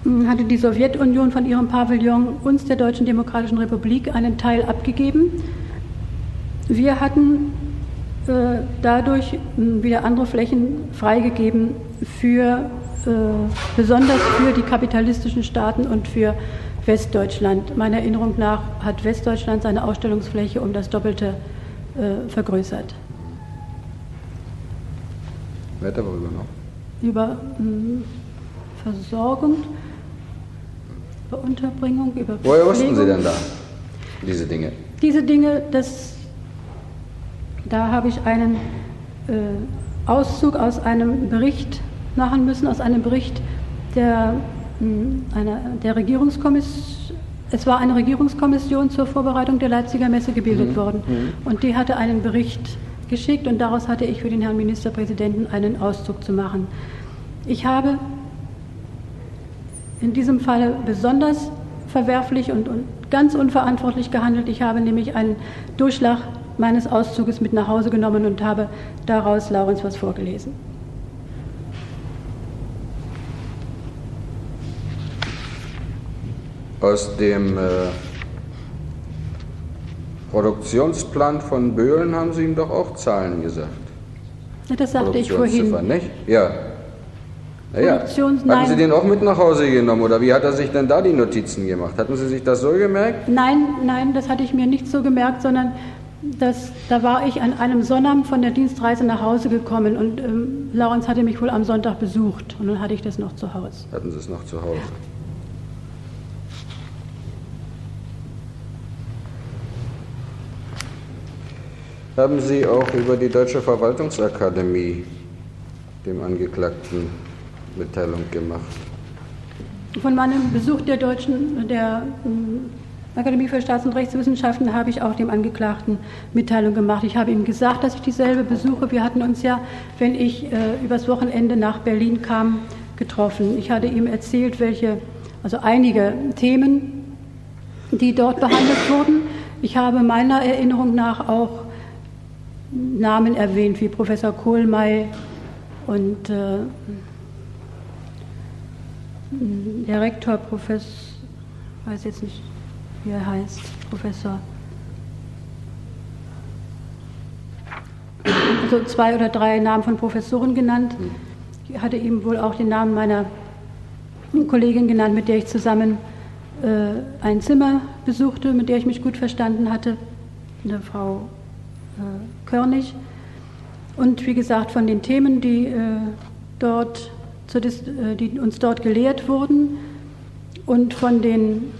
mh, hatte die Sowjetunion von ihrem Pavillon uns der Deutschen Demokratischen Republik einen Teil abgegeben. Wir hatten äh, dadurch wieder andere Flächen freigegeben für besonders für die kapitalistischen Staaten und für Westdeutschland. Meiner Erinnerung nach hat Westdeutschland seine Ausstellungsfläche um das Doppelte äh, vergrößert.
Weiter worüber noch?
Über mh, Versorgung, über Unterbringung, über
Woher wussten Sie denn da diese Dinge?
Diese Dinge, das, da habe ich einen äh, Auszug aus einem Bericht machen müssen, aus einem Bericht der, hm, einer, der Regierungskommission. Es war eine Regierungskommission zur Vorbereitung der Leipziger Messe gebildet mhm. worden. Mhm. Und die hatte einen Bericht geschickt und daraus hatte ich für den Herrn Ministerpräsidenten einen Auszug zu machen. Ich habe in diesem Fall besonders verwerflich und, und ganz unverantwortlich gehandelt. Ich habe nämlich einen Durchschlag meines Auszuges mit nach Hause genommen und habe daraus Laurens was vorgelesen.
Aus dem äh, Produktionsplan von Böhlen haben Sie ihm doch auch Zahlen gesagt.
Ja, das sagte ich vorhin.
Nicht? Ja. Naja. Hatten nein. Sie den auch mit nach Hause genommen oder wie hat er sich denn da die Notizen gemacht? Hatten Sie sich das so gemerkt?
Nein, nein, das hatte ich mir nicht so gemerkt, sondern das, da war ich an einem Sonnabend von der Dienstreise nach Hause gekommen und ähm, Laurens hatte mich wohl am Sonntag besucht und dann hatte ich das noch zu Hause.
Hatten Sie es noch zu Hause? Haben Sie auch über die Deutsche Verwaltungsakademie dem Angeklagten Mitteilung gemacht?
Von meinem Besuch der Deutschen, der hm, Akademie für Staats- und Rechtswissenschaften habe ich auch dem Angeklagten Mitteilung gemacht. Ich habe ihm gesagt, dass ich dieselbe besuche. Wir hatten uns ja, wenn ich äh, übers Wochenende nach Berlin kam, getroffen. Ich hatte ihm erzählt, welche, also einige Themen, die dort behandelt wurden. Ich habe meiner Erinnerung nach auch Namen erwähnt, wie Professor Kohlmey und äh, der Rektor, Professor, weiß jetzt nicht, wie er heißt, Professor. Also zwei oder drei Namen von Professoren genannt. Ich hatte ihm wohl auch den Namen meiner Kollegin genannt, mit der ich zusammen äh, ein Zimmer besuchte, mit der ich mich gut verstanden hatte, eine Frau Körnig. Und wie gesagt, von den Themen, die, äh, dort, äh, die uns dort gelehrt wurden und von den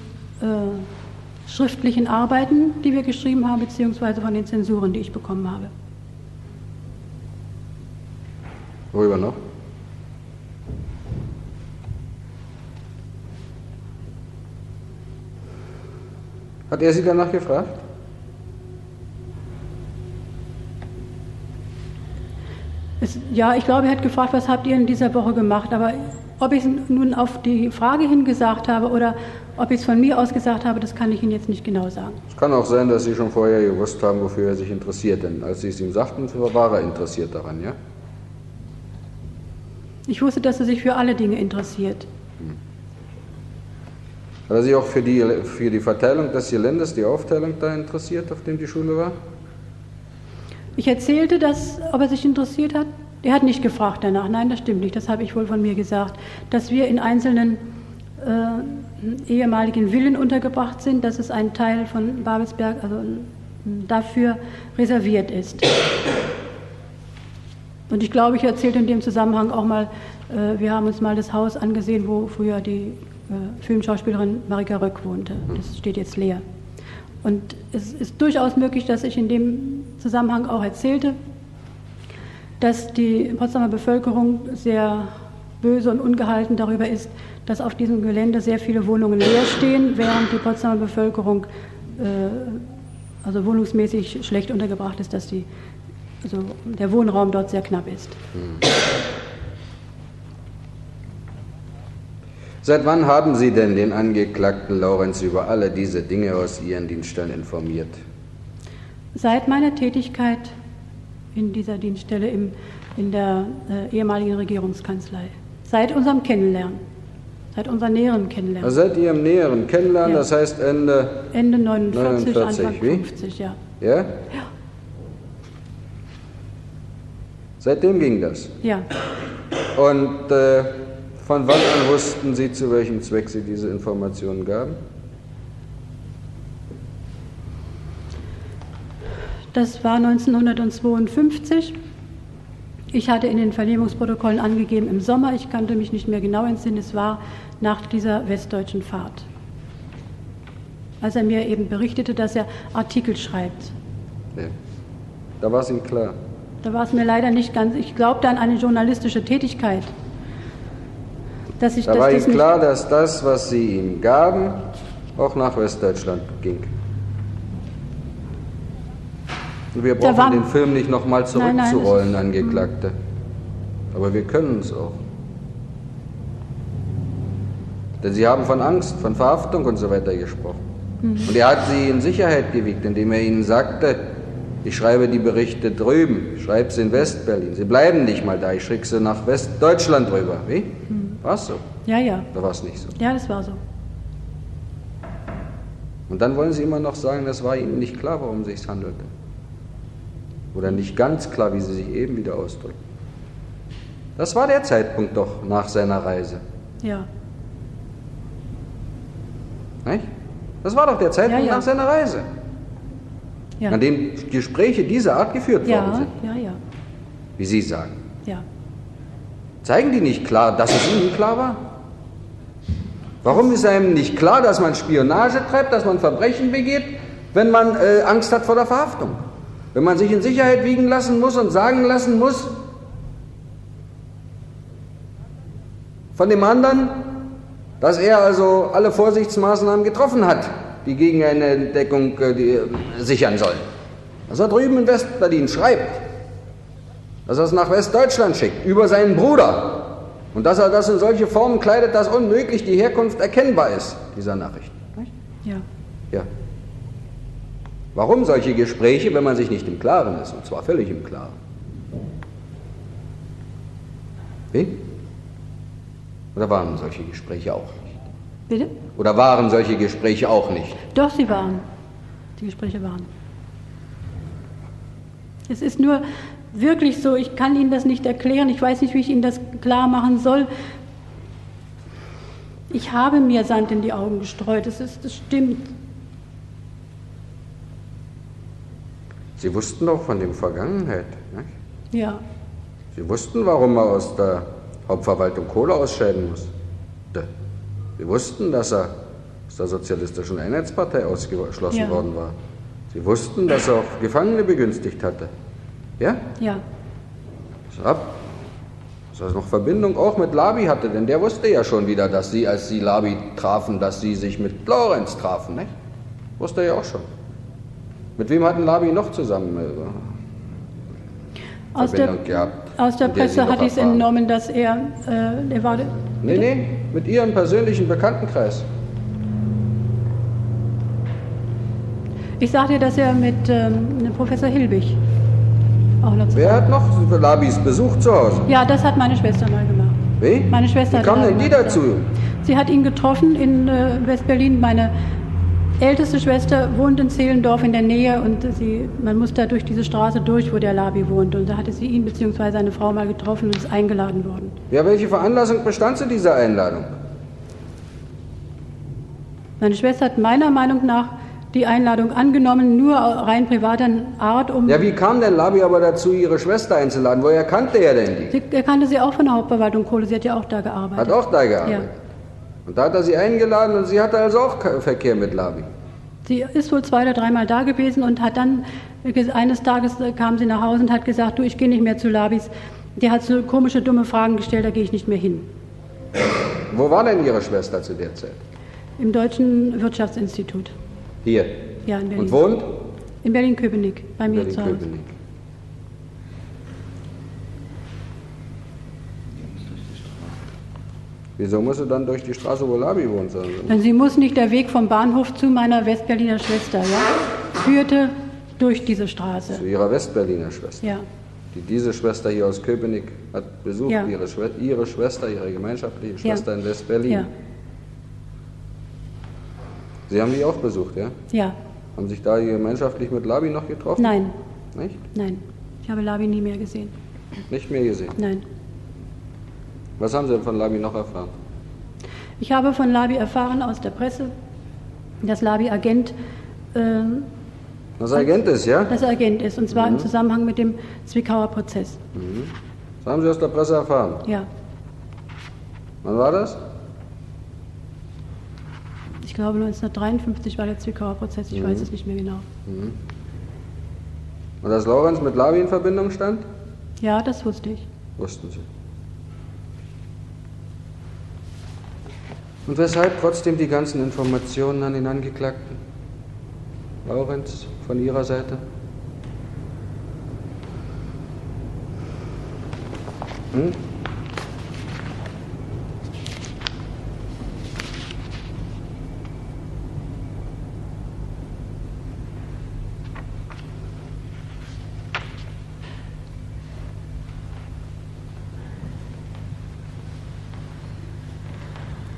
schriftlichen Arbeiten, die wir geschrieben haben, beziehungsweise von den Zensuren, die ich bekommen habe.
Worüber noch? Hat er Sie danach gefragt?
Es, ja, ich glaube, er hat gefragt, was habt ihr in dieser Woche gemacht? Aber ob ich es nun auf die Frage hin gesagt habe oder ob ich es von mir aus gesagt habe, das kann ich Ihnen jetzt nicht genau sagen.
Es kann auch sein, dass Sie schon vorher gewusst haben, wofür er sich interessiert. Denn als Sie es ihm sagten, war er interessiert daran, ja?
Ich wusste, dass er sich für alle Dinge interessiert.
Hat er sich auch für die, für die Verteilung des Geländes, die Aufteilung da interessiert, auf dem die Schule war?
Ich erzählte, dass, ob er sich interessiert hat. Er hat nicht gefragt danach. Nein, das stimmt nicht. Das habe ich wohl von mir gesagt. Dass wir in einzelnen äh, ehemaligen Villen untergebracht sind, dass es ein Teil von Babelsberg also, dafür reserviert ist. Und ich glaube, ich erzählte in dem Zusammenhang auch mal, äh, wir haben uns mal das Haus angesehen, wo früher die äh, Filmschauspielerin Marika Röck wohnte. Das steht jetzt leer. Und es ist durchaus möglich, dass ich in dem Zusammenhang auch erzählte, dass die Potsdamer Bevölkerung sehr böse und ungehalten darüber ist, dass auf diesem Gelände sehr viele Wohnungen leer stehen, während die Potsdamer Bevölkerung äh, also wohnungsmäßig schlecht untergebracht ist, dass die, also der Wohnraum dort sehr knapp ist. Hm.
Seit wann haben Sie denn den Angeklagten Laurenz über alle diese Dinge aus Ihren Dienststellen informiert?
Seit meiner Tätigkeit in dieser Dienststelle im, in der äh, ehemaligen Regierungskanzlei. Seit unserem Kennenlernen. Seit unserem näheren Kennenlernen.
Also seit Ihrem näheren Kennenlernen, ja. das heißt Ende,
Ende 49, 49 Anfang wie? 50, ja.
Ja? Ja. Seitdem ging das?
Ja.
Und äh, von wann an wussten Sie, zu welchem Zweck Sie diese Informationen gaben?
Das war 1952. Ich hatte in den Vernehmungsprotokollen angegeben im Sommer, ich kannte mich nicht mehr genau entsinnen, es war nach dieser westdeutschen Fahrt. Als er mir eben berichtete, dass er Artikel schreibt.
Ja. Da war es ihm klar.
Da war es mir leider nicht ganz. Ich glaubte an eine journalistische Tätigkeit dass ich
da war ihm klar, dass das, was sie ihm gaben, auch nach Westdeutschland ging. Und wir brauchen den Film nicht nochmal zurückzurollen, nein, nein, Angeklagte. Aber wir können es auch. Denn sie haben von Angst, von Verhaftung und so weiter gesprochen. Mhm. Und er hat sie in Sicherheit gewiegt, indem er ihnen sagte, ich schreibe die Berichte drüben, ich schreibe sie in Westberlin. Sie bleiben nicht mal da, ich schicke sie nach Westdeutschland rüber. Wie? Mhm. War es so?
Ja, ja.
Oder war es nicht so?
Ja, das war so.
Und dann wollen Sie immer noch sagen, das war Ihnen nicht klar, worum es sich handelte. Oder nicht ganz klar, wie Sie sich eben wieder ausdrücken. Das war der Zeitpunkt doch nach seiner Reise.
Ja.
Nicht? Das war doch der Zeitpunkt ja, ja. nach seiner Reise. Ja. An dem Gespräche dieser Art geführt worden sind.
Ja, ja.
Wie Sie sagen.
Ja.
Zeigen die nicht klar, dass es ihnen klar war? Warum ist einem nicht klar, dass man Spionage treibt, dass man Verbrechen begeht, wenn man äh, Angst hat vor der Verhaftung? Wenn man sich in Sicherheit wiegen lassen muss und sagen lassen muss, von dem anderen, dass er also alle Vorsichtsmaßnahmen getroffen hat, die gegen eine Entdeckung äh, die, äh, sichern sollen. Was er drüben in Westberlin schreibt, dass er es nach Westdeutschland schickt, über seinen Bruder. Und dass er das in solche Formen kleidet, dass unmöglich die Herkunft erkennbar ist, dieser Nachricht.
Ja.
Ja. Warum solche Gespräche, wenn man sich nicht im Klaren ist, und zwar völlig im Klaren? Wie? Oder waren solche Gespräche auch nicht?
Bitte?
Oder waren solche Gespräche auch nicht?
Doch, sie waren. Die Gespräche waren. Es ist nur wirklich so, ich kann Ihnen das nicht erklären, ich weiß nicht, wie ich Ihnen das klar machen soll. Ich habe mir Sand in die Augen gestreut, das, ist, das stimmt.
Sie wussten doch von der Vergangenheit, nicht?
Ja.
Sie wussten, warum er aus der Hauptverwaltung Kohle ausscheiden muss. Sie wussten, dass er aus der Sozialistischen Einheitspartei ausgeschlossen ja. worden war. Sie wussten, dass er auch Gefangene begünstigt hatte. Ja?
Ja.
So, dass er noch Verbindung auch mit Labi hatte, denn der wusste ja schon wieder, dass sie, als sie Labi trafen, dass sie sich mit Lorenz trafen, nicht? Wusste er ja auch schon. Mit wem hatten Labi noch zusammen
aus der, gehabt? Aus der, der Presse hatte ich es entnommen, dass er, äh, er war.
Nee, nee, mit ihrem persönlichen Bekanntenkreis.
Ich sagte, dass er mit ähm, Professor Hilbig auch noch zusammen
Wer hat noch Labis Besuch zu Hause?
Ja, das hat meine Schwester mal gemacht.
Wie?
Meine Schwester
Wie kam denn die dazu?
Sie hat ihn getroffen in äh, West-Berlin. Meine älteste Schwester wohnt in Zehlendorf in der Nähe und sie, man muss da durch diese Straße durch, wo der Labi wohnt. Und da hatte sie ihn bzw. seine Frau mal getroffen und ist eingeladen worden.
Ja, welche Veranlassung bestand zu dieser Einladung?
Meine Schwester hat meiner Meinung nach die Einladung angenommen, nur rein privater Art, um.
Ja, wie kam denn Labi aber dazu, ihre Schwester einzuladen? Woher kannte er denn die?
Sie, er kannte sie auch von der Hauptverwaltung Kohle, sie hat ja auch da gearbeitet.
Hat auch da gearbeitet.
Ja.
Und da hat er sie eingeladen und sie hatte also auch Ke- Verkehr mit Labi.
Sie ist wohl zwei oder dreimal da gewesen und hat dann, eines Tages äh, kam sie nach Hause und hat gesagt, du, ich gehe nicht mehr zu Labis. Der hat so komische, dumme Fragen gestellt, da gehe ich nicht mehr hin.
Wo war denn ihre Schwester zu der Zeit?
Im Deutschen Wirtschaftsinstitut.
Hier.
Ja, in Berlin.
Und wohnt?
In Berlin-Köpenick, bei mir zu Hause.
Berlin-Köpenick. Wieso muss sie dann durch die Straße, wo Labi wohnt? Sie?
Denn sie muss nicht der Weg vom Bahnhof zu meiner Westberliner Schwester, ja, führte durch diese Straße.
Zu ihrer Westberliner Schwester.
Ja,
Die diese Schwester hier aus Köpenick hat besucht.
Ja.
Ihre, ihre Schwester, ihre gemeinschaftliche
Ja.
Schwester in Westberlin.
ja,
Sie haben die auch besucht, ja?
ja.
Haben sich da gemeinschaftlich mit Labi noch getroffen?
Nein,
Nicht?
nein. Ich habe Labi nie mehr gesehen.
Nicht mehr gesehen.
Nein.
Was haben Sie denn von Labi noch erfahren?
Ich habe von Labi erfahren aus der Presse, dass Labi Agent, ähm,
Was Agent ist, ja?
dass er Agent ist, und zwar
Mhm.
im Zusammenhang mit dem Zwickauer Prozess.
Das haben Sie aus der Presse erfahren.
Ja,
Wann war das?
ich glaube 1953 war der Zwickauer Prozess, ich weiß es nicht mehr genau.
Und dass Lorenz mit Labi in Verbindung stand?
Ja, das wusste ich.
Wussten Sie. Und weshalb trotzdem die ganzen Informationen an den Angeklagten? Lorenz von Ihrer Seite? Hm?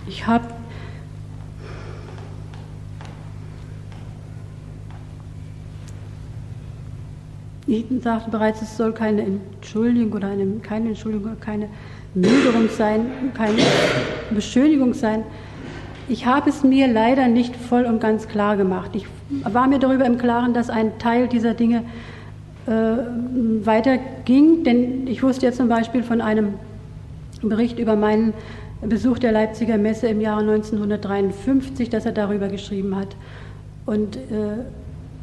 Ich habe Ich sagte bereits, es soll keine Entschuldigung oder eine, keine Entschuldigung oder keine Milderung sein, keine Beschönigung sein. Ich habe es mir leider nicht voll und ganz klar gemacht. Ich war mir darüber im Klaren, dass ein Teil dieser Dinge äh, weiterging, denn ich wusste ja zum Beispiel von einem Bericht über meinen Besuch der Leipziger Messe im Jahre 1953, dass er darüber geschrieben hat. Und äh,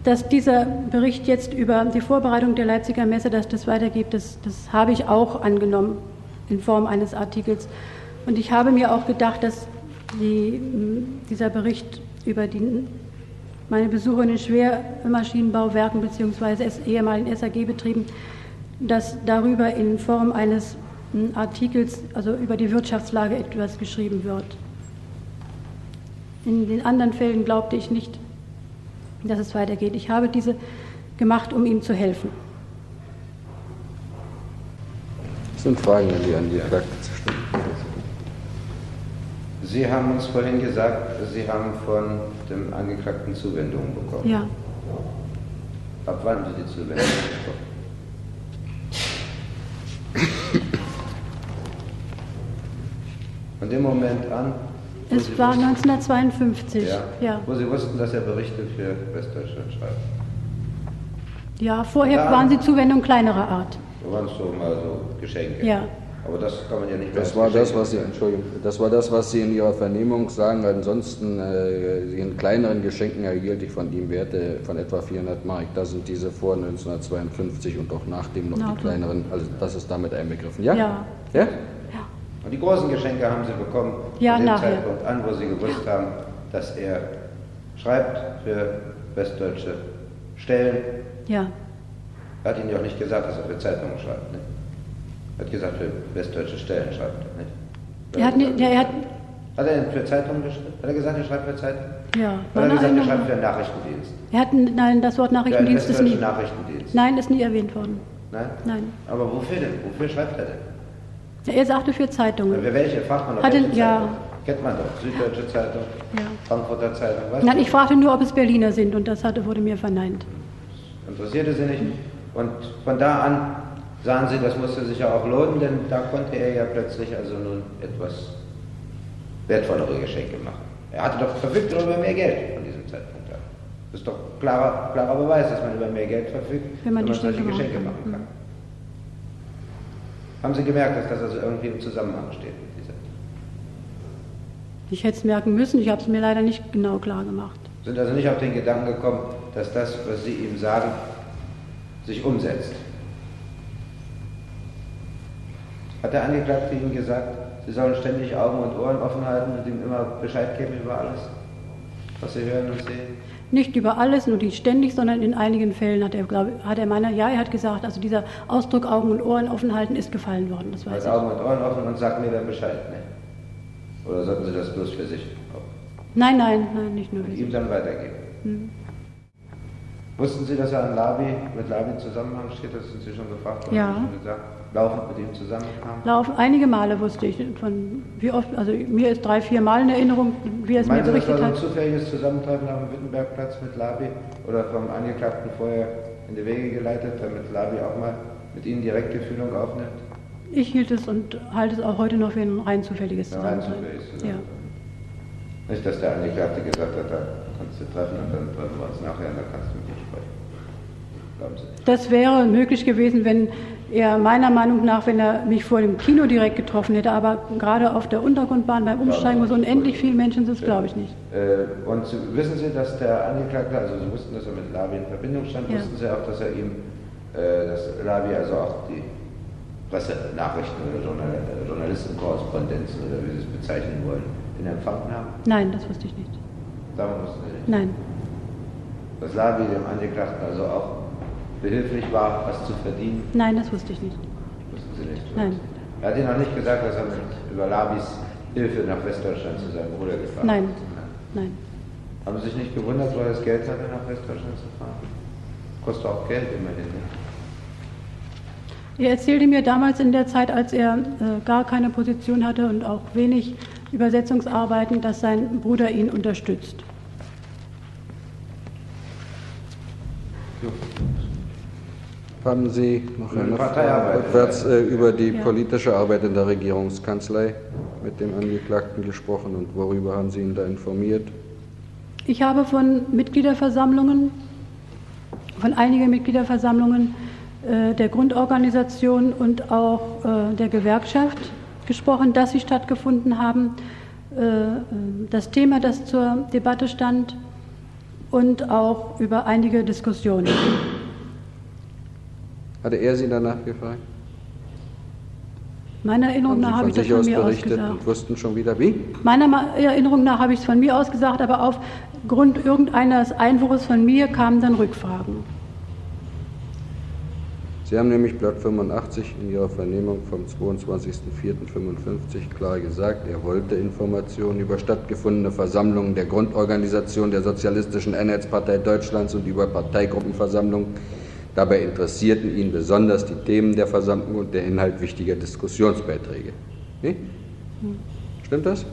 dass dieser Bericht jetzt über die Vorbereitung der Leipziger Messe, dass das weitergeht, das, das habe ich auch angenommen in Form eines Artikels. Und ich habe mir auch gedacht, dass die, dieser Bericht über die, meine Besuche in den Schwermaschinenbauwerken bzw. ehemaligen SAG-Betrieben, dass darüber in Form eines Artikels, also über die Wirtschaftslage etwas geschrieben wird. In den anderen Fällen glaubte ich nicht, dass es weitergeht. Ich habe diese gemacht, um ihm zu helfen.
Das sind Fragen, die an die Angeklagte zu stellen.
Sie haben uns vorhin gesagt, Sie haben von dem Angeklagten Zuwendungen bekommen.
Ja,
Ab wann haben Sie die Zuwendungen bekommen? Von dem Moment an,
es
Sie
war
wussten-
1952.
ja,
Ja,
wo Sie wussten, dass er Berichte für Westdeutschland schreibt.
ja vorher
Ja.
waren sie Zuwendungen kleinerer Art.
Da waren es so mal so Geschenke.
Ja.
Aber das kann man ja nicht mehr
Das war das, was Sie. Entschuldigung, das war das, was Sie in Ihrer Vernehmung sagen. Ansonsten äh, in kleineren Geschenken erhielt ich von ihm Werte von etwa 400 Mark. Da sind diese vor 1952 und auch nachdem noch
Na,
die
okay.
kleineren, also das ist damit einbegriffen. Ja?
Ja.
Ja?
Die großen Geschenke haben Sie bekommen
Ja,
von dem
nachher.
Zeitpunkt an, wo Sie gewusst haben, dass er schreibt für westdeutsche Stellen.
Ja,
Er hat Ihnen ja auch nicht gesagt, dass er für Zeitungen schreibt. Ne? Er hat gesagt, für westdeutsche Stellen schreibt er. Nicht?
er hat, ja, er hat,
Hat er denn für Zeitungen geschrieben? Hat er gesagt, er schreibt für Zeitungen?
Ja,
Oder
meine
gesagt, er schreibt für den Nachrichtendienst.
Er hat, nein, das Wort Nachrichtendienst ist nie.
Nachrichtendienst.
Nein, ist nie erwähnt worden.
Nein?
Nein.
Aber wofür denn? Wofür schreibt er denn?
Er sagte für Zeitungen.
Für welche? Fragt man doch
Hat
welche
ja.
Kennt man doch. Süddeutsche Zeitung,
Ja.
Frankfurter Zeitung. Was?
Nein, ich fragte nur, ob es Berliner sind und das hatte, wurde mir verneint.
Interessierte sie nicht. Und von da an sahen sie, das musste sich ja auch lohnen, denn da konnte er ja plötzlich also nun etwas wertvollere Geschenke machen. Er hatte doch verfügt über mehr Geld von diesem Zeitpunkt an. Das ist doch klarer, klarer Beweis, dass man über mehr Geld verfügt,
Wenn man die
solche
Geschenke machen kann.
Haben Sie gemerkt, dass das also irgendwie im Zusammenhang steht mit dieser?
Ich hätte es merken müssen, ich habe es mir leider nicht genau klar gemacht.
Sind also nicht auf den Gedanken gekommen, dass das, was Sie ihm sagen, sich umsetzt. Hat der Angeklagte Ihnen gesagt, Sie sollen ständig Augen und Ohren offen halten und ihm immer Bescheid geben über alles, was Sie hören und sehen?
Nicht über alles, nur nicht ständig, sondern in einigen Fällen hat er, glaube hat er meiner, ja, er hat gesagt, also dieser Ausdruck Augen und Ohren offen halten ist gefallen worden, das weiß
Halt
ich.
Augen und Ohren offen und sagt mir dann Bescheid, ne? Oder sollten Sie das bloß für sich
Nein, nein, nein, nicht nur
und
wir.
ihm dann weitergeben?
Hm.
Wussten Sie, dass er an Labi, mit Labi in Zusammenhang steht? Das sind Sie schon gefragt worden,
Ja.
haben Sie schon gesagt. Laufend mit ihm zusammenkam?
Laufen, einige Male wusste ich von, wie oft, also mir ist drei, vier Mal in Erinnerung, wie er es mir
Meinen Sie, das war
berichtet
so ein
hat.
zufälliges Zusammentreffen dem Wittenbergplatz mit Labi oder vom Angeklagten vorher in die Wege geleitet, damit Labi auch mal mit Ihnen direkte Fühlung aufnimmt?
Ich hielt es und halte es auch heute noch für ein rein zufälliges
Ja, rein
Zusammentreffen.
zufälliges
Ja.
Zusammentreffen. Nicht, dass der Angeklagte gesagt hat, da kannst du treffen und dann treffen wir uns nachher und dann kannst du mit ihm sprechen. Glauben Sie nicht?
Das wäre möglich gewesen, wenn er meiner Meinung nach, wenn er mich vor dem Kino direkt getroffen hätte, aber gerade auf der Untergrundbahn beim Umsteigen, wo so unendlich viele Menschen sind, glaube ich nicht.
Äh, Und wissen Sie, dass der Angeklagte, also Sie wussten, dass er mit Labi in Verbindung stand,
Ja.
wussten Sie auch, dass er ihm, äh, dass Labi also auch die Pressenachrichten oder Journal äh, Journalistenkorrespondenzen oder wie Sie es bezeichnen wollen, in Empfang nahm?
Nein, das wusste ich nicht.
Darum wussten Sie nicht.
Nein,
Dass Labi dem Angeklagten also auch behilflich war, was zu verdienen,
nein, das wusste ich nicht.
wussten Sie nicht.
Nein.
Er hat Ihnen auch nicht gesagt, dass er mit, über Labis Hilfe nach Westdeutschland zu seinem Bruder gefahren
Nein.
ist.
Nein.
Haben Sie sich nicht gewundert, weil er das Geld hatte, nach Westdeutschland zu fahren? Kostet auch Geld immerhin. Ne?
Er erzählte mir damals in der Zeit, als er äh, gar keine Position hatte und auch wenig Übersetzungsarbeiten, dass sein Bruder ihn unterstützt.
Haben Sie noch eine. Frage rückwärts äh, über die
Ja.
politische Arbeit in der Regierungskanzlei mit dem Angeklagten gesprochen und worüber haben Sie ihn da informiert?
Ich habe von Mitgliederversammlungen, von einigen Mitgliederversammlungen äh, der Grundorganisation und auch äh, der Gewerkschaft gesprochen, dass sie stattgefunden haben. Äh, äh, das Thema, das zur Debatte stand und auch über einige Diskussionen.
Hatte er Sie danach gefragt?
Meiner Erinnerung nach habe ich das von mir
berichtet
ausgesagt.
und wussten schon wieder wie?
Meiner Erinnerung nach habe ich es von mir aus gesagt, aber aufgrund irgendeines Einwurfs von mir kamen dann Rückfragen.
Sie haben nämlich Blatt 85 in Ihrer Vernehmung vom 22.04.55 klar gesagt, er wollte Informationen über stattgefundene Versammlungen der Grundorganisation der Sozialistischen Einheitspartei Deutschlands und über Parteigruppenversammlungen. Dabei interessierten ihn besonders die Themen der Versammlung und der Inhalt wichtiger Diskussionsbeiträge. Nee? Stimmt das?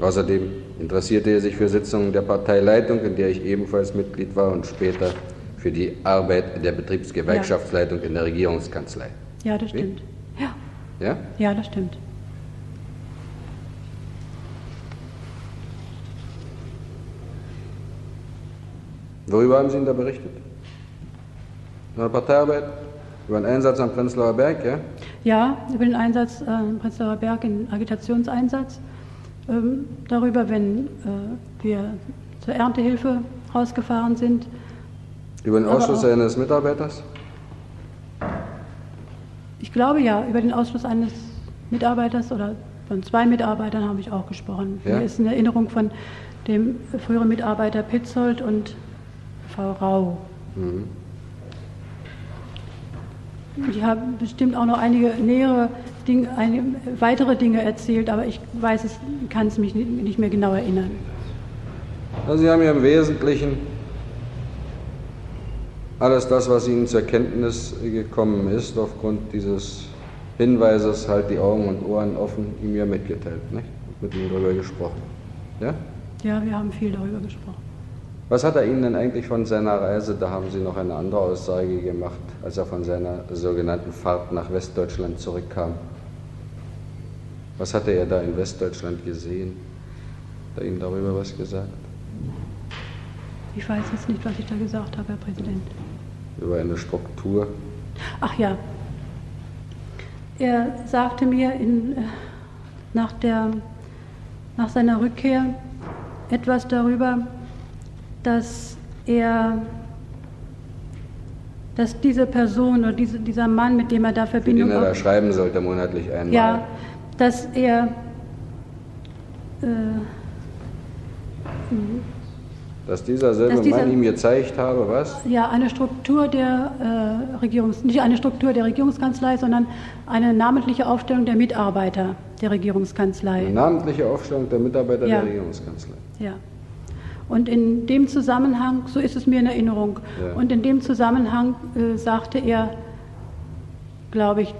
Außerdem interessierte er sich für Sitzungen der Parteileitung, in der ich ebenfalls Mitglied war, und später für die Arbeit der Betriebsgewerkschaftsleitung in der Regierungskanzlei.
Ja, das stimmt. Ja,
Ja?
ja, das stimmt.
Worüber haben Sie ihn da berichtet? Über eine Parteiarbeit? Über einen Einsatz am Prenzlauer Berg, ja?
Ja, über den Einsatz äh, im Prenzlauer Berg, den Agitationseinsatz. Ähm, darüber, wenn äh, wir zur Erntehilfe rausgefahren sind.
Über den Ausschluss eines Mitarbeiters?
Ich glaube ja, über den Ausschluss eines Mitarbeiters oder von zwei Mitarbeitern habe ich auch gesprochen.
Ja?
Mir ist eine Erinnerung von dem früheren Mitarbeiter Petzold und Frau Rau. Ich habe bestimmt auch noch einige nähere Ding, eine, weitere Dinge erzählt, aber ich weiß es, kann es mich nicht mehr genau erinnern.
Also Sie haben ja im Wesentlichen alles das, was Ihnen zur Kenntnis gekommen ist, aufgrund dieses Hinweises, halt die Augen und Ohren offen, ihm ja mitgeteilt, nicht? mit ihm darüber gesprochen. Ja?
Ja, wir haben viel darüber gesprochen.
Was hat er Ihnen denn eigentlich von seiner Reise, da haben Sie noch eine andere Aussage gemacht, als er von seiner sogenannten Fahrt nach Westdeutschland zurückkam? Was hatte er da in Westdeutschland gesehen? Hat er Ihnen darüber was gesagt?
Ich weiß jetzt nicht, was ich da gesagt habe, Herr Präsident.
Über eine Struktur?
Ach ja. Er sagte mir in, äh, nach, der, nach seiner Rückkehr etwas darüber, dass er, dass diese Person oder diese, dieser Mann, mit dem er da Verbindung...
Den er da schreiben sollte monatlich einmal.
Ja, dass er... Äh,
dass dieser selbe dass dieser, Mann ihm gezeigt habe, was?
Ja, eine Struktur der äh, Regierungs, nicht eine Struktur der Regierungskanzlei, sondern eine namentliche Aufstellung der Mitarbeiter der Regierungskanzlei.
Eine namentliche Aufstellung der Mitarbeiter ja. der Regierungskanzlei.
Ja. Und in dem Zusammenhang, so ist es mir in Erinnerung, ja. und in dem Zusammenhang äh, sagte er, glaube ich,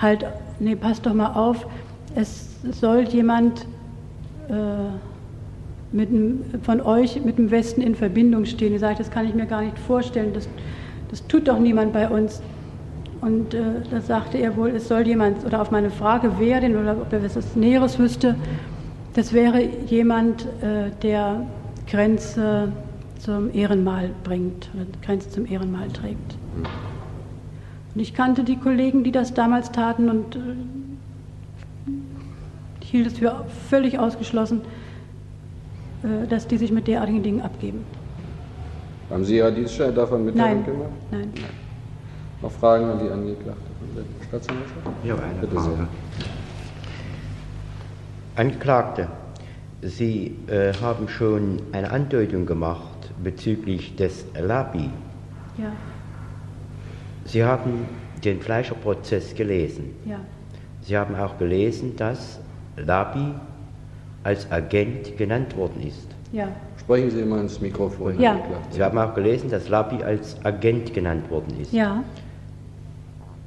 halt, nee, passt doch mal auf, es soll jemand äh, mit dem, von euch mit dem Westen in Verbindung stehen. Ich sage, das kann ich mir gar nicht vorstellen, das, das tut doch niemand bei uns. Und äh, da sagte er wohl, es soll jemand, oder auf meine Frage, wer denn, oder ob er etwas Näheres wüsste, das wäre jemand, äh, der Grenze zum Ehrenmal bringt, oder Grenze zum Ehrenmal trägt. Und ich kannte die Kollegen, die das damals taten und äh, ich hielt es für völlig ausgeschlossen, äh, dass die sich mit derartigen Dingen abgeben.
Haben Sie ja Dienststelle davon
Mitteilung
gemacht?
Nein.
Noch Fragen an die Angeklagte von der Staatsanwaltschaft?
Ja, eine Bitte Frage. Sehr. Angeklagte, Sie äh, haben schon eine Andeutung gemacht bezüglich des Labi.
Ja.
Sie haben den Fleischerprozess gelesen.
Ja.
Sie haben auch gelesen, dass Labi als Agent genannt worden ist.
Ja.
Sprechen Sie immer ins Mikrofon.
Ja.
Sie haben auch gelesen, dass Labi als Agent genannt worden ist.
Ja.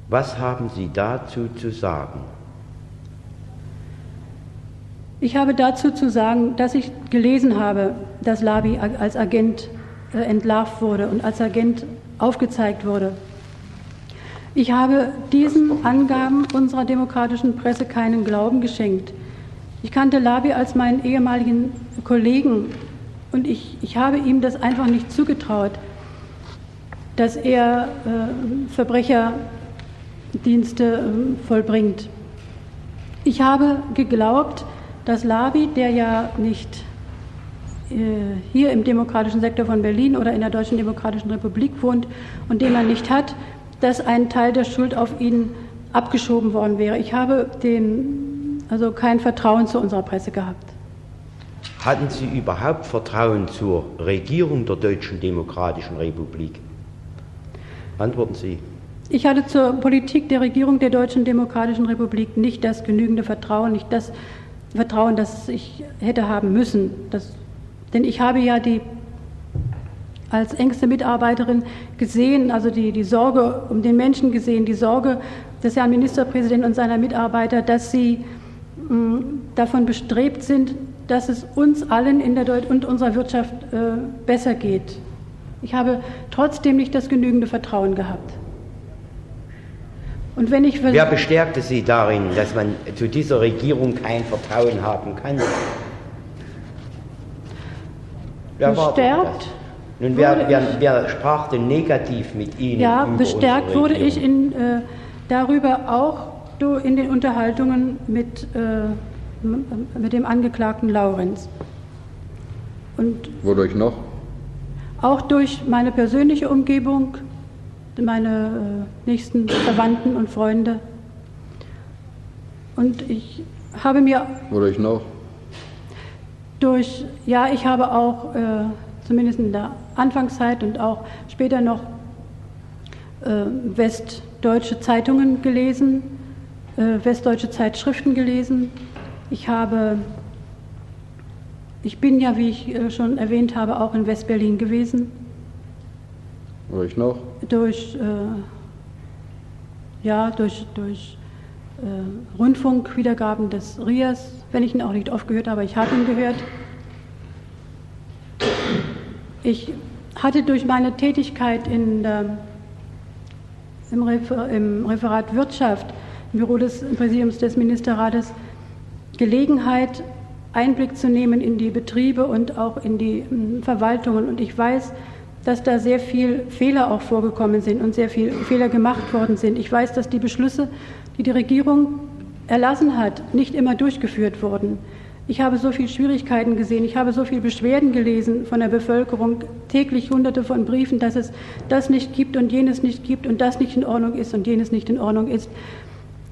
Was haben Sie dazu zu sagen?
Ich habe dazu zu sagen, dass ich gelesen habe, dass Labi als Agent äh, entlarvt wurde und als Agent aufgezeigt wurde. Ich habe diesen Angaben unserer demokratischen Presse keinen Glauben geschenkt. Ich kannte Labi als meinen ehemaligen Kollegen und ich, ich habe ihm das einfach nicht zugetraut, dass er äh, Verbrecherdienste äh, vollbringt. Ich habe geglaubt, dass Labi, der ja nicht äh, hier im demokratischen Sektor von Berlin oder in der Deutschen Demokratischen Republik wohnt und den man nicht hat, dass ein Teil der Schuld auf ihn abgeschoben worden wäre. Ich habe den, also kein Vertrauen zu unserer Presse gehabt.
Hatten Sie überhaupt Vertrauen zur Regierung der Deutschen Demokratischen Republik? Antworten Sie.
Ich hatte zur Politik der Regierung der Deutschen Demokratischen Republik nicht das genügende Vertrauen, nicht das Vertrauen, das ich hätte haben müssen. Das, denn ich habe ja die als engste Mitarbeiterin gesehen, also die, die Sorge um den Menschen gesehen, die Sorge des Herrn Ministerpräsidenten und seiner Mitarbeiter, dass sie mh, mm, davon bestrebt sind, dass es uns allen in der Deut und unserer Wirtschaft äh, besser geht. Ich habe trotzdem nicht das genügende Vertrauen gehabt.
Und wenn ich Wer bestärkte Sie darin, dass man zu dieser Regierung kein Vertrauen haben kann?
Wer bestärkt?
Nun, wer, wer, wer, sprach denn negativ mit Ihnen?
Ja, bestärkt wurde ich in, äh, darüber auch in den Unterhaltungen mit, äh, mit dem Angeklagten Laurenz.
Und Wodurch noch?
Auch durch meine persönliche Umgebung, meine äh, nächsten Verwandten und Freunde. Und ich habe mir.
Wodurch noch?
Durch, ja, ich habe auch, äh, zumindest in der Anfangszeit und auch später noch, äh, westdeutsche Zeitungen gelesen, äh, westdeutsche Zeitschriften gelesen. Ich habe, ich bin ja, wie ich äh, schon erwähnt habe, auch in Westberlin gewesen.
Wo ich noch?
Durch, äh, ja, durch, durch äh, Rundfunkwiedergaben des RIAS, wenn ich ihn auch nicht oft gehört habe, ich habe ihn gehört. Ich hatte durch meine Tätigkeit in, äh, im, Refer im Referat Wirtschaft, im Büro des Präsidiums des Ministerrates, Gelegenheit, Einblick zu nehmen in die Betriebe und auch in die m, Verwaltungen. Und ich weiß, dass da sehr viel Fehler auch vorgekommen sind und sehr viel Fehler gemacht worden sind. Ich weiß, dass die Beschlüsse, die die Regierung erlassen hat, nicht immer durchgeführt wurden. Ich habe so viele Schwierigkeiten gesehen, ich habe so viele Beschwerden gelesen von der Bevölkerung, täglich hunderte von Briefen, dass es das nicht gibt und jenes nicht gibt und das nicht in Ordnung ist und jenes nicht in Ordnung ist.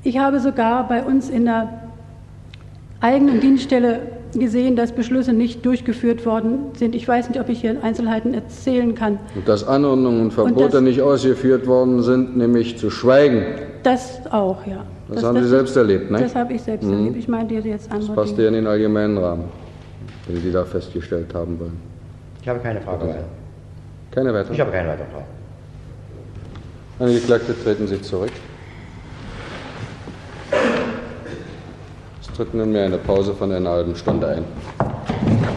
Ich habe sogar bei uns in der eigenen Dienststelle gesehen, dass Beschlüsse nicht durchgeführt worden sind. Ich weiß nicht, ob ich hier Einzelheiten erzählen kann.
Und dass Anordnungen und Verbote
Und das-
nicht ausgeführt worden sind, nämlich zu schweigen.
Das auch, ja.
Das, haben Sie selbst erlebt, ne?
Das habe ich selbst
Mhm.
erlebt. Ich meinte jetzt
Das
andere
passt ja in den allgemeinen Rahmen, den Sie da festgestellt haben wollen.
Ich habe keine Frage mehr.
Keine weitere?
Ich habe keine weitere Frage.
Angeklagte, treten Sie zurück. tritt nunmehr eine Pause von einer halben Stunde ein.